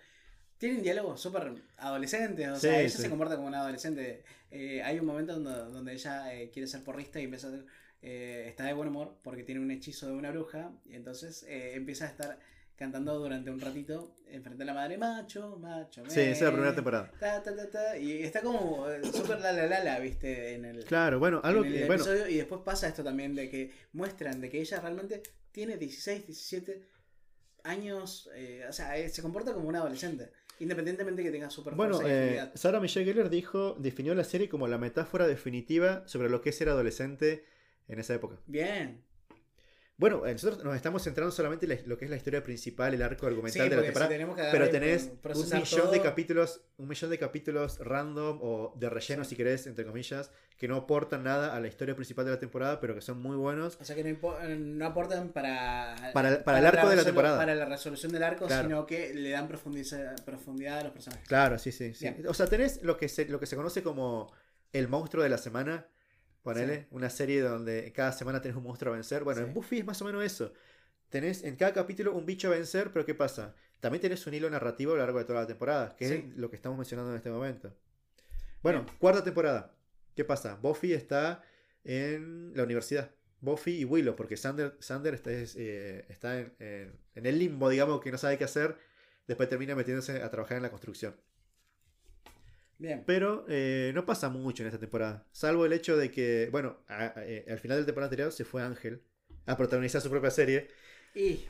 tienen diálogos súper adolescentes. O sea, ella sí. se comporta como una adolescente. Eh, hay un momento donde, donde ella eh, quiere ser porrista y empieza a ser- eh, está de buen humor porque tiene un hechizo de una bruja. Y entonces eh, empieza a estar cantando durante un ratito enfrente a la madre, macho, macho. Sí, esa es la me". primera temporada. Ta, ta, ta, ta, y está como súper la la la la, viste, en el, Claro, bueno, algo en el que, bueno, episodio, y después pasa esto también de que muestran de que ella realmente tiene 16, 17 años, eh, o sea, se comporta como una adolescente, independientemente que tenga super Bueno, eh. Sarah Michelle Gellar dijo, definió la serie como la metáfora definitiva sobre lo que es ser adolescente en esa época. Bien. Bueno, nosotros nos estamos centrando solamente en lo que es la historia principal, el arco Sí, argumental de la si temporada. tenemos que Pero tenés un millón de todo, capítulos, un millón de capítulos random o de relleno, Sí. si querés, entre comillas, que no aportan nada a la historia principal de la temporada, pero que son muy buenos. O sea que no, no aportan para, Para- para el arco de la temporada. Para la resolución del arco, Claro. sino que le dan profundidad a los personajes. Claro, sí, sí, sí. O sea, tenés lo que se, lo que se conoce como el monstruo de la semana. Ponele, Sí. una serie donde cada semana tenés un monstruo a vencer. Bueno, Sí. en Buffy es más o menos eso. Tenés en cada capítulo un bicho a vencer, pero ¿qué pasa? También tenés un hilo narrativo a lo largo de toda la temporada, que Sí. es lo que estamos mencionando en este momento. Bueno, Bien. cuarta temporada. ¿Qué pasa? Buffy está en la universidad. Buffy y Willow, porque Sander, Sander está, es, eh, está en, en- en el limbo, digamos, que no sabe qué hacer. Después termina metiéndose a trabajar en la construcción. Bien. Pero eh, no pasa mucho en esta temporada. Salvo el hecho de que, bueno, a- a- eh, al final de la temporada anterior se fue Ángel a protagonizar su propia serie. Y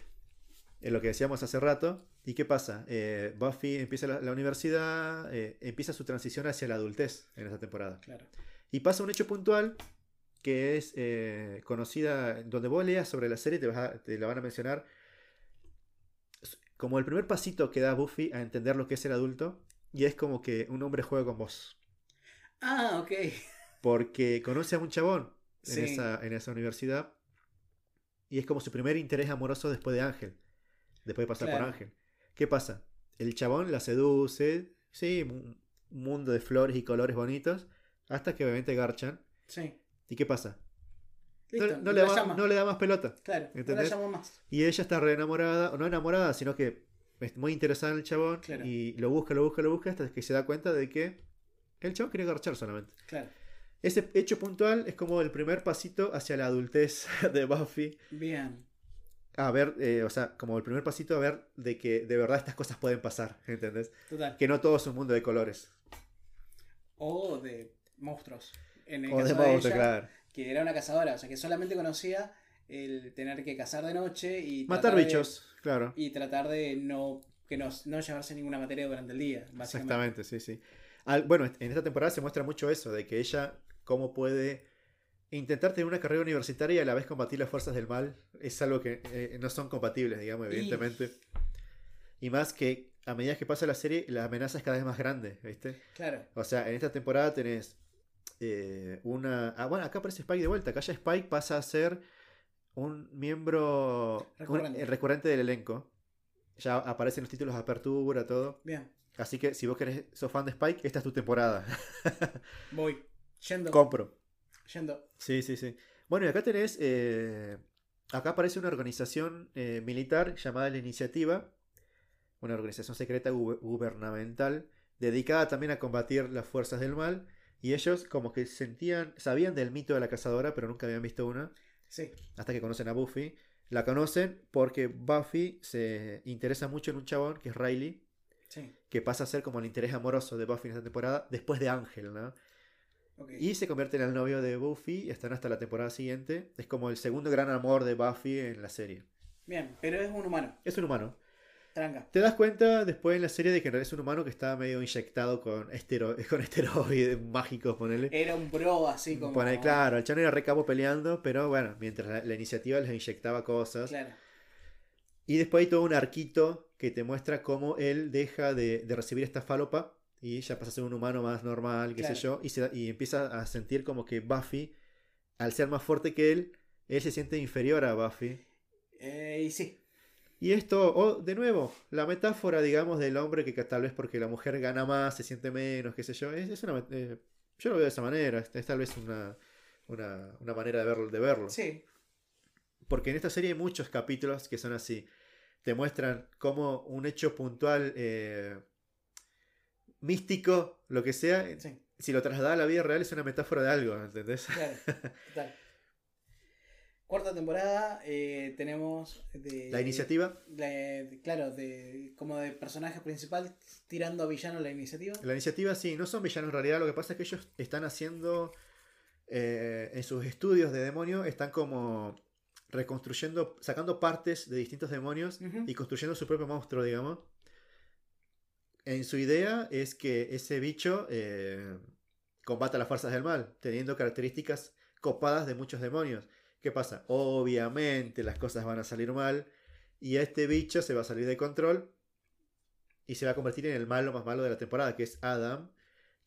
En lo que decíamos hace rato. ¿Y qué pasa? Eh, Buffy empieza la, la universidad, eh, empieza su transición hacia la adultez en esta temporada. Claro. Y pasa un hecho puntual que es eh, conocida, donde vos leas sobre la serie te, vas a- te la van a mencionar como el primer pasito que da Buffy a entender lo que es ser adulto. Y es como que un hombre juega con vos. Ah, ok. Porque conoce a un chabón en, Sí. esa, en esa universidad. Y es como su primer interés amoroso después de Ángel. Después de pasar Claro. por Ángel. ¿Qué pasa? El chabón la seduce. Sí, un un mundo de flores y colores bonitos. Hasta que obviamente garchan. Sí. ¿Y qué pasa? No, Listo. no le da, llama. no le da más pelota. Claro, no la llamo más. Y ella está re enamorada, o no enamorada, sino que muy interesada en el chabón. Claro. Y lo busca, lo busca, lo busca, hasta que se da cuenta de que el chabón quiere garchar solamente. Claro. Ese hecho puntual es como el primer pasito hacia la adultez de Buffy. Bien. A ver, eh, o sea, como el primer pasito a ver de que de verdad estas cosas pueden pasar, ¿entendés? Total. Que no todo es un mundo de colores. O de monstruos. En el O de caso monstruos, ella, claro. que era una cazadora, o sea que solamente conocía el tener que cazar de noche y Matar de- bichos, claro. y tratar de no que no, no llevarse ninguna materia durante el día, básicamente. Exactamente, sí, sí. Al- bueno, en esta temporada se muestra mucho eso, de que ella, cómo puede intentar tener una carrera universitaria y a la vez combatir las fuerzas del mal, es algo que eh, no son compatibles, digamos, Y- evidentemente. Y más que a medida que pasa la serie, la amenaza es cada vez más grande, ¿viste? Claro. O sea, en esta temporada tenés eh, una... Ah, bueno, acá aparece Spike de vuelta. Acá ya Spike pasa a ser un miembro Recurrente. recurrente del elenco. Ya aparecen los títulos de apertura, todo. Bien. Así que si vos querés, sos fan de Spike, esta es tu temporada. Voy. Yendo. Compro. Yendo. Sí, sí, sí. Bueno, y acá tenés. eh, acá aparece una organización eh, militar llamada la Iniciativa. Una organización secreta gu- gubernamental dedicada también a combatir las fuerzas del mal. Y ellos, como que sentían, sabían del mito de la cazadora, pero nunca habían visto una. Sí. Hasta que conocen a Buffy. La conocen porque Buffy se interesa mucho en un chabón que es Riley. Sí. que pasa a ser como el interés amoroso de Buffy en esta temporada, después de Ángel, ¿no? Y se convierte en el novio de Buffy y están hasta la temporada siguiente. Es como el segundo gran amor de Buffy en la serie. Bien, pero es un humano. Es un humano. Tranca. Te das cuenta después en la serie de que en realidad es un humano que está medio inyectado con, estero con esteroides mágicos, ponele. Era un bro así como. Claro, el chano era re capo peleando, pero bueno, mientras la, la iniciativa les inyectaba cosas. Claro. Y después hay todo un arquito que te muestra cómo él deja de, de recibir esta falopa y ya pasa a ser un humano más normal, qué sé yo, y, se, y empieza a sentir como que Buffy, al ser más fuerte que él, él se siente inferior a Buffy. Eh, y sí. Y esto, oh, de nuevo, la metáfora, digamos, del hombre que, tal vez porque la mujer gana más, se siente menos, qué sé yo, es, es una, eh, yo lo veo de esa manera, es, es tal vez una, una, una manera de verlo, de verlo. Sí. Porque en esta serie hay muchos capítulos que son así. Te muestran cómo un hecho puntual, eh, místico, lo que sea, Sí. si lo traslada a la vida real es una metáfora de algo, ¿entendés? Claro. Total. Cuarta temporada eh, tenemos de, La iniciativa. de- claro, de como de personaje principal tirando a villano la iniciativa. La iniciativa sí, no son villanos en realidad, lo que pasa es que ellos están haciendo, eh, en sus estudios de demonio, están como reconstruyendo, sacando partes de distintos demonios y construyendo su propio monstruo, digamos. En su idea es que ese bicho eh, combata las fuerzas del mal, teniendo características copadas de muchos demonios. ¿Qué pasa? Obviamente las cosas van a salir mal y este bicho se va a salir de control y se va a convertir en el malo más malo de la temporada, que es Adam,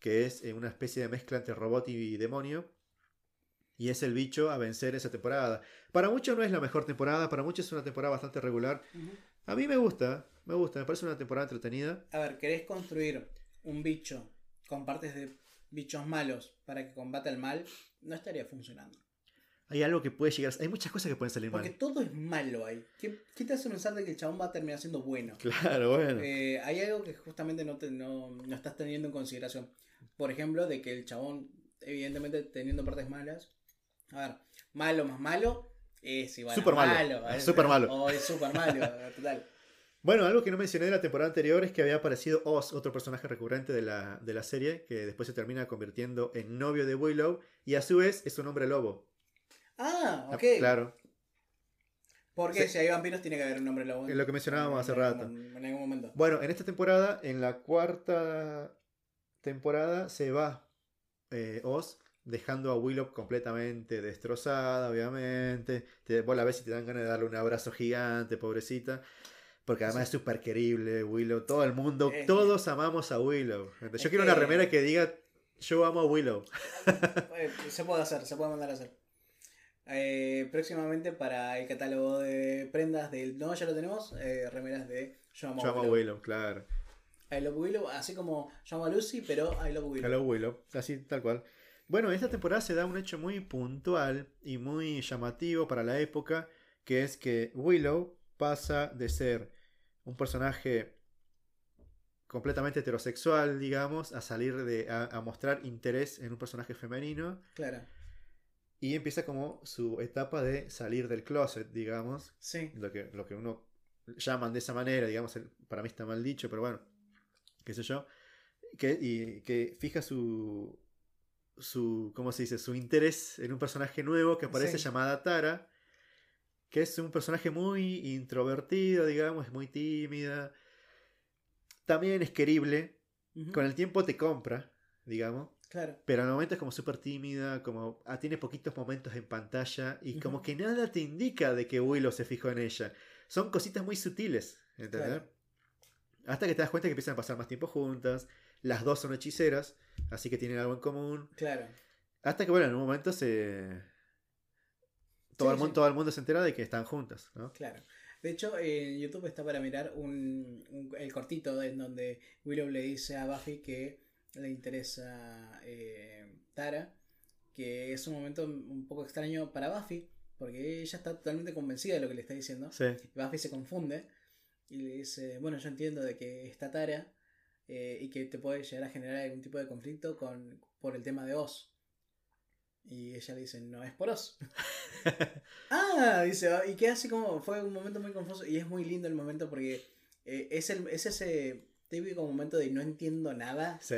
que es eh, una especie de mezcla entre robot y demonio. Y es el bicho a vencer esa temporada. Para muchos no es la mejor temporada, para muchos es una temporada bastante regular. A mí me gusta, me gusta, me parece una temporada entretenida. A ver, ¿querés construir un bicho con partes de bichos malos para que combata el mal? No estaría funcionando. Hay algo que puede llegar, hay muchas cosas que pueden salir Porque mal. todo es malo ahí. ¿Qué, qué te hace pensar de que el chabón va a terminar siendo bueno? Claro, bueno. Eh, hay algo que justamente no, te- no, no estás teniendo en consideración. Por ejemplo, de que el chabón, evidentemente teniendo partes malas. A ver, malo más malo es igual. a Súper malo. malo. Es súper malo. O es súper malo, total. Bueno, algo que no mencioné de la temporada anterior es que había aparecido Oz, otro personaje recurrente de la, de la serie, que después se termina convirtiendo en novio de Willow y a su vez es un hombre lobo. Ah, ok. Claro. Porque Sí. si hay vampiros tiene que haber un hombre lobo. Es lo que mencionábamos hace en rato. mom- En algún momento. Bueno, en esta temporada, en la cuarta temporada, se va eh, Oz dejando a Willow completamente destrozada, obviamente. Te, vos la ves y te dan ganas de darle un abrazo gigante, pobrecita. Porque además es súper querible, Willow. Todo el mundo, todos amamos a Willow. Yo quiero una remera que diga, yo amo a Willow. Eh, se puede hacer, se puede mandar a hacer. Eh, próximamente para el catálogo de prendas del No, ya lo tenemos. eh, remeras de Yo amo, Yo amo Willow. Willow, claro. I love Willow, así como Yo amo a Lucy, pero I love Willow. Hello Willow, así tal cual. Bueno, en esta temporada se da un hecho muy puntual y muy llamativo para la época, que es que Willow pasa de ser un personaje completamente heterosexual, digamos, a salir de a, a mostrar interés en un personaje femenino Claro, y empieza como su etapa de salir del closet, digamos, sí. lo que, lo que uno llaman de esa manera, digamos, para mí está mal dicho, pero bueno, qué sé yo, que, y que fija su, su, ¿cómo se dice? Su interés en un personaje nuevo que aparece Sí. llamada Tara, que es un personaje muy introvertido, digamos, es muy tímida, también es querible, con el tiempo te compra, digamos, Claro, pero al momento es como súper tímida, como ah, tiene poquitos momentos en pantalla y como que nada te indica de que Willow se fijó en ella. Son cositas muy sutiles, ¿entendés? Claro. Hasta que te das cuenta que empiezan a pasar más tiempo juntas. Las dos son hechiceras, así que tienen algo en común. claro. Hasta que, bueno, en un momento se... Todo, Sí, el, mundo, sí. todo el mundo se entera de que están juntas, ¿no? Claro. De hecho, en YouTube está para mirar un, un- el cortito en donde Willow le dice a Buffy que le interesa eh, Tara, que es un momento un poco extraño para Buffy, porque ella está totalmente convencida de lo que le está diciendo. Sí. Buffy se confunde y le dice, bueno, yo entiendo de que está Tara eh, y que te puede llegar a generar algún tipo de conflicto con, por el tema de Oz. Y ella le dice, no es por Oz. ah, dice, y queda así como, fue un momento muy confuso y es muy lindo el momento porque eh, es, el, es ese típico momento de no entiendo nada Sí.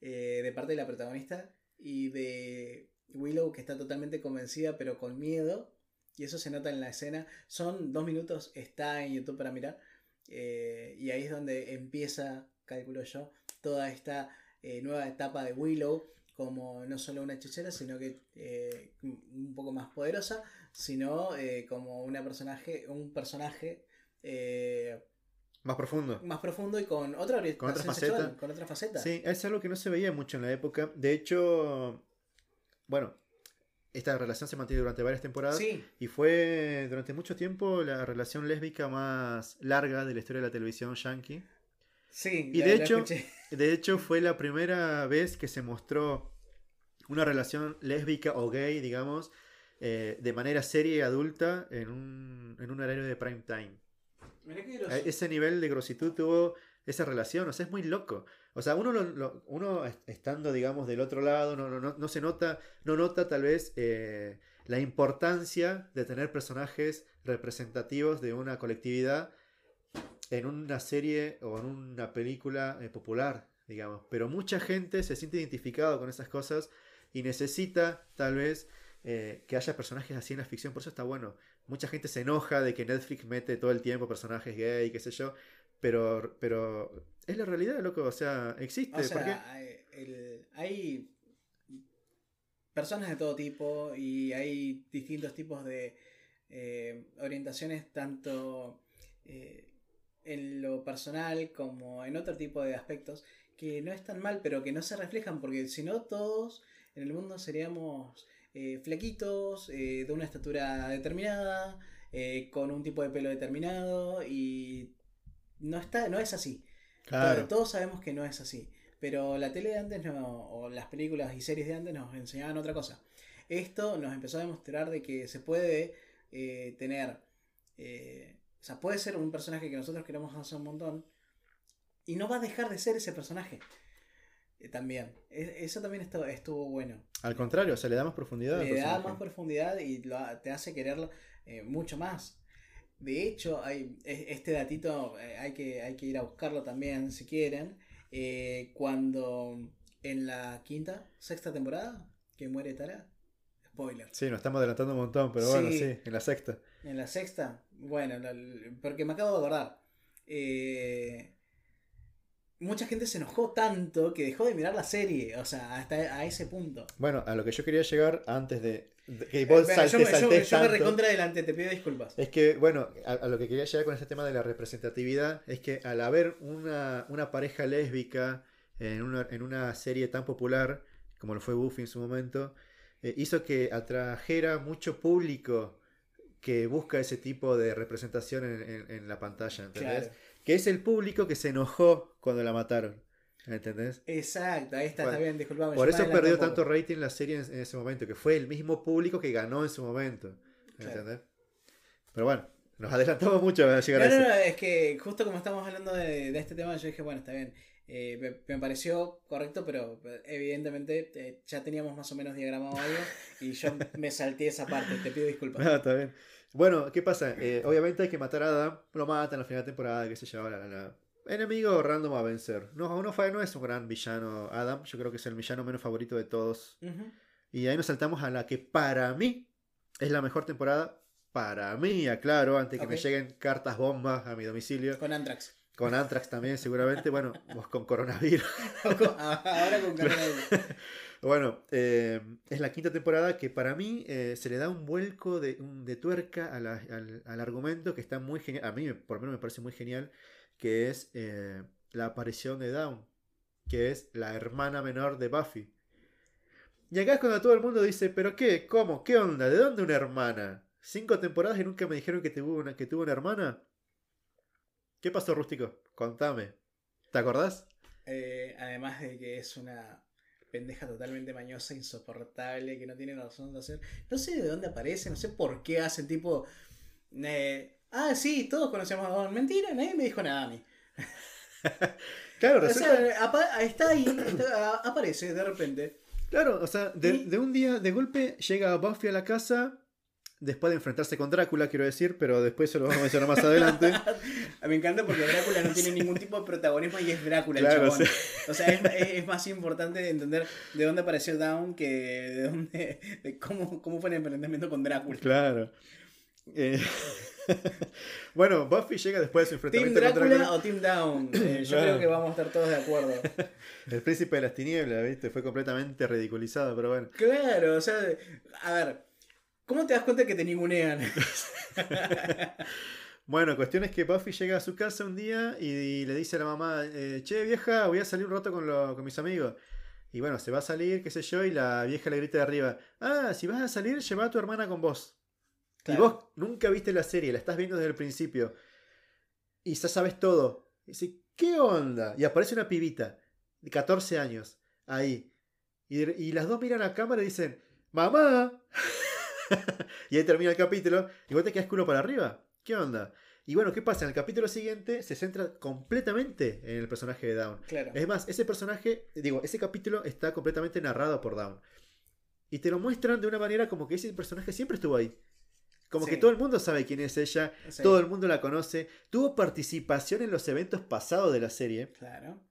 Eh, de parte de la protagonista y de Willow que está totalmente convencida pero con miedo y eso se nota en la escena. Son dos minutos, está en YouTube para mirar eh, y ahí es donde empieza, calculo yo, toda esta eh, nueva etapa de Willow como no solo una hechicera, sino que un poco más poderosa, sino como una personaje, un personaje Más profundo. más profundo y con otra Con otra sexual, faceta. con otra faceta. Sí, es algo que no se veía mucho en la época. De hecho, bueno, esta relación se mantiene durante varias temporadas. Sí, Y fue durante mucho tiempo la relación lésbica más larga de la historia de la televisión yankee. sí. Y de hecho- escuché. De hecho, fue la primera vez que se mostró una relación lésbica o gay, digamos, eh, de manera seria y adulta en un, en un horario de prime time. A Ese nivel de grositud tuvo esa relación, o sea, es muy loco. O sea, uno, uno est- estando, digamos, del otro lado, no, no, no, se nota, no nota tal vez eh, la importancia de tener personajes representativos de una colectividad en una serie o en una película eh, popular, digamos. Pero mucha gente se siente identificado con esas cosas y necesita, tal vez, eh, que haya personajes así en la ficción. Por eso está bueno. Mucha gente se enoja de que Netflix mete todo el tiempo personajes gay, qué sé yo. Pero, pero es la realidad, loco. O sea, existe. O sea, el- hay personas de todo tipo y hay distintos tipos de eh, orientaciones, tanto eh, en lo personal como en otro tipo de aspectos, que no están mal, pero que no se reflejan, porque si no, todos en el mundo seríamos eh, flaquitos, eh, de una estatura determinada, eh, con un tipo de pelo determinado, y no, está, no es así. Claro. Todo- todos sabemos que no es así. Pero la tele de antes no, o las películas y series de antes nos enseñaban otra cosa. Esto nos empezó a demostrar de que se puede eh, tener. eh, o sea, puede ser un personaje que nosotros queremos hacer un montón. Y no va a dejar de ser ese personaje. Eh, también. E- eso también estuvo, estuvo bueno. Al contrario, o sea, le da más profundidad. Le da más profundidad y lo te hace quererlo eh, mucho más. De hecho, hay e- este datito eh, hay, que, hay que ir a buscarlo también si quieren. Eh, cuando en la quinta, sexta temporada, que muere Tara, spoiler. Sí, nos estamos adelantando un montón, pero bueno, Sí. en la sexta. En la sexta, bueno, porque me acabo de acordar. Eh, mucha gente se enojó tanto que dejó de mirar la serie, o sea, hasta a ese punto. Bueno, a lo que yo quería llegar antes de, de que vos Eh, salte, yo, me- yo- yo me recontra adelante, te pido disculpas. Es que, bueno, a, a lo que quería llegar con este tema de la representatividad es que al haber una, una pareja lésbica en una, en una serie tan popular como lo fue Buffy en su momento, eh, hizo que atrajera mucho público que busca ese tipo de representación en, en- en la pantalla, ¿entendés? Claro. Que es el público que se enojó cuando la mataron, ¿entendés? Exacto, ahí está, está bien, disculpame. Por eso perdió tanto rating la serie en, en ese momento, que fue el mismo público que ganó en su momento. Claro. ¿Entendés? Pero bueno, nos adelantamos mucho a llegar No, a no, eso. no, es que justo como estamos hablando de, de este tema, yo dije, bueno, está bien. Eh, me, me pareció correcto, pero evidentemente eh, ya teníamos más o menos diagramado algo y yo me salté esa parte, te pido disculpas. No, está bien. Bueno, ¿qué pasa? Eh, obviamente hay que matar a Adam, lo matan al final de temporada, qué sé yo, la, la- enemigo random a vencer. No, no, fue- no es un gran villano Adam, yo creo que es el villano menos favorito de todos. Ujú. Y ahí nos saltamos a la que para mí es la mejor temporada. Para mí, aclaro, antes que me Ok. lleguen cartas bombas a mi domicilio. Con Antrax. Con Antrax también, seguramente. Bueno, vos con coronavirus. Ahora con coronavirus. Bueno, eh, es la quinta temporada que para mí eh, se le da un vuelco de, un- de tuerca al, al argumento que está muy genial. A mí, por lo menos, me parece muy genial. Que es eh, la aparición de Dawn, que es la hermana menor de Buffy. Y acá es cuando todo el mundo dice: ¿Pero qué? ¿Cómo? ¿Qué onda? ¿De dónde una hermana? ¿Cinco temporadas y nunca me dijeron que tuvo una, que tuvo una hermana? ¿Qué pasó, Rústico? Contame. ¿Te acordás? Además de que es una pendeja totalmente mañosa, insoportable, que no tiene razón de hacer. No sé de dónde aparece, no sé por qué hacen tipo. eh, ah, sí, todos conocemos a Dawn. Mentira, nadie me dijo nada a mí. Claro, O resulta- sea, apa- está ahí, está- aparece de repente. Claro, o sea, de, Y- de un día, de golpe, llega Buffy a la casa, después de enfrentarse con Drácula, quiero decir, pero después se lo vamos a mencionar más adelante. Me encanta porque Drácula no tiene ningún tipo de protagonismo y es Drácula Claro, el chabón. sí. O sea, es, más importante entender de dónde apareció Down que de dónde. de cómo, cómo fue el emprendimiento con Drácula. Claro. Eh, bueno, Buffy llega después de su ¿Team enfrentamiento con Drácula Drácula. o Team Down? Eh, yo Claro. creo que vamos a estar todos de acuerdo. El príncipe de las tinieblas, ¿viste? Fue completamente ridiculizado, pero bueno. Claro, o sea, a ver, ¿cómo te das cuenta que te ningunean? Bueno, cuestión es que Buffy llega a su casa un día y, le dice a la mamá, eh, che vieja, voy a salir un rato con, lo- con mis amigos. Y bueno, se va a salir, qué sé yo, y la vieja le grita de arriba, ah, si vas a salir, lleva a tu hermana con vos. Claro. Y vos nunca viste la serie, la estás viendo desde el principio. Y ya sabes todo. Y dice, ¿qué onda? Y aparece una pibita de 14 años ahí. Y, y las dos miran a la cámara y dicen, ¡Mamá! y ahí termina el capítulo. Y vos te quedas culo para arriba. ¿Qué onda? Y bueno, ¿qué pasa? En el capítulo siguiente se centra completamente en el personaje de Dawn. Claro. Es más, ese personaje, digo, ese capítulo está completamente narrado por Dawn. Y te lo muestran de una manera como que ese personaje siempre estuvo ahí. Como Sí. que todo el mundo sabe quién es ella, Sí. todo el mundo la conoce, tuvo participación en los eventos pasados de la serie. Claro.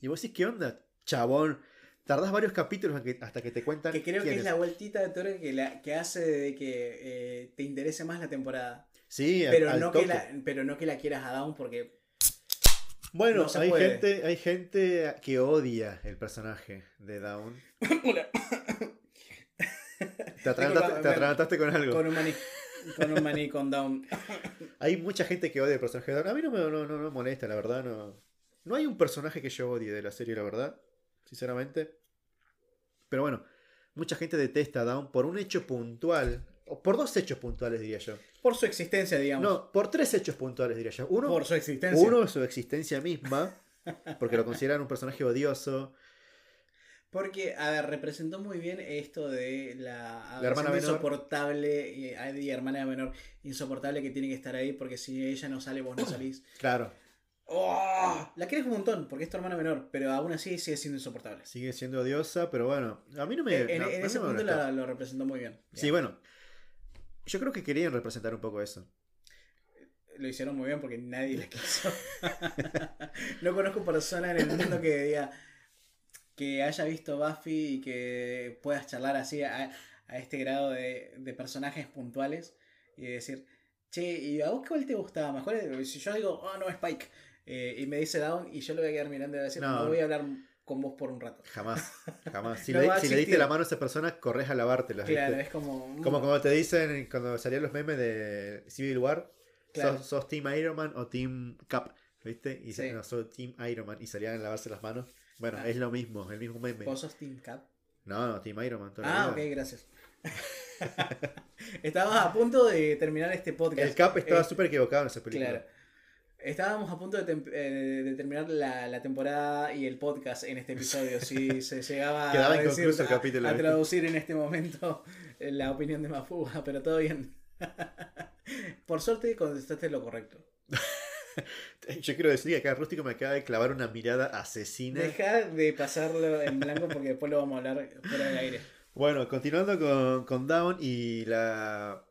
Y vos decís, ¿qué onda? Chabón, tardás varios capítulos hasta que te cuentan. Que creo que es la vueltita de tuerca que, la, que hace de que eh, te interese más la temporada. Sí, Pero al no, que toque. la, pero no que la quieras a Down porque Bueno, no hay, puede. gente, hay gente que odia el personaje de Dawn. Te atragantaste, te me- atragantaste con algo. con un maní, con un maní con Down. Hay mucha gente que odia el personaje de Dawn. A mí no me, no, no- molesta, la verdad. No, no hay un personaje que yo odie de la serie, la verdad. Sinceramente. Pero bueno, mucha gente detesta a Dawn por un hecho puntual. O por dos hechos puntuales, diría yo. Por su existencia, digamos. No, por tres hechos puntuales, diría yo. Uno, por su existencia. uno su existencia misma. Porque lo consideran un personaje odioso. Porque, a ver, representó muy bien esto de la, La hermana insoportable y, y hermana menor insoportable que tiene que estar ahí porque si ella no sale, vos no salís. Claro, ¡Oh! La querés un montón porque es tu hermana menor, pero aún así sigue siendo insoportable. sigue siendo odiosa, pero bueno, a mí no me. en no, en ese no punto la- lo representó muy bien. Sí, bueno. Yo creo que querían representar un poco eso. Lo hicieron muy bien porque nadie la quiso. no conozco persona en el mundo que diga que haya visto Buffy y que puedas charlar así a, a este grado de, de personajes puntuales y decir, Che, ¿y a vos cuál te gustaba más? ¿Cuál es- Si yo digo, oh, no, Spike, eh, y me dice Down, y yo lo voy a quedar mirando y voy a decir, No. no voy a hablar con vos por un rato. Jamás, jamás. Si, No le, si diste la mano a esa persona, corres a lavártela. Claro, ¿viste? es como. mm, Como cuando te dicen, cuando salían los memes de Civil War, Claro. sos, sos Team Iron Man o Team Cap, ¿viste? Y Sí. no, soy Team Iron Man y salían a lavarse las manos. Bueno, Ah. es lo mismo, el mismo meme. ¿Vos sos Team Cap? No, no, Team Iron Man. toda Ah, ok, gracias. Estábamos a punto de terminar este podcast. El Cap estaba Eh, súper equivocado en esa película. Claro. Estábamos a punto de, eh, de terminar la, la temporada y el podcast en este episodio. Si se llegaba Quedaba a, decir- el capítulo, a traducir en este momento eh, la opinión de Mafuga, pero todo bien. Por suerte contestaste lo correcto. Yo quiero decir que acá Rústico me acaba de clavar una mirada asesina. Deja de pasarlo en blanco porque después lo vamos a hablar fuera del aire. Bueno, continuando con, con Down y la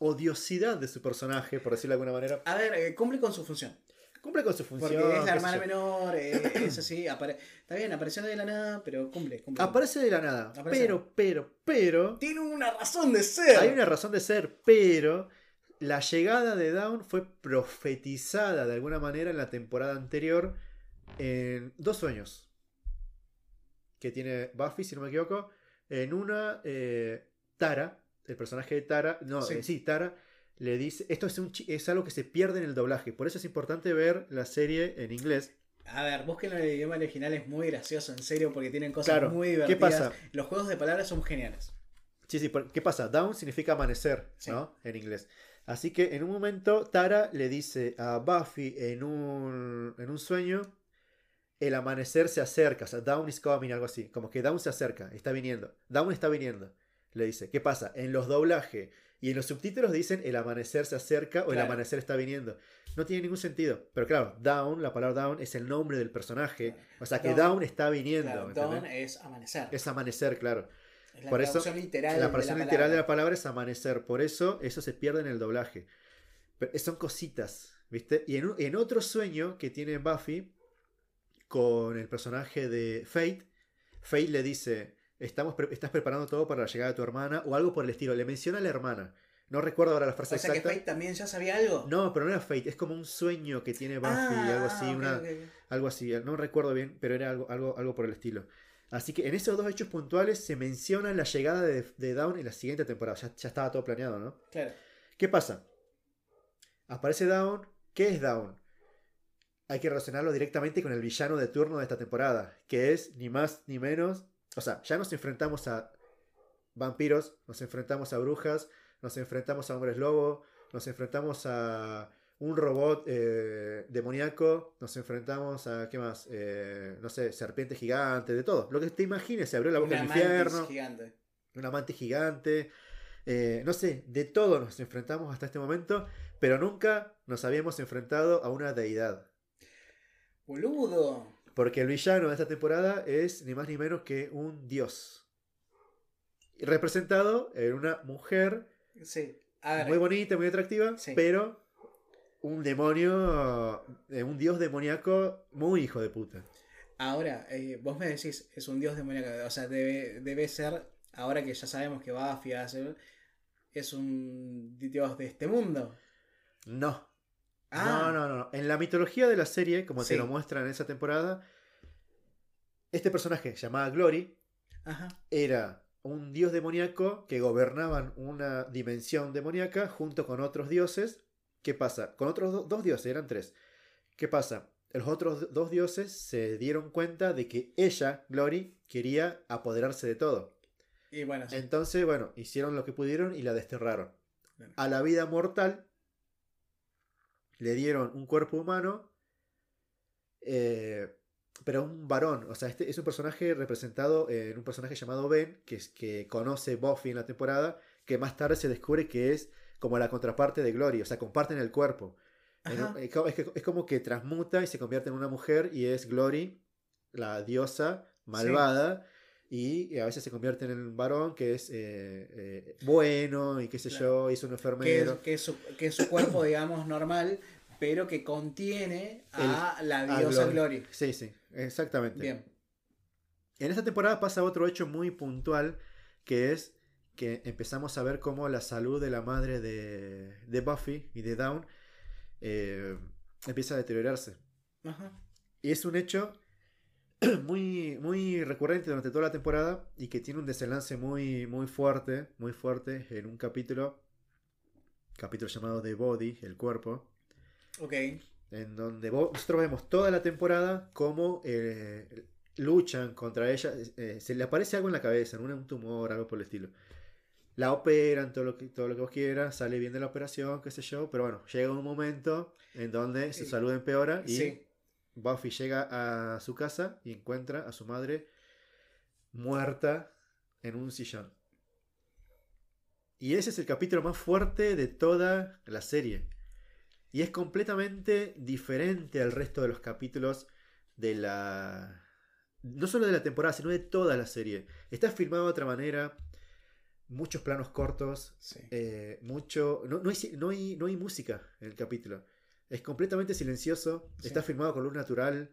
odiosidad de su personaje, por decirlo de alguna manera. A ver, eh, cumple con su función. Cumple con su función. Porque es la hermana menor, eh, es así, apare- está bien, apareció de la nada, pero cumple, cumple. Aparece de la nada. Aparece. Pero, pero, pero. Tiene una razón de ser. Hay una razón de ser, pero la llegada de Down fue profetizada de alguna manera en la temporada anterior en dos sueños que tiene Buffy, si no me equivoco. En una, eh, Tara, el personaje de Tara, no, Sí. eh, sí, Tara, le dice, esto es, un, chi- es algo que se pierde en el doblaje, por eso es importante ver la serie en inglés. A ver, busquen el idioma original, es muy gracioso, en serio, porque tienen cosas Claro, muy ¿qué divertidas. pasa? Los juegos de palabras son geniales. Sí, sí, ¿qué pasa? Down significa amanecer, Sí. ¿no? En inglés. Así que en un momento Tara le dice a Buffy en un, en un sueño, el amanecer se acerca, o sea, Down is coming, algo así, como que Down se acerca, está viniendo, Down está viniendo, le dice. ¿Qué pasa? En los doblajes y en los subtítulos dicen el amanecer se acerca o el amanecer está viniendo. No tiene ningún sentido. Pero claro, Down, la palabra Down es el nombre del personaje, o sea que Dawn- Down está viniendo. Claro, es amanecer. Es amanecer, claro. Es la por eso, literal. La literal de la palabra es amanecer, por eso eso se pierde en el doblaje. Pero son cositas, ¿viste? Y en, en otro sueño que tiene Buffy con el personaje de Fate, Fate le dice, Estamos pre- estás preparando todo para la llegada de tu hermana o algo por el estilo. Le menciona a la hermana. No recuerdo ahora la frase O sea que exacta. Fate también ya sabía algo. No, pero no era Fate, es como un sueño que tiene Buffy, Ah, algo así, una, algo así, no recuerdo bien, pero era algo, algo, algo por el estilo. Así que en esos dos hechos puntuales se menciona la llegada de, de Dawn en la siguiente temporada. Ya, ya estaba todo planeado, ¿no? Claro. ¿Qué pasa? Aparece Dawn. ¿Qué es Dawn? Hay que relacionarlo directamente con el villano de turno de esta temporada, que es ni más ni menos. O sea, ya nos enfrentamos a vampiros, nos enfrentamos a brujas, nos enfrentamos a hombres lobo, nos enfrentamos a un robot eh, demoníaco, nos enfrentamos a, ¿qué más? Eh, no sé, serpiente gigante, de todo. Lo que te imagines, se abrió la boca del infierno gigante. un amante gigante. eh, no sé, de todo nos enfrentamos hasta este momento, pero nunca nos habíamos enfrentado a una deidad. Boludo. Porque el villano de esta temporada es ni más ni menos que un dios. Representado en una mujer Sí. A muy bonita, muy atractiva, Sí. pero un demonio, eh, un dios demoníaco muy hijo de puta. ahora, eh, vos me decís, es un dios demoníaco. O sea, debe, debe ser, ahora que ya sabemos que Buffy hace, es un dios de este mundo. No, Ah, No, no, no. En la mitología de la serie, como Sí. te lo muestran en esa temporada, este personaje llamado Glory Ajá. era un dios demoníaco que gobernaban una dimensión demoníaca junto con otros dioses. ¿Qué pasa? Con otros do- dos dioses, eran tres. ¿Qué pasa? Los otros dos dioses se dieron cuenta de que ella, Glory, quería apoderarse de todo. Y bueno, sí. Entonces, bueno, hicieron lo que pudieron y la desterraron. Bien. A la vida mortal le dieron un cuerpo humano, eh, pero un varón. O sea, este es un personaje representado en un personaje llamado Ben, que, es, que conoce Buffy en la temporada, que más tarde se descubre que es como la contraparte de Glory. O sea, comparten el cuerpo. Un- es, es como que transmuta y se convierte en una mujer y es Glory, la diosa malvada. Y a veces se convierte en un varón que es eh, eh, bueno y qué sé Claro. yo, y es un que, es, enfermero. que, es su, que su cuerpo, digamos, normal, pero que contiene a la diosa Glory. Glory. Sí, sí, exactamente. Bien. En esta temporada pasa otro hecho muy puntual que es que empezamos a ver cómo la salud de la madre de, de Buffy y de Dawn eh, empieza a deteriorarse. Ajá. Y es un hecho muy, muy recurrente durante toda la temporada y que tiene un desenlace muy, muy fuerte, muy fuerte en un capítulo, capítulo llamado The Body, el cuerpo, Ok. en donde nosotros vemos toda la temporada cómo eh, luchan contra ella, eh, se le aparece algo en la cabeza, un, un tumor, algo por el estilo. La operan, todo lo, que, todo lo que vos quieras, sale bien de la operación, qué sé yo, pero bueno, llega un momento en donde su salud empeora y Sí. Buffy llega a su casa y encuentra a su madre muerta en un sillón. Y ese es el capítulo más fuerte de toda la serie. Y es completamente diferente al resto de los capítulos de la... No solo de la temporada, sino de toda la serie. Está filmado de otra manera. Muchos planos cortos. Sí. eh, mucho... No, no hay, no, hay, no hay música en el capítulo. Es completamente silencioso. Sí. Está filmado con luz natural.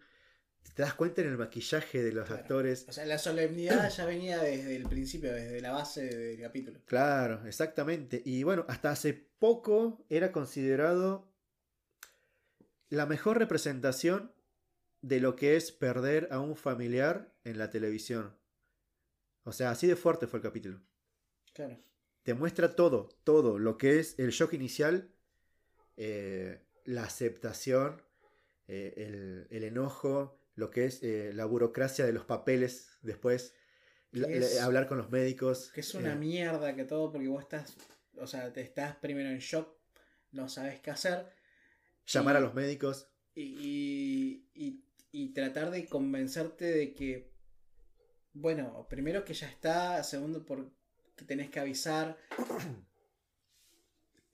Te das cuenta en el maquillaje de los Claro. actores. O sea, la solemnidad ya venía desde el principio, desde la base del capítulo. Claro, exactamente. Y bueno, hasta hace poco era considerado la mejor representación de lo que es perder a un familiar en la televisión. O sea, así de fuerte fue el capítulo. Claro. Te muestra todo, todo, lo que es el shock inicial, eh, la aceptación, eh, el, el enojo, lo que es eh, la burocracia de los papeles después, la- Que es- la- hablar con los médicos. Que es una eh, mierda que todo porque vos estás, o sea, te estás primero en shock, no sabes qué hacer llamar a los médicos. y, y, y- tratar de convencerte de que, bueno, primero que ya está, segundo por que tenés que avisar.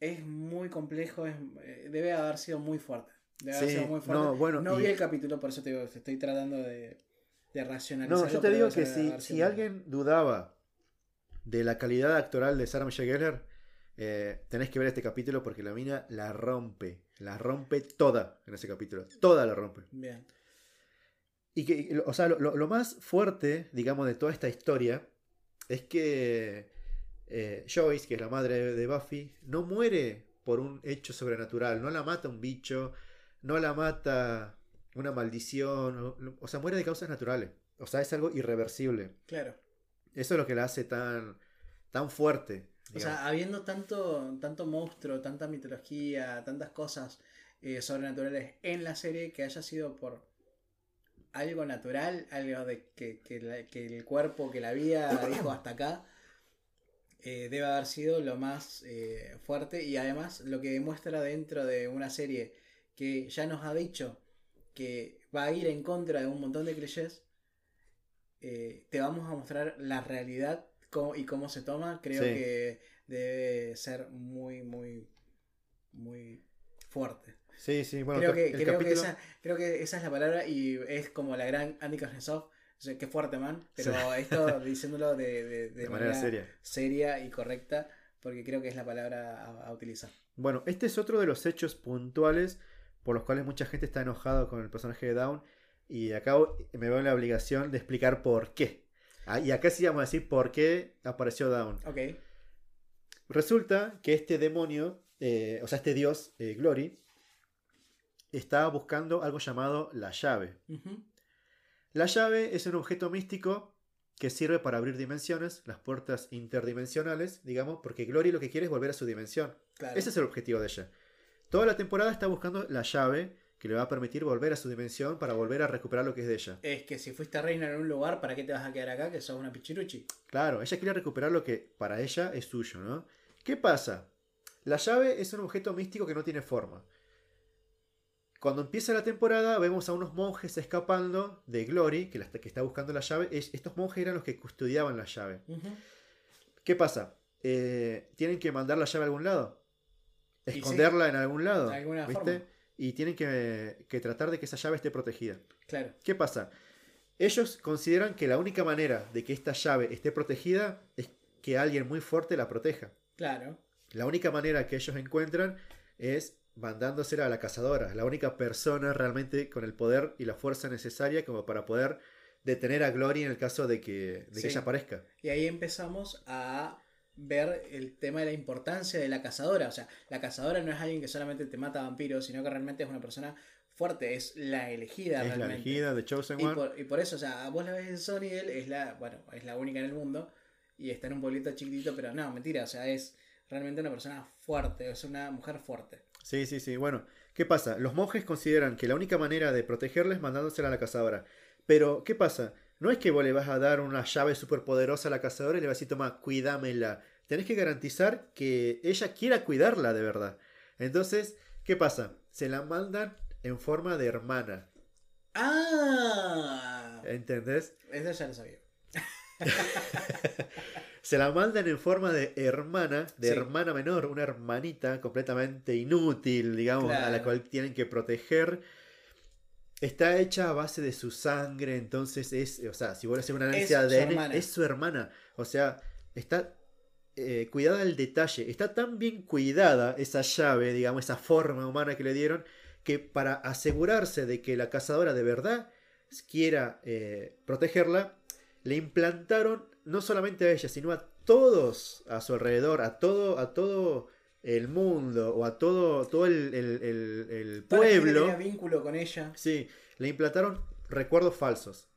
Es muy complejo, es, eh, debe haber sido muy fuerte. Debe haber sido muy fuerte. no, bueno, vi el capítulo, por eso te digo, estoy tratando de, de racionalizar. No, yo te digo que si, si alguien dudaba de la calidad actoral de Sarah Michelle Gellar, eh, tenés que ver este capítulo porque la mina la rompe. La rompe toda en ese capítulo. Toda la rompe. Bien. Y que, o sea, lo más fuerte, digamos, de toda esta historia es que eh, Joyce, que es la madre de, Buffy, no muere por un hecho sobrenatural. No la mata un bicho, no la mata una maldición. O, o sea, muere de causas naturales. O sea, es algo irreversible. Claro. Eso es lo que la hace tan, tan fuerte. O sea, habiendo tanto, tanto monstruo, tanta mitología, tantas cosas eh, sobrenaturales en la serie que haya sido por algo natural, algo de que, que la- que el cuerpo, que la vida dijo hasta acá, eh, debe haber sido lo más eh, fuerte y además lo que demuestra dentro de una serie que ya nos ha dicho que va a ir en contra de un montón de clichés, eh, te vamos a mostrar la realidad cómo- y cómo se toma. Creo Sí. que debe ser muy, muy, muy fuerte. sí, sí, bueno, creo que, creo, que esa, creo que esa es la palabra y es como la gran Andy Kuznetsov. O sea, qué fuerte, man. Pero Sí. esto diciéndolo de, de- de de manera seria. seria y correcta, porque creo que es la palabra a, a utilizar. Bueno, este es otro de los hechos puntuales por los cuales mucha gente está enojada con el personaje de Dawn. Y acá me veo en la obligación de explicar por qué. Ah, y acá sí vamos a decir por qué apareció Dawn. Ok. Resulta que este demonio, eh, o sea, este dios, eh, Glory, está buscando algo llamado la llave. Ujú. La llave es un objeto místico que sirve para abrir dimensiones, las puertas interdimensionales, digamos, porque Glory lo que quiere es volver a su dimensión. Claro. Ese es el objetivo de ella. Toda la temporada está buscando la llave que le va a permitir volver a su dimensión para volver a recuperar lo que es de ella. Es que si fuiste reina en un lugar, ¿para qué te vas a quedar acá? Que sos una pichiruchi. Claro, ella quiere recuperar lo que para ella es suyo, ¿no? ¿Qué pasa? La llave es un objeto místico que no tiene forma. Cuando empieza la temporada vemos a unos monjes escapando de Glory, que, la está, que está buscando la llave. Es- estos monjes eran los que custodiaban la llave. ¿Qué pasa? Eh, tienen que mandar la llave a algún lado. Sí, Esconderla en algún lado. de alguna ¿viste? forma. Y tienen que, que tratar de que esa llave esté protegida. Claro. ¿Qué pasa? Ellos consideran que la única manera de que esta llave esté protegida es que alguien muy fuerte la proteja. Claro. La única manera que ellos encuentran es mandándosela a la cazadora. La única persona realmente con el poder y la fuerza necesaria como para poder detener a Glory en el caso de que, de que ella aparezca. Y ahí empezamos a ver el tema de la importancia de la cazadora. O sea, la cazadora no es alguien que solamente te mata vampiros, sino que realmente es una persona fuerte, es la elegida Es la realmente. elegida de Chosen Y One. por, y por eso, o sea, vos la ves en Sony, él es la, bueno, es la única en el mundo y está en un pueblito chiquitito, pero no, mentira, o sea, es realmente una persona fuerte, es una mujer fuerte. Sí, sí, sí. Bueno, ¿qué pasa? Los monjes consideran que la única manera de protegerla es mandándosela a la cazadora. Pero, ¿qué pasa? No es que vos le vas a dar una llave súper poderosa a la cazadora y le vas a decir, toma, cuídamela. Tenés que garantizar que ella quiera cuidarla de verdad. Entonces, ¿qué pasa? Se la mandan en forma de hermana. ¡Ah! ¿Entendés? Eso ya lo sabía. Se la mandan en forma de hermana, de Sí. hermana menor, una hermanita completamente inútil, digamos, a la cual tienen que proteger. Está hecha a base de su sangre, entonces es, o sea, si vos le haces una análisis de ADN, es su hermana. O sea, está eh, cuidada al detalle, está tan bien cuidada esa llave, digamos, esa forma humana que le dieron, que para asegurarse de que la cazadora de verdad quiera eh, protegerla, le implantaron no solamente a ella, sino a todos a su alrededor, a todo, a todo el mundo o a todo, todo el, el- pueblo. tenía vínculo con ella. Sí, le implantaron recuerdos falsos.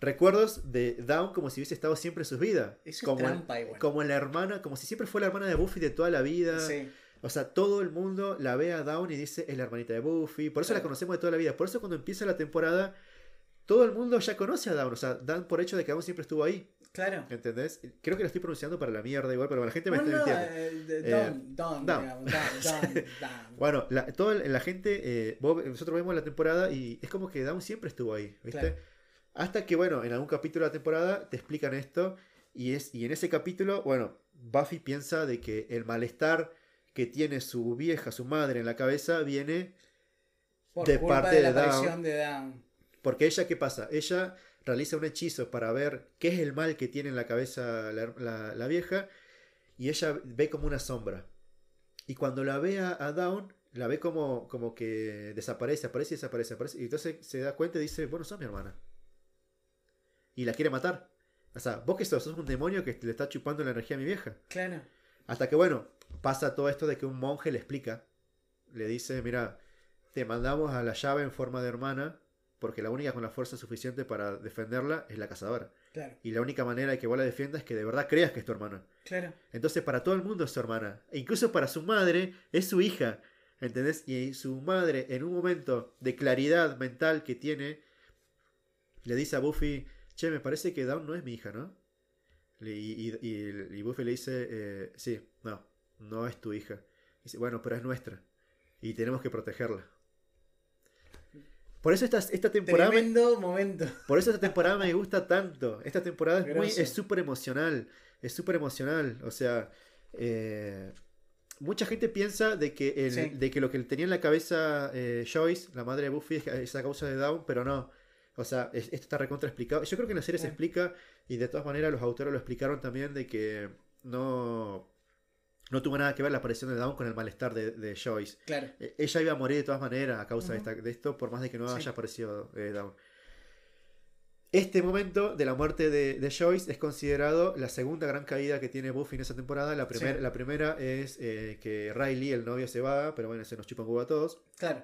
Recuerdos de Dawn como si hubiese estado siempre en sus vidas. Eso es como, trampa igual. como la hermana, como si siempre fue la hermana de Buffy de toda la vida. Sí, O sea, todo el mundo la ve a Dawn y dice es la hermanita de Buffy. Por eso la conocemos de toda la vida. Por eso cuando empieza la temporada, todo el mundo ya conoce a Dawn. O sea, dan por hecho de que Dawn siempre estuvo ahí. claro. ¿Entendés? Creo que lo estoy pronunciando para la mierda igual, pero la gente me No, está mintiendo. Bueno, toda la gente, eh, nosotros vemos la temporada y es como que Dawn siempre estuvo ahí, ¿viste? Claro. Hasta que, bueno, en algún capítulo de la temporada te explican esto y, es, y en ese capítulo, bueno, Buffy piensa de que el malestar que tiene su vieja, su madre en la cabeza, viene Por de culpa parte de la de Down. Porque ella, ¿qué pasa? Ella realiza un hechizo para ver qué es el mal que tiene en la cabeza la, la- la vieja y ella ve como una sombra. Y cuando la ve a, a Dawn, la ve como, como que desaparece, aparece y desaparece, aparece. Y entonces se da cuenta y dice, bueno, sos mi hermana. Y la quiere matar. O sea, vos que sos, sos un demonio que le está chupando la energía a mi vieja. Claro. Hasta que, bueno, pasa todo esto de que un monje le explica. Le dice, mira, te mandamos a la llave en forma de hermana, porque la única con la fuerza suficiente para defenderla es la cazadora. Claro, Y la única manera de que vos la defiendas es que de verdad creas que es tu hermana. claro. Entonces para todo el mundo es su hermana. E incluso para su madre es su hija. ¿Entendés? Y su madre, en un momento de claridad mental que tiene, le dice a Buffy, che, me parece que Dawn no es mi hija, ¿no? Y- y- y Buffy le dice, eh, sí, no, no es tu hija. Dice, bueno, pero es nuestra. Y tenemos que protegerla. Por eso esta, esta temporada... me- momento. por eso esta temporada me gusta tanto. Esta temporada es muy, es súper emocional. Es súper emocional. O sea, eh, mucha gente piensa de que, el- Sí. de que lo que tenía en la cabeza eh, Joyce, la madre de Buffy, es, es a causa de Down, pero no. O sea, es- esto está recontra explicado. Yo creo que en la serie se explica, y de todas maneras los autores lo explicaron también, de que no, no tuvo nada que ver la aparición de Down con el malestar de, de Joyce. Claro. Eh, Ella iba a morir de todas maneras a causa de, Ujú. esta- de esto, por más de que no Sí. haya aparecido eh, Dawn. Este momento de la muerte de, de Joyce es considerado la segunda gran caída que tiene Buffy en esa temporada. La, primer- Sí. la primera es eh, que Riley, el novio, se va, pero bueno, se nos chupa un huevo a todos. Claro.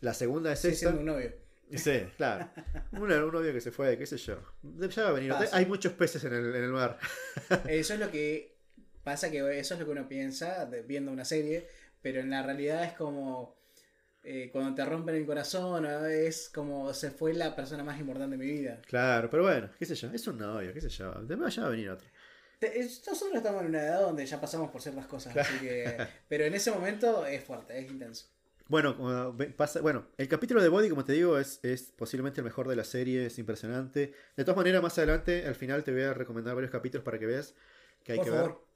La segunda es Sigue esta. un novio. Sí, claro. Un, un novio que se fue, qué sé yo. Ya va a venir. Hay muchos peces en el, en el mar. Eso es lo que pasa, que eso es lo que uno piensa de- viendo una serie, pero en la realidad es como eh, cuando te rompen el corazón, ¿no? es como se fue la persona más importante de mi vida. Claro, pero bueno, qué sé yo. Es un novio, qué sé yo. Después ya va a venir otro. Te- Nosotros estamos en una edad donde ya pasamos por ciertas cosas, Claro. así que... Pero en ese momento es fuerte, es intenso. Bueno, pasa, bueno, el capítulo de Body, como te digo, es, es posiblemente el mejor de la serie, es impresionante. De todas maneras, más adelante, al final te voy a recomendar varios capítulos para que veas que hay Por que favor. ver.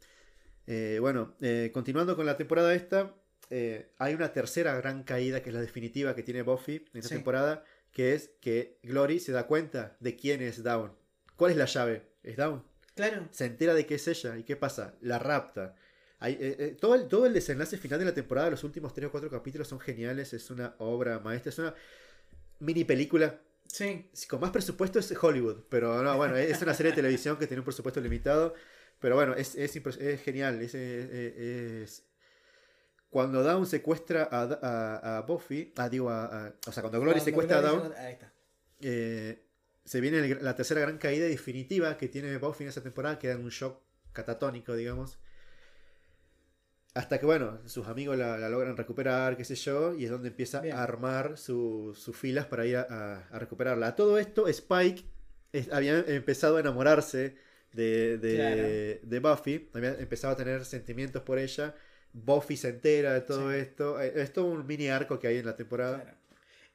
Eh, bueno, eh, continuando con la temporada esta, eh, hay una tercera gran caída que es la definitiva que tiene Buffy en esta Sí. temporada, que es que Glory se da cuenta de quién es Dawn. ¿Cuál es la llave? Es Dawn. Claro, Se entera de que es ella. ¿Y qué pasa? La rapta. Hay, eh, eh, todo, el, todo el desenlace final de la temporada, los últimos 3 o 4 capítulos son geniales. Es una obra maestra. Es una mini película. sí. Con más presupuesto es Hollywood. Pero no, bueno, es una serie de televisión que tiene un presupuesto limitado. Pero bueno, es, es, genial. Es, Cuando Dawn secuestra a, a, a Buffy, ah, digo, a, a- o sea, cuando Glory Cuando secuestra a Glory Dawn, se- Ahí está. eh, se viene el- la tercera gran caída definitiva que tiene Buffy en esa temporada, queda en un shock catatónico, digamos. Hasta que, bueno, sus amigos la, la logran recuperar, qué sé yo, y es donde empieza Bien. a armar su- sus filas para ir a, a- a recuperarla. A todo esto, Spike es- había empezado a enamorarse de, de, Claro. de Buffy, había empezado a tener sentimientos por ella. Buffy se entera de todo Sí. esto. Eh, Es todo un mini arco que hay en la temporada. Claro.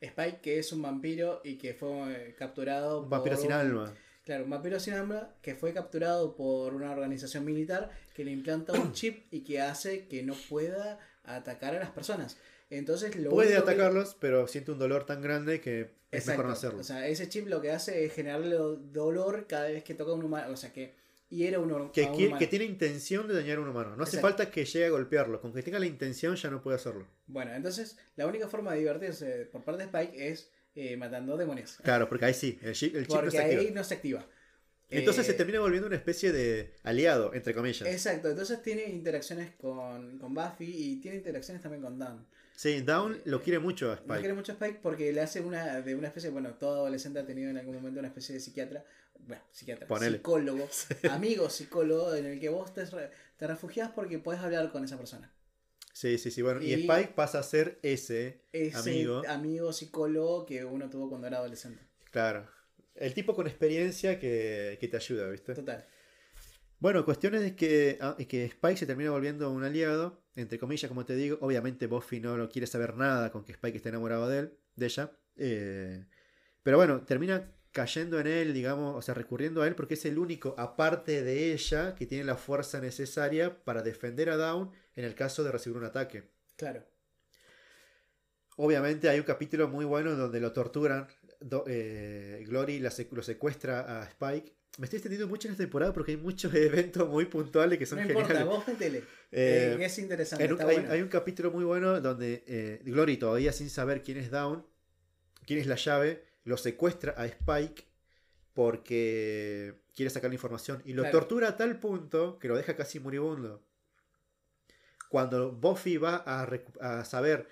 Spike, que es un vampiro y que fue eh, capturado Un vampiro por sin un- alma. Claro, un vampiro sin alma que fue capturado por una organización militar que le implanta un chip y que hace que no pueda atacar a las personas. Entonces lo Puede que- atacarlos, pero siente un dolor tan grande que es Exacto. mejor no hacerlo. O sea, ese chip lo que hace es generarle do- dolor cada vez que toca a un humano. O sea, que hiere a un, que, a un qui- humano. que tiene intención de dañar a un humano. No hace Exacto. falta que llegue a golpearlo. Con que tenga la intención ya no puede hacerlo. Bueno, entonces la única forma de divertirse por parte de Spike es eh, matando demonios. Claro, porque ahí sí, el chip, el chip no Porque se ahí activa. no se activa. Entonces Eh, se termina volviendo una especie de aliado, entre comillas. Exacto, entonces tiene interacciones con, con Buffy y tiene interacciones también con Dan. Sí, Down lo quiere mucho a Spike. quiere mucho a Spike porque le hace una de una especie, bueno, todo adolescente ha tenido en algún momento una especie de psiquiatra, bueno, psiquiatra, Ponele. psicólogo, amigo psicólogo en el que vos te, re- te refugias porque podés hablar con esa persona. Sí, sí, sí. Bueno, y, Y- Spike pasa a ser ese, Ese Amigo. amigo psicólogo que uno tuvo cuando era adolescente. claro. El tipo con experiencia que, que te ayuda, ¿viste? Total. Bueno, cuestiones de que, ah, que Spike se termina volviendo un aliado, entre comillas, como te digo. Obviamente Buffy no, no quiere saber nada con que Spike esté enamorado de él, de ella. Eh, pero bueno, termina cayendo en él, digamos, o sea, recurriendo a él porque es el único, aparte de ella, que tiene la fuerza necesaria para defender a Dawn en el caso de recibir un ataque. Claro. Obviamente hay un capítulo muy bueno donde lo torturan. do- eh, Glory la sec- lo secuestra a Spike. Me estoy extendiendo mucho en esta temporada porque hay muchos eventos muy puntuales que son No geniales. importa, vos. Eh, Eh, es interesante. un- hay, bueno. hay un capítulo muy bueno donde eh, Glory, todavía sin saber quién es Down, quién es la llave, lo secuestra a Spike porque quiere sacar la información y lo Claro. tortura a tal punto que lo deja casi moribundo. Cuando Buffy va a saber,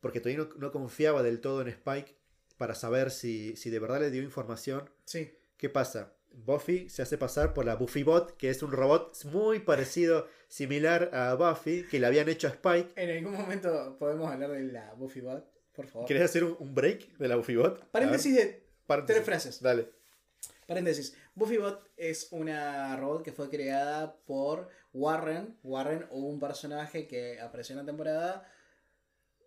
porque todavía no, no confiaba del todo en Spike, para saber si, si de verdad le dio información, Sí. ¿Qué pasa? Buffy se hace pasar por la Buffybot, que es un robot muy parecido, similar a Buffy, que le habían hecho a Spike. En algún momento podemos hablar de la Buffy Bot, por favor. ¿Querés hacer un, break de la Buffybot? Paréntesis de paréntesis. tres frases. Dale. Paréntesis. Buffybot es una robot que fue creada por Warren. Warren o un personaje que apareció en la temporada.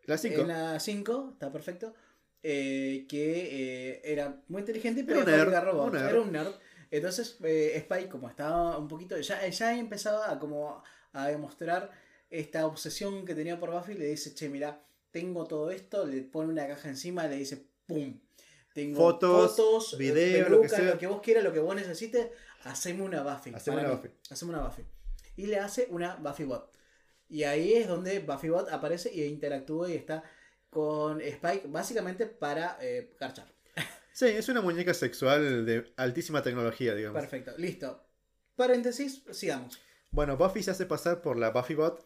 La 5. En la 5, está perfecto. eh, que eh, era muy inteligente, pero Era un nerd, nerd. Era un nerd. Entonces eh, Spike, como estaba un poquito. Ya, ya empezaba a como a demostrar esta obsesión que tenía por Buffy. Le dice, che, mira, tengo todo esto. Le pone una caja encima, le dice, ¡pum! Tengo Fotos, fotos, video, pelucas, lo que sea. lo que vos quieras, lo que vos necesites. Haceme una Buffy. Haceme una mí. Buffy. Haceme una Buffy. Y le hace una Buffy Bot. Y ahí es donde Buffy Bot aparece y interactúa y está con Spike básicamente para eh, garchar. Sí, es una muñeca sexual de altísima tecnología, digamos. Perfecto, listo. Paréntesis, sigamos. Bueno, Buffy se hace pasar por la Buffybot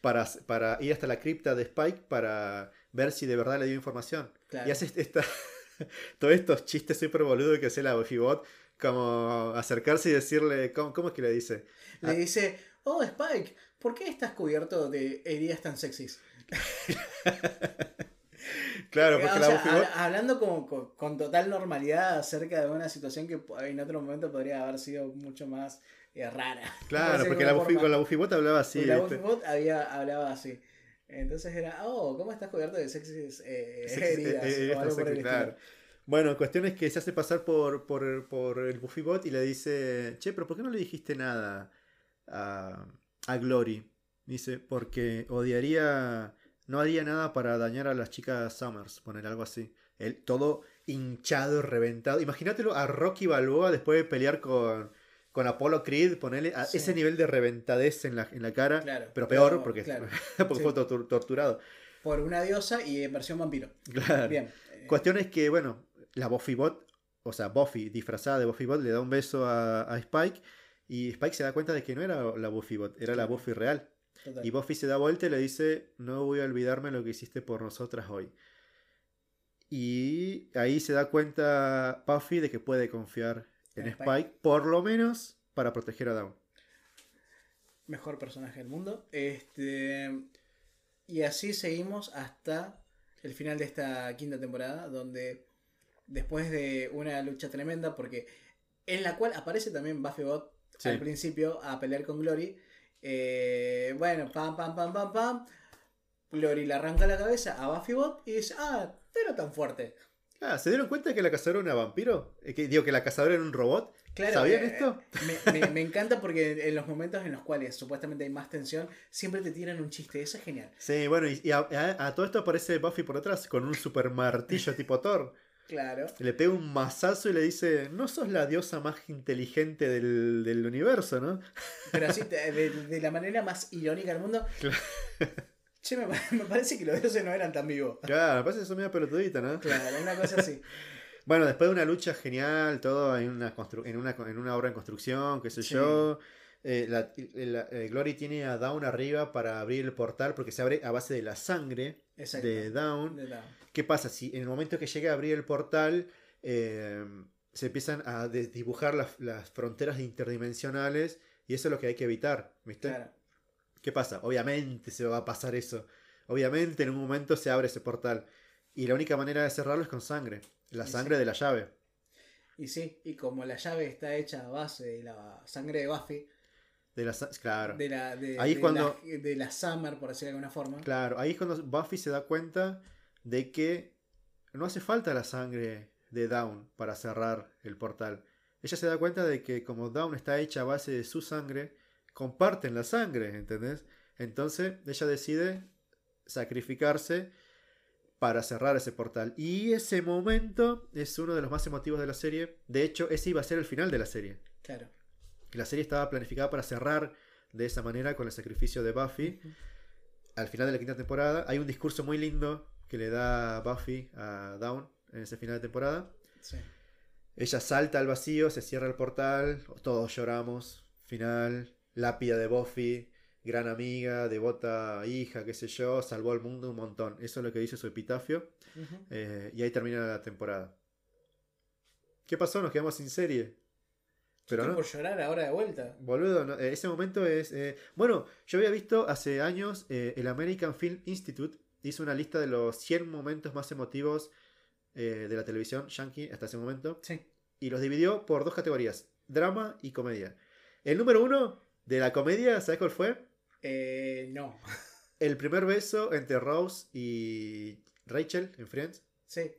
para, para ir hasta la cripta de Spike para ver si de verdad le dio información. Claro. Y hace esta, todos estos chistes súper boludos que hace la Buffybot, como acercarse y decirle, ¿cómo, cómo es que le dice? Le Ah. dice, oh Spike, ¿por qué estás cubierto de heridas tan sexys? Claro, Eh, porque o la hablando con, con total normalidad acerca de una situación que en otro momento podría haber sido mucho más eh, rara. Claro, porque la Buffy, con la Buffybot hablaba así. La. Buffybot había, hablaba así. Entonces era, oh, ¿cómo estás cubierto de sexys eh, Sí, heridas? eh, eh, o algo esto por el sí, claro. estilo. Bueno, cuestión es que se hace pasar por, por, por el Buffybot y le dice, che, pero ¿por qué no le dijiste nada a, a Glory? Dice, porque odiaría, no haría nada para dañar a las chicas Summers, poner algo así. Él todo hinchado, reventado. Imagínatelo a Rocky Balboa después de pelear con, con Apollo Creed, ponerle a Sí. ese nivel de reventadez en la, en la cara, Claro, pero peor porque, claro, porque sí. fue tortur- torturado. Por una diosa y en versión vampiro. Claro. Bien. eh, Cuestión es que, bueno, la Buffybot, o sea, Buffy disfrazada de Buffybot le da un beso a, a Spike Y Spike se da cuenta de que no era la Buffy bot, era la Buffy real. Total. Y Buffy se da vuelta y le dice, no voy a olvidarme lo que hiciste por nosotras hoy. Y ahí se da cuenta Buffy de que puede confiar en En Spike, Spike. por lo menos para proteger a Dawn. Mejor personaje del mundo. Este. Y así seguimos hasta el final de esta quinta temporada. Donde después de una lucha tremenda. Porque. En la cual aparece también Buffy Bot Sí. al principio a pelear con Glory. Eh, bueno, pam, pam, pam, pam, pam. Glory le arranca la cabeza a Buffy Bot y dice, ah, era tan fuerte. Ah, ¿se dieron cuenta que la cazadora era vampiro? Eh, que, digo, que la cazadora era un robot. Claro, ¿Sabían eh, esto? Me, me- me encanta porque en los momentos en los cuales supuestamente hay más tensión, siempre te tiran un chiste. Eso es genial. Sí, bueno, y, y a, a- a todo esto aparece Buffy por atrás con un super martillo tipo Thor. Claro. Le pega un mazazo y le dice, no sos la diosa más inteligente del, del universo, ¿no? Pero así, de, de- la manera más irónica del mundo. Claro. Che, me, me parece que los dioses no eran tan vivos. Claro, me parece que son medio pelotudita, ¿no? Claro, una cosa así. Bueno, después de una lucha genial, todo en una, constru- en una, en una obra en construcción, qué sé Sí. yo. Eh, la, la- eh, Glory tiene a Dawn arriba para abrir el portal porque se abre a base de la sangre de la- ¿Qué pasa? Si en el momento que llega a abrir el portal eh, se empiezan a dibujar las, las fronteras interdimensionales y eso es lo que hay que evitar, ¿viste? Claro. ¿Qué pasa? Obviamente se va a pasar eso. Obviamente en un momento se abre ese portal. Y la única manera de cerrarlo es con sangre. La sangre sí. de la llave. Y sí, y como la llave está hecha a base de la sangre de Buffy, De la claro. de la, de, Ahí de cuando- la, de la Summer, por decirlo de alguna forma. Claro, ahí es cuando Buffy se da cuenta de que no hace falta la sangre de Dawn para cerrar el portal. Ella se da cuenta de que como Dawn está hecha a base de su sangre, comparten la sangre, ¿entendés? Entonces ella decide sacrificarse para cerrar ese portal. Y ese momento es uno de los más emotivos de la serie. De hecho, ese iba a ser el final de la serie. Claro. La serie estaba planificada para cerrar de esa manera con el sacrificio de Buffy. Al final de la quinta temporada hay un discurso muy lindo que le da Buffy a Dawn en ese final de temporada. Sí. Ella salta al vacío, se cierra el portal, todos lloramos. Final, lápida de Buffy, gran amiga, devota hija, qué sé yo, salvó al mundo un montón. Eso es lo que dice su epitafio. Eh, y ahí termina la temporada. ¿Qué pasó? Nos quedamos sin serie. Pero Estoy no. por llorar ahora de vuelta. Boludo, no, eh, ese momento es... eh, Bueno, yo había visto hace años eh, el American Film Institute hizo una lista de los 100 momentos más emotivos eh, de la televisión yankee hasta ese momento Sí. y los dividió por dos categorías, drama y comedia. El número uno de la comedia, ¿sabes cuál fue? Eh, no. El primer beso entre Rose y Rachel en Friends. Sí.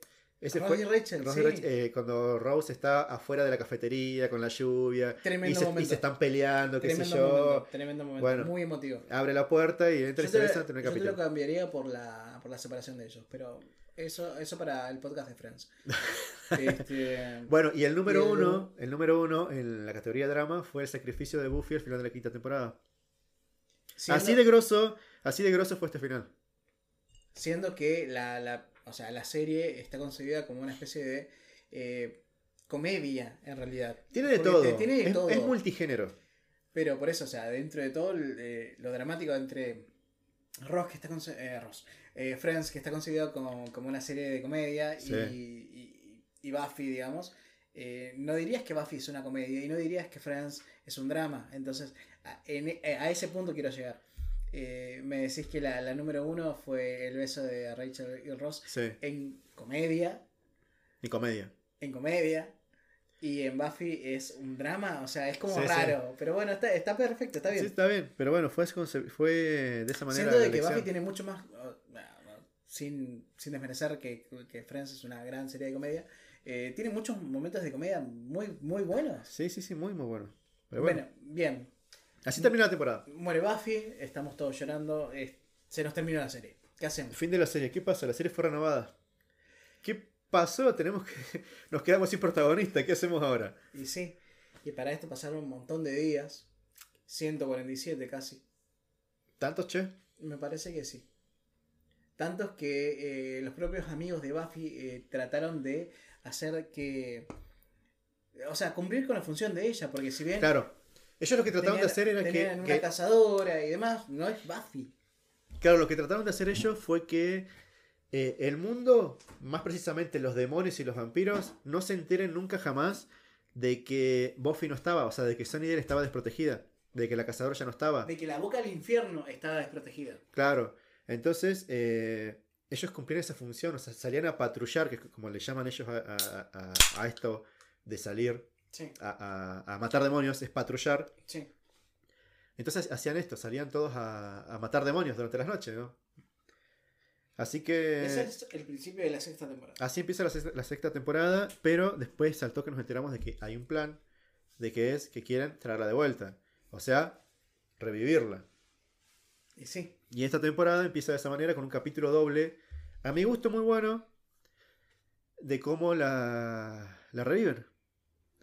Ese Ross fue y Rachel, Ross y sí. Rachel, eh, cuando Rose está afuera de la cafetería con la lluvia y Tremendo se, y momento. se están peleando, qué sé yo. momento. Tremendo momento. Bueno. Muy emotivo. Abre la puerta y entra y Yo se te, en el yo te lo capítulo. cambiaría por la, por la separación de ellos, pero eso, eso para el podcast de Friends. Este, Bueno, y el número Y el- uno, el número uno en la categoría drama fue el sacrificio de Buffy al final de la quinta temporada. siendo, Así de grosso, así de grosso fue este final. siendo que la, la, o sea, la serie está concebida como una especie de eh, comedia, en realidad. Tiene de todo. te- Tiene de es, todo. es multigénero. Pero por eso, o sea, dentro de todo eh, lo dramático entre Ross, que está eh, Ross, eh, Friends, que está concebido como, como una serie de comedia, Sí. y, y- y Buffy, digamos, eh, no dirías que Buffy es una comedia y no dirías que Friends es un drama. Entonces, a, en- a ese punto quiero llegar. Eh, me decís que la, la número uno fue el beso de Rachel y Ross Sí. en comedia, Y comedia. en comedia. Y en Buffy es un drama, o sea, es como Sí, sí. raro. Pero bueno, está, está perfecto, está bien. Sí, está bien. Pero bueno, fue, fue de esa manera. Siento de que. Buffy tiene mucho más. sin, sin desmerecer que, que Friends es una gran serie de comedia. eh, tiene muchos momentos de comedia muy, muy buenos. Sí, sí, sí, muy, muy bueno. Pero bueno, bueno, bien. Así termina la temporada. Muere Buffy, estamos todos llorando. eh, se nos terminó la serie. ¿Qué hacemos? Fin de la serie. ¿Qué pasa? La serie fue renovada. ¿Qué pasó? Tenemos que. Nos quedamos sin protagonista. ¿Qué hacemos ahora? Y sí, y para esto pasaron un montón de días. 147 casi. ¿Tantos, che? Me parece que sí. Tantos que eh, los propios amigos de Buffy eh, trataron de hacer que. O sea, cumplir con la función de ella, porque si bien. Claro. Ellos lo que trataron de hacer era que, una que- cazadora y demás. No es Buffy. Claro, lo que trataron de hacer ellos fue que eh, el mundo, más precisamente los demonios y los vampiros, no se enteren nunca jamás de que Buffy no estaba, o sea, de que Sunnydale estaba desprotegida, de que la cazadora ya no estaba. De que la boca del infierno estaba desprotegida. Claro, entonces eh, ellos cumplían esa función, o sea, salían a patrullar, que es como le llaman ellos a, a- a- a esto de salir Sí, a, a- a matar demonios, es patrullar. sí. Entonces hacían esto, salían todos a, a matar demonios durante las noches, ¿no? Así que... Ese es el principio de la sexta temporada. Así empieza la sexta, la sexta temporada, pero después saltó que nos enteramos de que hay un plan, de que es que quieren traerla de vuelta. O sea, revivirla. Y sí, Y esta temporada empieza de esa manera con un capítulo doble, a mi gusto muy bueno, de cómo la, la reviven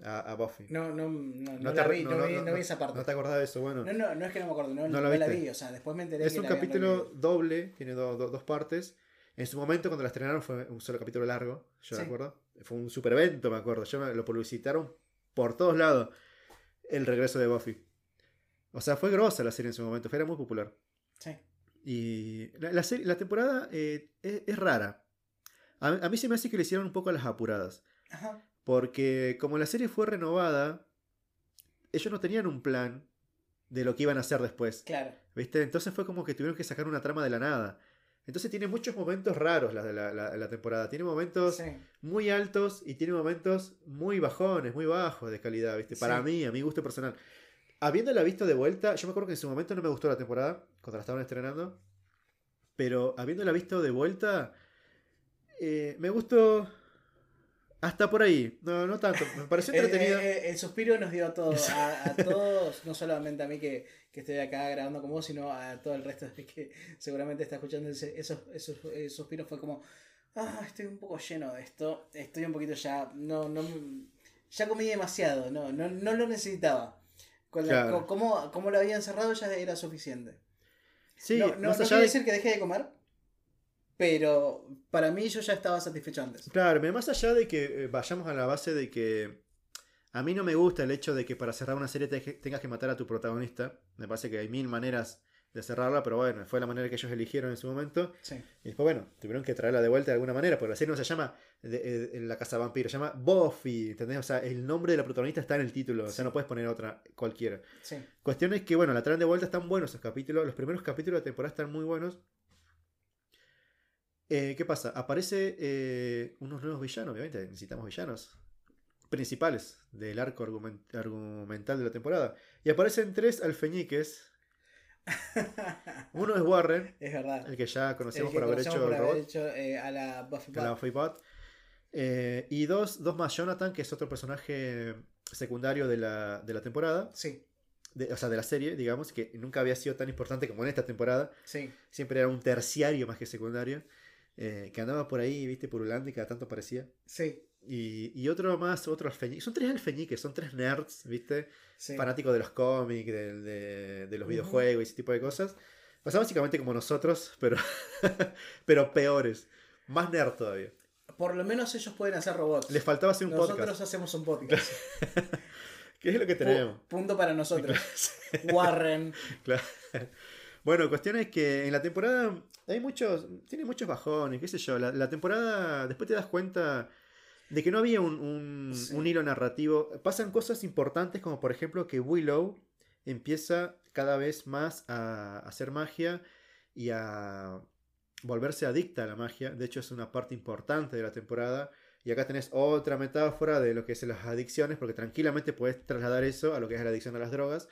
a, a Buffy. no, no, no, no No la vi, no, no, vi, no, vi esa parte. ¿No te acordás de eso? Bueno, No, no, no es que no me acuerdo, no, ¿No no la la vi, o sea, después me enteré es que un la capítulo doble, tiene do- do- dos partes. En su momento, cuando la estrenaron, fue un solo capítulo largo, yo me acuerdo. Fue un super evento, me acuerdo. Yo me- lo publicitaron por todos lados. El regreso de Buffy. O sea, fue grosa la serie en su momento, fue- era muy popular. Sí. Y la, la serie- la temporada eh, es, es rara. A, a mí se me hace que le hicieron un poco a las apuradas. Ajá. Porque como la serie fue renovada, ellos no tenían un plan de lo que iban a hacer después. Claro. ¿Viste? Entonces fue como que tuvieron que sacar una trama de la nada. Entonces tiene muchos momentos raros la, la, la- la temporada. Tiene momentos Sí. muy altos y tiene momentos muy bajones, muy bajos de calidad, ¿viste? Para Sí. mí, a mi gusto personal. Habiéndola visto de vuelta, yo me acuerdo que en su momento no me gustó la temporada, cuando la estaban estrenando. Pero habiéndola visto de vuelta, eh, me gustó hasta por ahí. No, no tanto. Me pareció El, entretenida. el- el suspiro nos dio a todos, a, a todos, no solamente a mí que, que estoy acá grabando con vos, sino a todo el resto de que seguramente está escuchando ese- esos, esos eh, suspiros. Fue como, ah, estoy un poco lleno de esto, estoy un poquito ya, no, no, ya comí demasiado, no, no, no lo necesitaba. Con la- Claro. co- como, como lo habían cerrado ya era suficiente. sí, no no, más no allá quiere de- decir que dejé de comer, pero para mí yo ya estaba satisfecho antes. Claro, pero más allá de que eh, vayamos a la base de que a mí no me gusta el hecho de que para cerrar una serie te- tengas que matar a tu protagonista. Me parece que hay mil maneras de cerrarla, pero bueno, fue la manera que ellos eligieron en su momento. Sí. Y después, bueno, tuvieron que traerla de vuelta de alguna manera, porque la serie no se llama de- eh, La Casa Vampiro, se llama Buffy, ¿entendés? O sea, el nombre de la protagonista está en el título, o sea, no puedes poner otra cualquiera. Sí. Cuestión es que, bueno, la traen de vuelta, están buenos esos capítulos. Los primeros capítulos de temporada están muy buenos. Eh, ¿Qué pasa? Aparece eh, unos nuevos villanos, obviamente. Necesitamos villanos principales del arco argumen- argumental de la temporada. Y aparecen tres alfeñiques. Uno es Warren, es verdad. el que ya El conocemos que por haber conocemos hecho por el haber robot, hecho, eh, a la Buffy a la. Buffy Bot. Eh, y dos, dos más, Jonathan, que es otro personaje secundario de la, de la temporada. Sí, de- o sea, de la serie, digamos, que nunca había sido tan importante como en esta temporada. sí. Siempre era un terciario más que secundario. Eh, que andaba por ahí, viste, purulando y cada tanto parecía. Sí, Y, y otro más, otro alfeñique. Son tres alfeñiques, son tres nerds, viste, sí. fanáticos de los cómics, de, de- de los Ujú. videojuegos y ese tipo de cosas. O sea, básicamente como nosotros, pero, pero peores. Más nerd todavía. Por lo menos ellos pueden hacer robots. Les faltaba hacer un nosotros podcast. hacemos un podcast. ¿Qué es lo que tenemos? Pu- Punto para nosotros. Warren. Claro. Bueno, cuestión es que en la temporada hay muchos, tiene muchos bajones, qué sé yo. La, la temporada, después te das cuenta de que no había un, un- Sí. un hilo narrativo. Pasan cosas importantes como por ejemplo que Willow empieza cada vez más a hacer magia y a volverse adicta a la magia. De hecho es una parte importante de la temporada. Y acá tenés otra metáfora de lo que es las adicciones, porque tranquilamente puedes trasladar eso a lo que es la adicción a las drogas.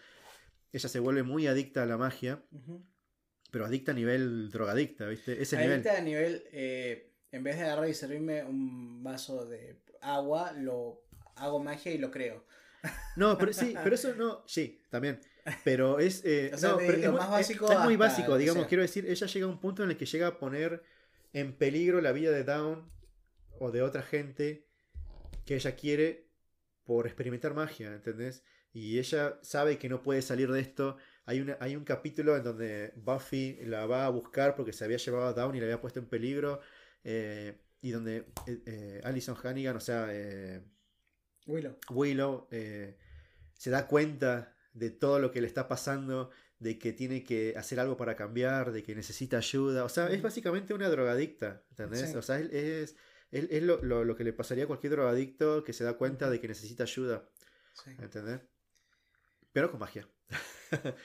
Ella se vuelve muy adicta a la magia, pero adicta a nivel drogadicta, ¿viste? Ese nivel. Ahorita a nivel, eh, en vez de agarrar y servirme un vaso de agua, lo hago magia y lo creo. No, pero sí, pero eso no, sí, también. Pero es, eh, O sea, no, pero es más básico es muy básico, digamos, sea. quiero decir, ella llega a un punto en el que llega a poner en peligro la vida de Dawn o de otra gente que ella quiere por experimentar magia, ¿entendés? Y ella sabe que no puede salir de esto. Hay, una, hay un capítulo en donde Buffy la va a buscar porque se había llevado a Dawn y la había puesto en peligro. eh, y donde eh, eh, Alison Hannigan, o sea, eh, Willow. Willow eh, se da cuenta de todo lo que le está pasando, de que tiene que hacer algo para cambiar, de que necesita ayuda. O sea, es básicamente una drogadicta, ¿entendés? Sí. O sea, es, es, es- es lo, lo- lo que le pasaría a cualquier drogadicto que se da cuenta de que necesita ayuda, Sí. ¿entendés? Pero con magia.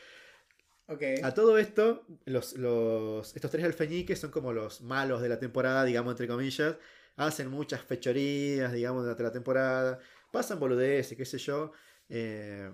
Ok. A todo esto, los, los, estos tres alfeñiques son como los malos de la temporada, digamos, entre comillas. Hacen muchas fechorías, digamos, durante la temporada. Pasan boludeces, qué sé yo. Eh,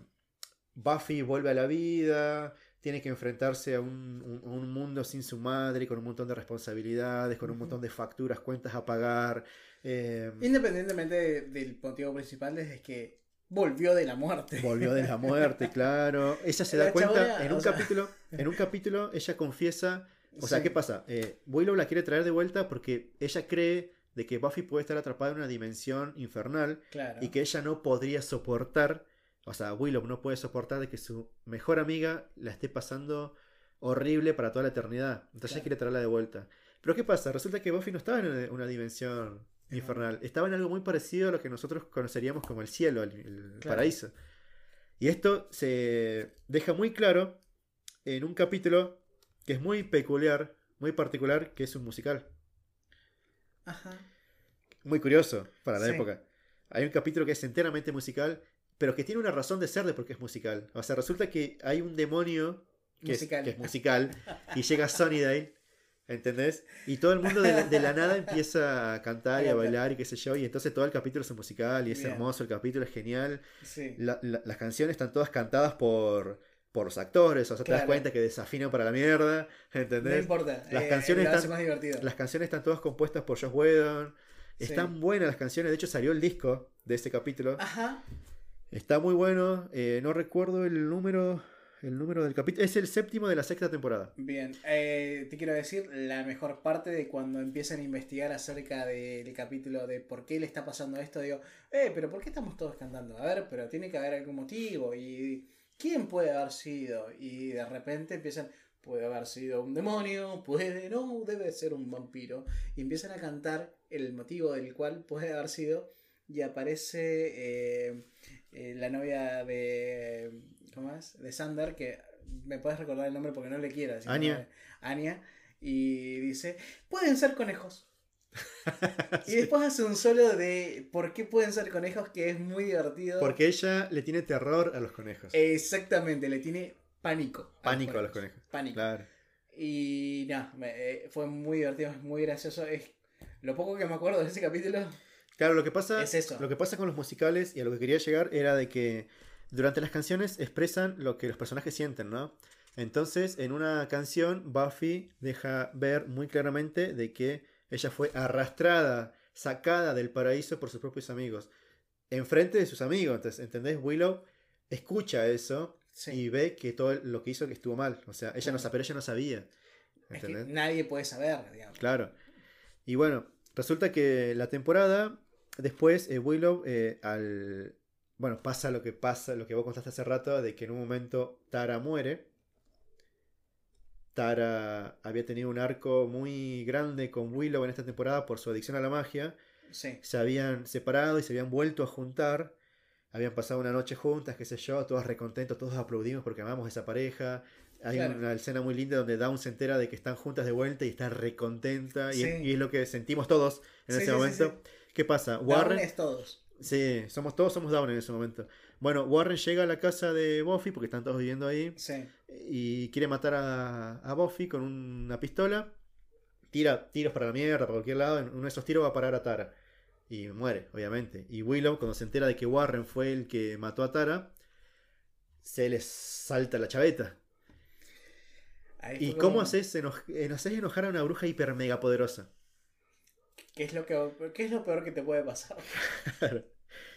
Buffy vuelve a la vida. Tiene que enfrentarse a un, un- mundo sin su madre, con un montón de responsabilidades, con un montón de facturas, cuentas a pagar. eh, Independientemente de- del motivo principal, desde que volvió de la muerte. Volvió de la muerte, claro. Ella se da cuenta chabona, en un sea- capítulo, en un capítulo ella confiesa, o sea. ¿qué pasa? Eh, Willow la quiere traer de vuelta porque ella cree de que Buffy puede estar atrapada en una dimensión infernal Claro. y que ella no podría soportar, o sea, Willow no puede soportar de que su mejor amiga la esté pasando horrible para toda la eternidad. Entonces ella Claro. quiere traerla de vuelta. Pero ¿qué pasa? Resulta que Buffy no estaba en una dimensión infernal, estaba en algo muy parecido a lo que nosotros conoceríamos como el cielo, el, el Claro. paraíso. Y esto se deja muy claro en un capítulo que es muy peculiar, muy particular, que es un musical. Ajá. Muy curioso para la Sí. época. Hay un capítulo que es enteramente musical, pero que tiene una razón de ser de por qué es musical. O sea, resulta que hay un demonio que, es, Musical. que es musical y llega Sunnydale, ¿entendés? Y todo el mundo de la, de la nada empieza a cantar y a bailar y qué sé yo, y entonces todo el capítulo es musical y es Bien. hermoso, el capítulo es genial. Sí. La- la- las canciones están todas cantadas por, por los actores, o sea, te das Claro. cuenta que desafinan para la mierda, No ¿entendés? importa. Las eh, canciones están- más. Las canciones están todas compuestas por Josh Whedon. Sí. Están buenas las canciones, de hecho salió el disco de este capítulo. Ajá. Está muy bueno, eh, no recuerdo el número, el número del capítulo. Es el séptimo de la sexta temporada. Bien, eh, te quiero decir la mejor parte de cuando empiezan a investigar acerca del capítulo de por qué le está pasando esto. Digo, eh, pero ¿por qué estamos todos cantando? A ver, pero tiene que haber algún motivo. ¿Y quién puede haber sido? Y de repente empiezan, puede haber sido un demonio, puede, no, debe ser un vampiro. Y empiezan a cantar el motivo del cual puede haber sido. Y aparece eh, eh, la novia de. ¿Cómo es? De Sander, que me puedes recordar el nombre porque no le el Anya. Anya. Y dice: Pueden ser conejos. Y después hace un solo de por qué pueden ser conejos que es muy divertido. Porque ella le tiene terror a los conejos. Exactamente, le tiene pánico. Pánico a los conejos. Pánico. Claro. Y nada, fue muy divertido, es muy gracioso. Es lo poco que me acuerdo de ese capítulo. Claro, lo que pasa, Es eso. lo que pasa con los musicales y a lo que quería llegar era de que durante las canciones expresan lo que los personajes sienten, ¿no? Entonces, en una canción, Buffy deja ver muy claramente de que ella fue arrastrada, sacada del paraíso por sus propios amigos, enfrente de sus amigos. Entonces, ¿entendés? Willow escucha eso Sí. y ve que todo lo que hizo que estuvo mal. O sea, ella no pero ella no sabía. es nadie puede saber, digamos. Claro. Y bueno, resulta que la temporada, después eh, Willow, eh, al... Bueno, pasa lo que pasa, lo que vos contaste hace rato, de que en un momento Tara muere. Tara había tenido un arco muy grande con Willow en esta temporada por su adicción a la magia. Sí. Se habían separado y se habían vuelto a juntar. Habían pasado una noche juntas, qué sé yo, todos recontentos, todos aplaudimos porque amamos a esa pareja. Hay Claro. una escena muy linda donde Dawn se entera de que están juntas de vuelta y está recontenta. Y, es, Sí. y es lo que sentimos todos en Sí, ese momento. ¿Qué pasa? Warren Warren. es todos. Sí, somos todos somos Dawn en ese momento. Bueno, Warren llega a la casa de Buffy porque están todos viviendo ahí Sí. y quiere matar a, a Buffy con una pistola. Tira tiros para la mierda, para cualquier lado. En uno de esos tiros va a parar a Tara. Y muere, obviamente. Y Willow, cuando se entera de que Warren fue el que mató a Tara, se les salta la chaveta. ¿Y cómo haces, eno- eh, haces enojar a una bruja hiper mega poderosa? ¿Qué es, lo que, ¿Qué es lo peor que te puede pasar? Claro.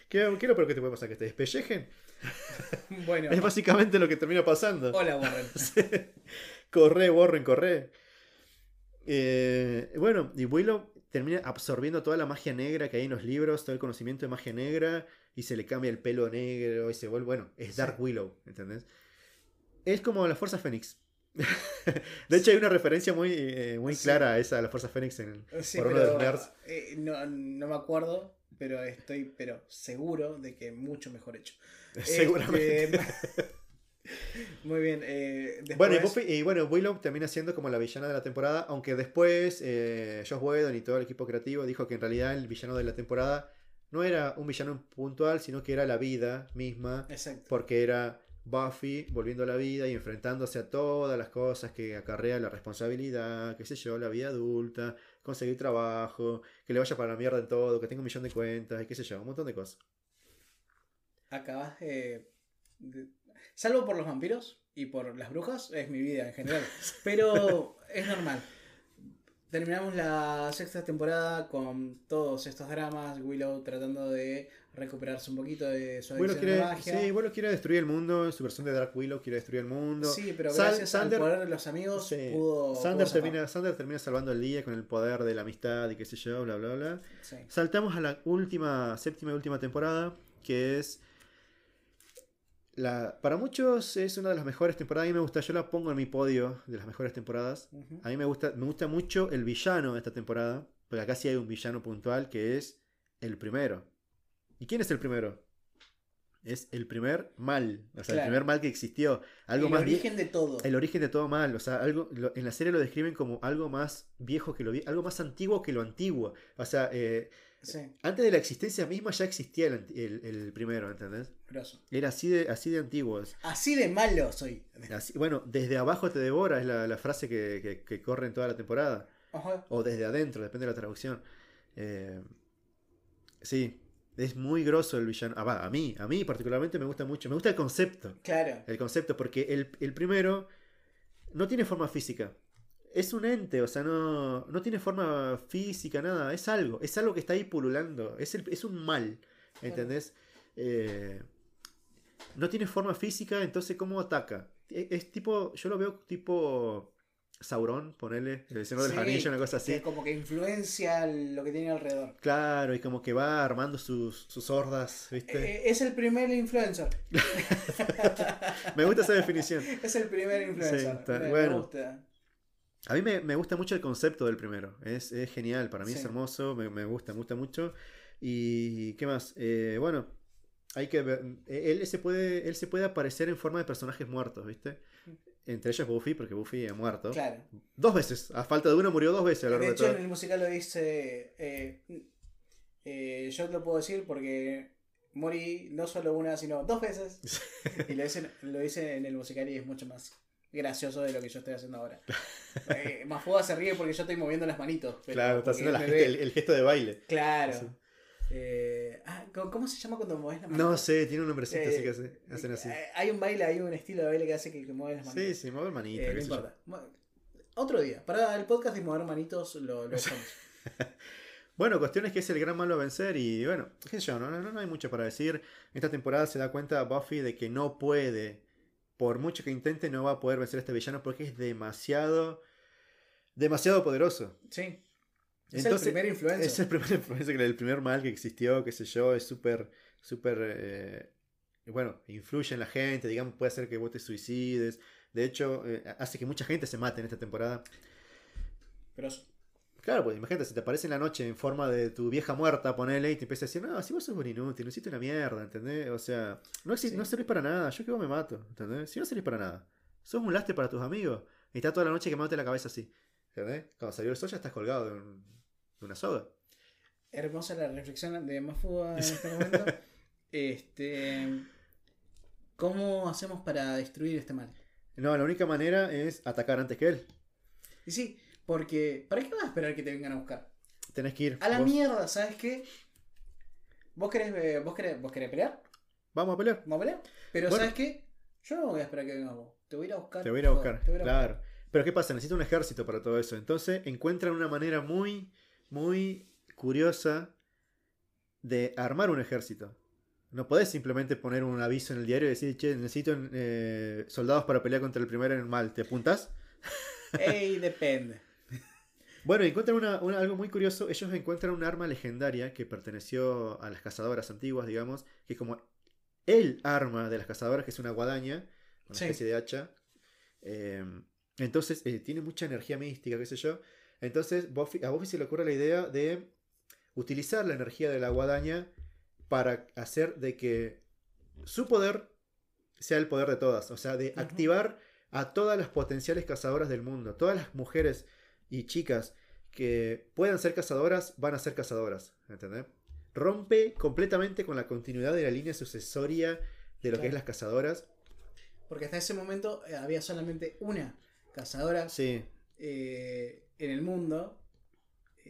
¿Qué, qué es lo peor que te puede pasar? ¿Que te despellejen? bueno, Es básicamente lo que termina pasando. hola Warren. corre, Warren, corre. Eh, bueno, y Willow termina absorbiendo toda la magia negra que hay en los libros, todo el conocimiento de magia negra, y se le cambia el pelo negro y se vuelve. Bueno, es Dark Willow, ¿entendés? Es como la Fuerza Fénix. de hecho, hay una referencia muy, eh, muy Sí. clara a esa, a la Fuerza Fénix en, Sí, por uno de pero los nerds. eh, no, no me acuerdo, pero estoy pero seguro de que mucho mejor hecho. Seguramente. Este, Muy bien. eh, después, Bueno, y, Buffy- y bueno, Willow termina siendo como la villana de la temporada, aunque después Josh Whedon y todo el equipo creativo dijo que en realidad el villano de la temporada no era un villano puntual, sino que era la vida misma, Exacto. porque era Buffy volviendo a la vida y enfrentándose a todas las cosas que acarrea la responsabilidad, qué sé yo, la vida adulta, conseguir trabajo, que le vaya para la mierda en todo, que tenga un millón de cuentas, y qué sé yo, un montón de cosas. Acabas de, de- Salvo por los vampiros y por las brujas, es mi vida en general. Pero es normal. Terminamos la sexta temporada con todos estos dramas. Willow tratando de recuperarse un poquito de su adicción a la quiere, magia. sí, Willow quiere destruir el mundo, su versión de Dark Willow quiere destruir el mundo. Sí, pero gracias Sander- al poder de los amigos Sí. pudo. Sander, pudo termina, Sander termina salvando el día con el poder de la amistad y qué sé yo, bla, bla, bla. Sí. Saltamos a la última, séptima y última temporada, que es... La, para muchos es una de las mejores temporadas. A mí me gusta, yo la pongo en mi podio de las mejores temporadas. A mí me gusta, me gusta mucho el villano de esta temporada, porque acá sí hay un villano puntual que es el primero. ¿Y quién es el primero? Es el primer mal, o sea, el primer mal que existió. Algo el más origen de todo. el origen de todo mal, o sea, algo lo- en la serie lo describen como algo más viejo que lo vie- algo más antiguo que lo antiguo. O sea, eh, Sí, antes de la existencia misma ya existía el, anti- el- el primero, ¿entendés? grosso. Era así de, así de antiguo. Así de malo soy. así- bueno, desde abajo te devora es la, la frase que, que- que corre en toda la temporada. Ajá. O desde adentro, depende de la traducción. Eh, sí, es muy grosso el villano. Ah, va, a mí, a mí particularmente me gusta mucho. Me gusta el concepto. Claro. El concepto, porque el, el primero no tiene forma física. Es un ente, o sea, no, no tiene forma física, nada. Es algo, es algo que está ahí pululando. Es, el- es un mal, ¿entendés? Eh, no tiene forma física, entonces ¿cómo ataca? E- Es, tipo, yo lo veo tipo Sauron, ponele, el Señor del Sí, Anillo, una cosa así. que como que influencia lo que tiene alrededor. Claro, y como que va armando sus, sus hordas, ¿viste? Eh, es el primer influencer. Me gusta esa definición. Es el primer influencer. Sí, está- me, me bueno. gusta. A mí me, me gusta mucho el concepto del primero. Es, es genial, para mí es hermoso, me, me gusta, me gusta mucho. Y qué más, Eh, bueno, hay que ver. eh, Él se puede, él se puede aparecer en forma de personajes muertos, ¿viste? Entre ellos Buffy, porque Buffy ha muerto. Claro. Dos veces, a falta de uno murió dos veces a lo largo De de hecho, todo. en el musical lo dice. eh, eh, yo te lo puedo decir porque morí no solo una, sino dos veces. Y lo dicen, lo dicen en el musical y es mucho más gracioso de lo que yo estoy haciendo ahora. Eh, Mafuga se ríe porque yo estoy moviendo las manitos. pero claro, está haciendo la el, el gesto de baile. Claro. Eh, ah, ¿cómo- ¿Cómo se llama cuando mueves las manos? No sé, tiene un nombrecito Eh, así que hace- hacen así. Eh, Hay un baile, hay un estilo de baile que hace que, que mueves las Sí, manitos. sí, mueve manito. Eh, no yo. Otro día. Para el podcast de mover manitos lo, lo usamos. Bueno, cuestión es que es el gran malo a vencer y bueno, qué sé yo, no, no, no hay mucho para decir. Esta temporada se da cuenta Buffy de que no puede, por mucho que intente, no va a poder vencer a este villano porque es demasiado, demasiado poderoso. Sí. Es Entonces, el primer influencer. Es el primer influencer, el primer mal que existió, qué sé yo, es súper, súper, eh, bueno, influye en la gente, digamos, puede hacer que vos te suicides. De hecho, eh, hace que mucha gente se mate en esta temporada. Pero Claro, pues imagínate, si te aparece en la noche en forma de tu vieja muerta, ponele y te empieza a decir, no, si vos sos un inútil, no hiciste una mierda, ¿entendés? O sea, no, Sí. no servís para nada, yo que vos me mato, ¿entendés? Si no servís para nada, sos un lastre para tus amigos y está toda la noche quemándote la cabeza así, ¿entendés? Cuando salió el sol ya estás colgado de, un- de una soga. hermosa la reflexión de Mafuga en este momento. este. ¿Cómo hacemos para destruir este mal? No, la única manera es atacar antes que él. Y sí, porque. ¿Para qué vas a esperar que te vengan a buscar? Tenés que ir. A la vos. mierda, ¿sabes qué? ¿Vos querés, eh, vos querés, vos querés pelear? Vamos a pelear. ¿Vamos a pelear? Pero Bueno. ¿sabes qué? Yo no voy a esperar que vengas vos. Te voy a ir a buscar. Te voy a ir a buscar. te voy a Claro. Pero ¿qué pasa? Necesita un ejército para todo eso. Entonces encuentran una manera muy, muy curiosa de armar un ejército. No podés simplemente poner un aviso en el diario y decir, che, necesito eh, soldados para pelear contra el primero en el mal. ¿Te apuntás? Ey, depende. Bueno, encuentran una- una- algo muy curioso. Ellos encuentran un arma legendaria que perteneció a las cazadoras antiguas, digamos, que es como el arma de las cazadoras, que es una guadaña, una Sí. especie de hacha. Eh, entonces, eh, tiene mucha energía mística, qué sé yo. Entonces, Buffy- a Buffy se le ocurre la idea de utilizar la energía de la guadaña para hacer de que su poder sea el poder de todas. O sea, de activar a todas las potenciales cazadoras del mundo. Todas las mujeres y chicas que puedan ser cazadoras, van a ser cazadoras. ¿Entendés? Rompe completamente con la continuidad de la línea sucesoria de lo que es las cazadoras. Porque hasta ese momento eh, había solamente una cazadora Sí, eh, en el mundo.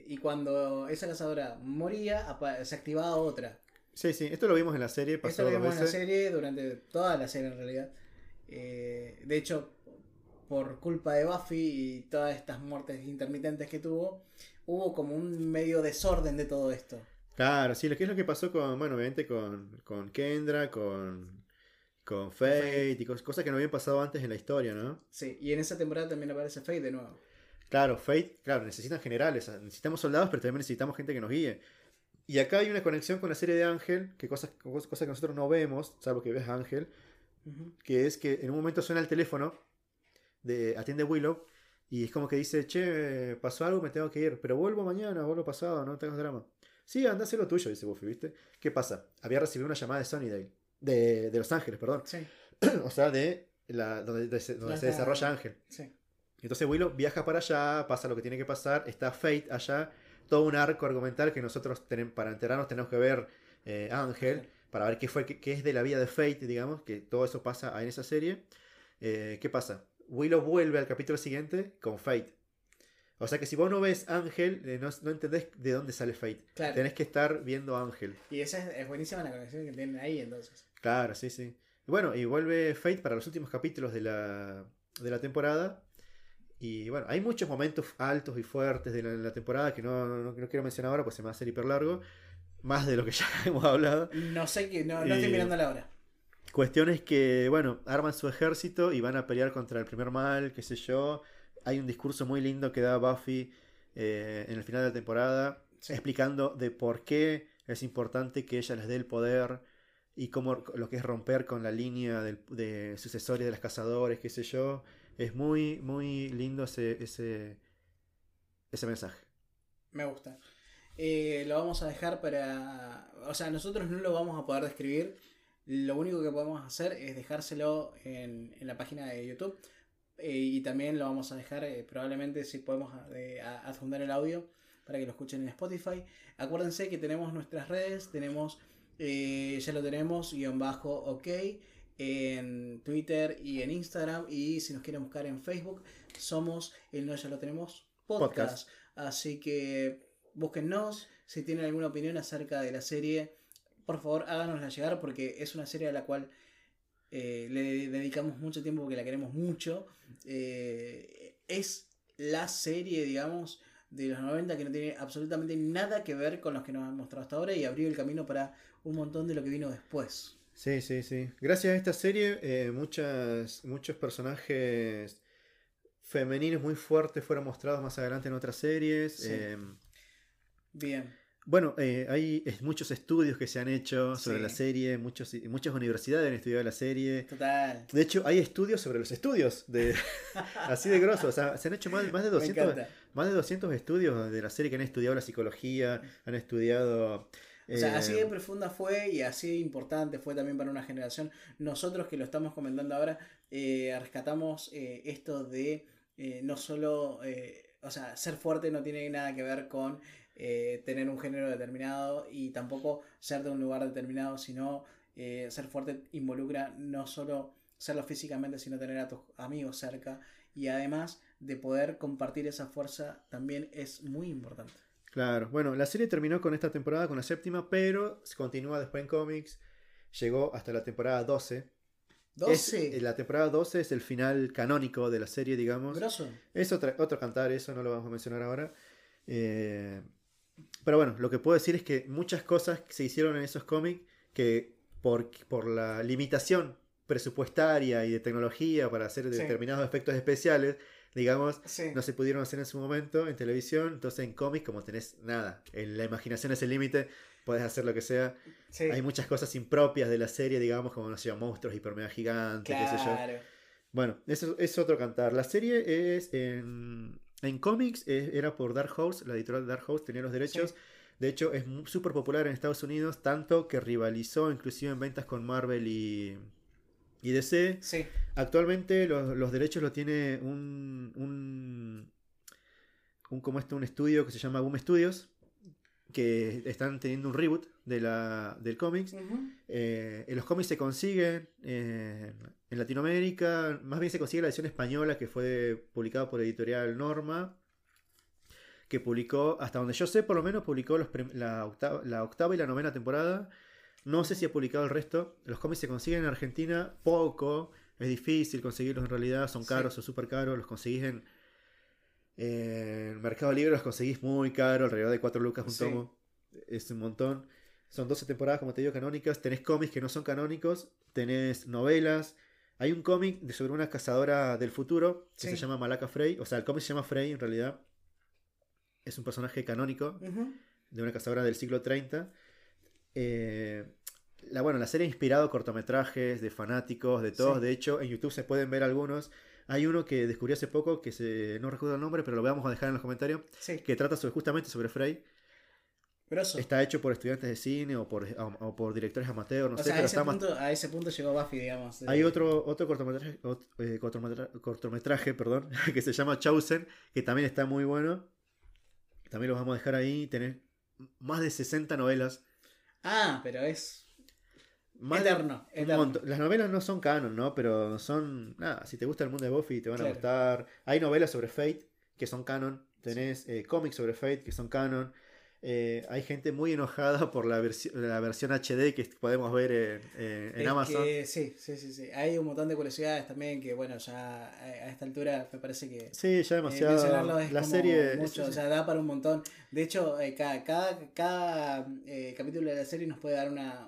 Y cuando esa cazadora moría, se activaba otra. sí, sí. Esto lo vimos en la serie, pasó Esto lo vimos en la serie durante toda la serie en realidad. Eh, de hecho, por culpa de Buffy y todas estas muertes intermitentes que tuvo, hubo como un medio desorden de todo esto. Claro, sí, lo que es lo que pasó con, bueno, obviamente con, con Kendra, con, con Fate y cos- cosas que no habían pasado antes en la historia, ¿no? Sí, y en esa temporada también aparece Faye de nuevo. Claro, Fate, claro, necesitan generales, necesitamos soldados, pero también necesitamos gente que nos guíe. Y acá hay una conexión con la serie de Ángel, que cosas, cosas que nosotros no vemos, salvo que ves a Ángel, que es que en un momento suena el teléfono, de, atiende Willow, y es como que dice, che, pasó algo, me tengo que ir, pero vuelvo mañana, vuelvo pasado, no tengas drama. Sí, anda a hacer lo tuyo, dice Buffy, ¿viste? ¿Qué pasa? Había recibido una llamada de Sunnydale, de, de Los Ángeles, perdón. Sí, o sea, de la, donde, de- donde La- se desarrolla Ángel. sí. Entonces Willow viaja para allá, pasa lo que tiene que pasar, está Fate allá, todo un arco argumental que nosotros tenemos, para enterarnos tenemos que ver eh, Ángel, para ver qué fue, qué, qué es de la vida de Fate, digamos, que todo eso pasa en esa serie. Eh, ¿Qué pasa? Willow vuelve al capítulo siguiente con Fate. O sea que si vos no ves Ángel, eh, no, no entendés de dónde sale Fate. Claro. Tenés que estar viendo Ángel. Y esa es, es buenísima la conexión que tienen ahí entonces. Claro, sí, sí. Y bueno, y vuelve Fate para los últimos capítulos de la, de la temporada. Y bueno, hay muchos momentos altos y fuertes de la, la temporada que no, no, no quiero mencionar ahora, pues se me va a hacer hiper largo. Más de lo que ya hemos hablado. No sé que no, no estoy mirando la hora. Cuestiones que, bueno, arman su ejército y van a pelear contra el primer mal, qué sé yo. Hay un discurso muy lindo que da Buffy eh, en el final de la temporada, Sí. explicando de por qué es importante que ella les dé el poder y cómo lo que es romper con la línea del, de sucesoria de los cazadores, qué sé yo. Es muy, muy lindo ese, ese, ese mensaje. Me gusta. Eh, lo vamos a dejar para... O sea, nosotros no lo vamos a poder describir. Lo único que podemos hacer es dejárselo en, en la página de YouTube. Eh, y también lo vamos a dejar, eh, probablemente si podemos adjuntar el audio para que lo escuchen en Spotify. Acuérdense que tenemos nuestras redes, tenemos, eh, ya lo tenemos, guion bajo, ok, en Twitter y en Instagram. Y si nos quieren buscar en Facebook, somos el No Ya Lo Tenemos Podcast. Podcast. Así que búsquennos. Si tienen alguna opinión acerca de la serie, por favor háganosla llegar porque es una serie a la cual eh, le dedicamos mucho tiempo porque la queremos mucho. Eh, es la serie, digamos, de los 90 que no tiene absolutamente nada que ver con los que nos han mostrado hasta ahora y abrió el camino para un montón de lo que vino después. Sí, sí, sí. Gracias a esta serie, eh, muchas, muchos personajes femeninos muy fuertes fueron mostrados más adelante en otras series. Sí. Eh, Bien. Bueno, eh, hay eh, muchos estudios que se han hecho sobre Sí. la serie, muchos, muchas universidades han estudiado la serie. Total. De hecho, hay estudios sobre los estudios, de, así de grosso. O sea, se han hecho más, más, de Me 200, encanta. más de 200 estudios de la serie que han estudiado la psicología, han estudiado... O sea, eh, así de profunda fue y así de importante fue también para una generación. Nosotros que lo estamos comentando ahora, eh, rescatamos eh, esto de eh, no solo, eh, o sea, ser fuerte no tiene nada que ver con eh, tener un género determinado y tampoco ser de un lugar determinado, sino eh, ser fuerte involucra no solo serlo físicamente, sino tener a tus amigos cerca y además de poder compartir esa fuerza también es muy importante. Claro, bueno, la serie terminó con esta temporada, con la séptima, pero se continúa después en cómics. Llegó hasta la temporada 12. Es- 12. eh, la temporada 12 es el final canónico de la serie, digamos. Grosso. Es otra- otro cantar, eso no lo vamos a mencionar ahora. Eh, pero bueno, lo que puedo decir es que muchas cosas se hicieron en esos cómics que por, por la limitación presupuestaria y de tecnología para hacer Sí. determinados efectos especiales, digamos, Sí. no se pudieron hacer en su momento en televisión. Entonces en cómics, como tenés nada, en la imaginación es el límite, podés hacer lo que sea. Sí. Hay muchas cosas impropias de la serie, digamos, como no sé, monstruos hiper mega gigantes, qué sé yo. Bueno, eso es otro cantar. La serie es en, en cómics, eh, era por Dark Horse, la editorial de Dark Horse tenía los derechos. Sí. De hecho, es súper popular en Estados Unidos, tanto que rivalizó inclusive en ventas con Marvel y, y DC. Sí. Actualmente los, los derechos lo tiene un, un, un, como este, un estudio que se llama Boom Studios, que están teniendo un reboot de la, del cómics. Eh, los cómics se consiguen eh, en Latinoamérica, más bien se consigue la edición española que fue publicada por editorial Norma, que publicó, hasta donde yo sé, por lo menos publicó los la, octava, la octava y la novena temporada. No sé si ha publicado el resto. Los cómics se consiguen en Argentina poco, es difícil conseguirlos en realidad, son Sí. caros, son súper caros, los conseguís en, en Mercado Libre, los conseguís muy caro, alrededor de 4 lucas un Sí. tomo, es un montón. Son 12 temporadas, como te digo, canónicas. Tenés cómics que no son canónicos. Tenés novelas. Hay un cómic sobre una cazadora del futuro que Sí. se llama Malaka Frey. O sea, el cómic se llama Frey en realidad. Es un personaje canónico de una cazadora del siglo 30. Eh, la, bueno, la serie ha inspirado cortometrajes de fanáticos, de todos. Sí. De hecho, en YouTube se pueden ver algunos. Hay uno que descubrí hace poco, que se, no recuerdo el nombre, pero lo vamos a dejar en los comentarios, Sí. que trata sobre, justamente sobre Frey. Está hecho por estudiantes de cine o por, o, o por directores amateurs, no o sé, sea, a pero ese, está más- punto, a ese punto llegó Buffy, digamos. de- Hay otro, otro cortometraje, eh, cortometra- cortometraje perdón, que se llama Chosen, que también está muy bueno. También lo vamos a dejar ahí. Tenés más de 60 novelas. Ah, pero es Más eterno. un eterno. montón. Las novelas no son canon, ¿no? Pero son. Nada, si te gusta el mundo de Buffy, te van Claro. a gustar. Hay novelas sobre Fate que son canon. Tenés eh, cómics sobre Fate que son canon. Eh, hay gente muy enojada por la, versi- la versión HD que podemos ver en, en- Amazon. que sí, sí, sí, sí. Hay un montón de curiosidades también que, bueno, ya a esta altura me parece que Sí, ya eh, demasiado. mencionarlo es la como serie. mucho, es- o sea, da para un montón. De hecho, eh, cada, cada, cada eh, capítulo de la serie nos puede dar una,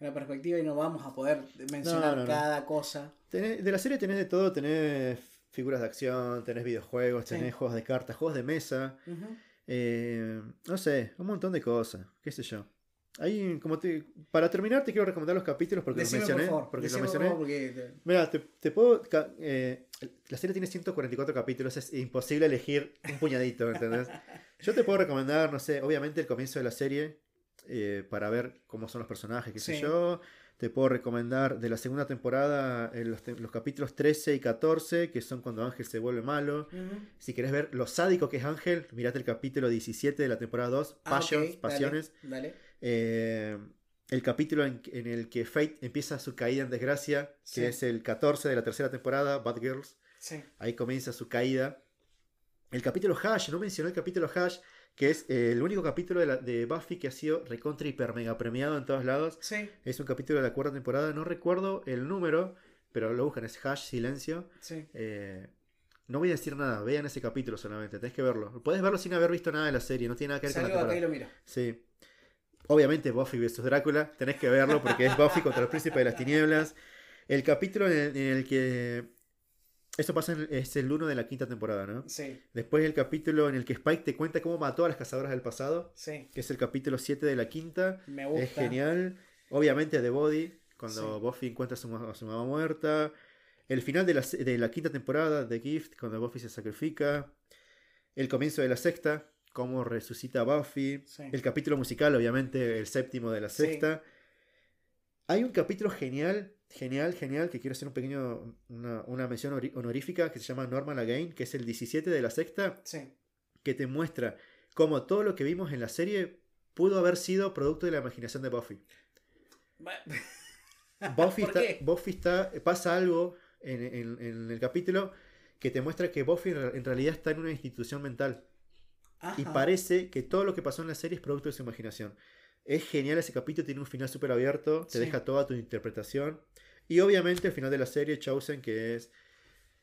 una perspectiva y no vamos a poder mencionar no, no. cada cosa. Tenés- de la serie tenés de todo, tenés figuras de acción, tenés videojuegos, Sí. tenés juegos de cartas, juegos de mesa, Ujú. Eh, no sé, un montón de cosas, qué sé yo. Ahí, como te, para terminar, te quiero recomendar los capítulos porque los mencioné. por favor. porque lo mencioné. porque Mira, te, te puedo. eh, la serie tiene 144 capítulos, es imposible elegir un puñadito, ¿entendés? Yo te puedo recomendar, no sé, obviamente el comienzo de la serie eh, para ver cómo son los personajes, qué sé Sí. yo. Te puedo recomendar de la segunda temporada eh, los, te- los capítulos 13 y 14, que son cuando Ángel se vuelve malo. Si querés ver lo sádico que es Ángel, mirate el capítulo 17 de la temporada 2, Ah, Passions, Pasiones. Dale. Eh, el capítulo en, en el que Fate empieza su caída en desgracia, que es el 14 de la tercera temporada, Bad Girls. Sí. Ahí comienza su caída. El capítulo Hash, no mencioné el capítulo Hash, que es eh, el único capítulo de, la- de Buffy que ha sido recontra hiper mega premiado en todos lados. Sí. Es un capítulo de la cuarta temporada, no recuerdo el número, pero lo buscan, es Hash Silencio. Sí. Eh, no voy a decir nada, vean ese capítulo solamente, tenés que verlo. Puedes verlo sin haber visto nada de la serie, no tiene nada que ver con la Salgo temporada. acá y lo miro. Sí. Obviamente Buffy vs Drácula, tenés que verlo porque es Buffy contra los príncipes de las tinieblas. El capítulo en el, en el que... Esto pasa en- es el 1 de la quinta temporada, ¿no? Sí. Después el capítulo en el que Spike te cuenta cómo mató a las cazadoras del pasado, Sí. que es el capítulo 7 de la quinta. Me gusta. Es genial. Obviamente The Body, cuando Sí. Buffy encuentra a su, a su mamá muerta. El final de la, de la quinta temporada, The Gift, cuando Buffy se sacrifica. El comienzo de la sexta, cómo resucita a Buffy. Sí. El capítulo musical, obviamente, el séptimo de la Sí. sexta. Hay un capítulo genial, genial, genial, que quiero hacer un pequeño, una, una mención honorífica que se llama Normal Again, que es el 17 de la sexta, Sí. que te muestra cómo todo lo que vimos en la serie pudo haber sido producto de la imaginación de Buffy. Buffy ¿Por está? Buffy está, pasa algo en, en- en el capítulo que te muestra que Buffy en realidad está en una institución mental. Y parece que todo lo que pasó en la serie es producto de su imaginación. Es genial ese capítulo, tiene un final súper abierto, te Sí. deja toda tu interpretación. Y obviamente el final de la serie, Chosen, que es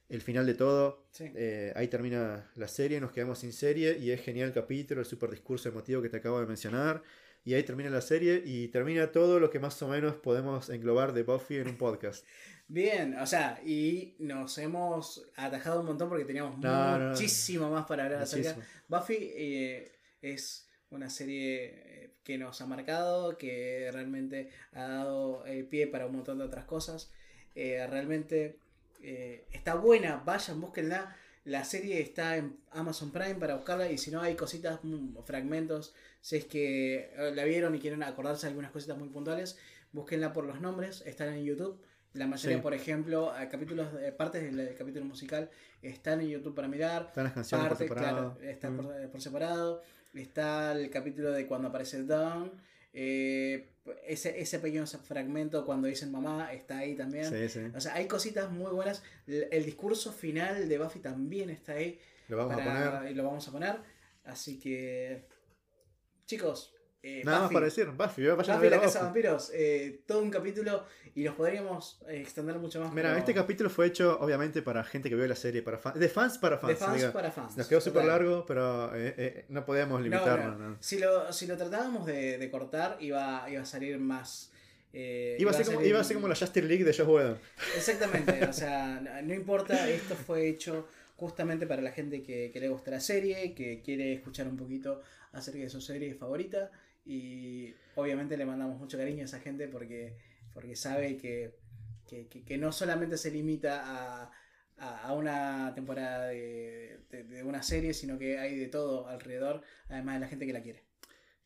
el final de todo. Sí. Eh, ahí termina la serie, nos quedamos sin serie y es genial el capítulo, el super discurso emotivo que te acabo de mencionar. Y ahí termina la serie y termina todo lo que más o menos podemos englobar de Buffy en un podcast. Bien, o sea, y nos hemos atajado un montón porque teníamos No, no, no. muchísimo más para hablar acerca. Muchísimo. Buffy eh, es una serie que nos ha marcado, que realmente ha dado eh, pie para un montón de otras cosas. Eh, realmente eh, está buena, vayan, búsquenla. La serie está en Amazon Prime para buscarla y si no hay cositas, mm, fragmentos, si es que eh, la vieron y quieren acordarse de algunas cositas muy puntuales, búsquenla por los nombres, están en YouTube. La mayoría, Sí. por ejemplo, a capítulos, eh, partes del, del capítulo musical están en YouTube para mirar. Están las canciones por separado. claro, está Mm. por, por separado. Está el capítulo de cuando aparece Dawn. eh, ese, ese pequeño fragmento cuando dicen mamá está ahí también. Sí, sí. O sea, hay cositas muy buenas. El, el discurso final de Buffy también está ahí. Lo vamos para- a poner. Lo vamos a poner. Así que. Chicos. Eh, Nada más para decir. Buffy, vayan a Buffy ver la a Casa de. Vampiros. eh, todo un capítulo. Y los podríamos eh, extender mucho más. Mira, pero este capítulo fue hecho obviamente para gente que vio la serie, para de fans para fans. De fans diga. para fans. Nos quedó súper largo, pero eh, eh, no podíamos No, limitarnos. no. ¿no? Si, lo, si lo tratábamos de, de cortar, iba, iba a salir más. eh, Iba, a ser como, salir- iba a ser como la Justice League de Josh Whedon. Exactamente, o sea, no- no importa, esto fue hecho justamente para la gente que, que le gusta la serie, que quiere escuchar un poquito acerca de su serie favorita y obviamente le mandamos mucho cariño a esa gente porque, porque sabe que, que, que- que no solamente se limita a, a- a una temporada de, de- de una serie, sino que hay de todo alrededor, además de la gente que la quiere.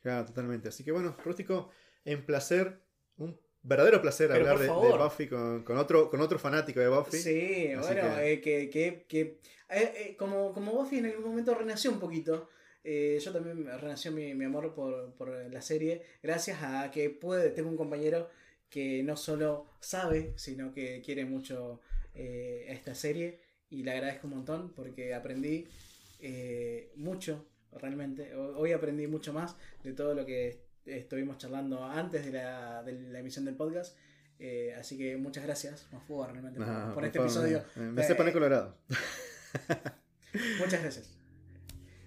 Claro, totalmente. Así que bueno, Rústico, en placer, un verdadero placer Pero hablar de, Buffy con, con otro, con otro fanático de Buffy. Sí, Así bueno, que- eh, que, que, que- eh, eh, como, como Buffy en algún momento renació un poquito, eh, yo también renació mi, mi amor por, por la serie, gracias a que puede, tengo un compañero que no solo sabe, sino que quiere mucho eh, esta serie y le agradezco un montón porque aprendí eh, mucho, realmente. Ho- Hoy aprendí mucho más de todo lo que estuvimos charlando antes de la, de la emisión del podcast. Eh, así que muchas gracias, Mafúa, realmente, por, por este favor, episodio. Me, me hace poner Eh, colorado. Muchas gracias.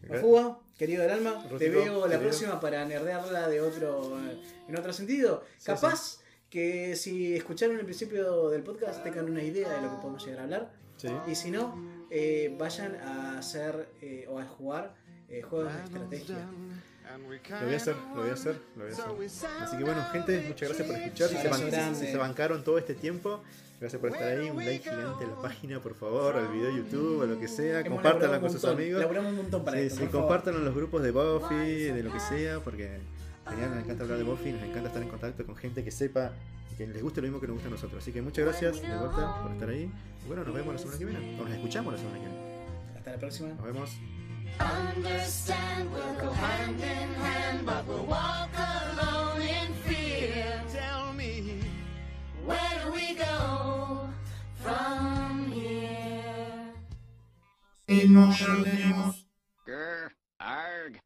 Mafúa, querido del alma, te veo la próxima para nerdearla de otro, eh, en otro sentido. Sí, Capaz que si escucharon el principio del podcast tengan una idea de lo que podemos llegar a hablar. Sí. Y si no, eh, vayan a hacer eh, o a jugar eh, juegos de estrategia. Lo voy a hacer, lo voy a hacer, lo voy a hacer. Así que bueno, gente, muchas gracias por escuchar. Si se bancaron todo este tiempo, gracias por estar ahí. Un like gigante a la página, por favor, al video de YouTube, a lo que sea. Laburado con sus amigos. Laburamos un montón para Sí, esto. sí, compártanlo en los grupos de Buffy, de lo que sea, porque genial, nos encanta hablar de Buffy, nos encanta estar en contacto con gente que sepa y que les guste lo mismo que nos gusta a nosotros. Así que muchas gracias de vuelta por estar ahí. Y bueno, nos vemos la semana que viene. O nos escuchamos la semana que viene. Hasta la próxima. Nos vemos. Understand we'll go hand in hand, but we'll walk alone in fear. Tell me, where do we go Come here. Y nos reunimos. Grr, arg.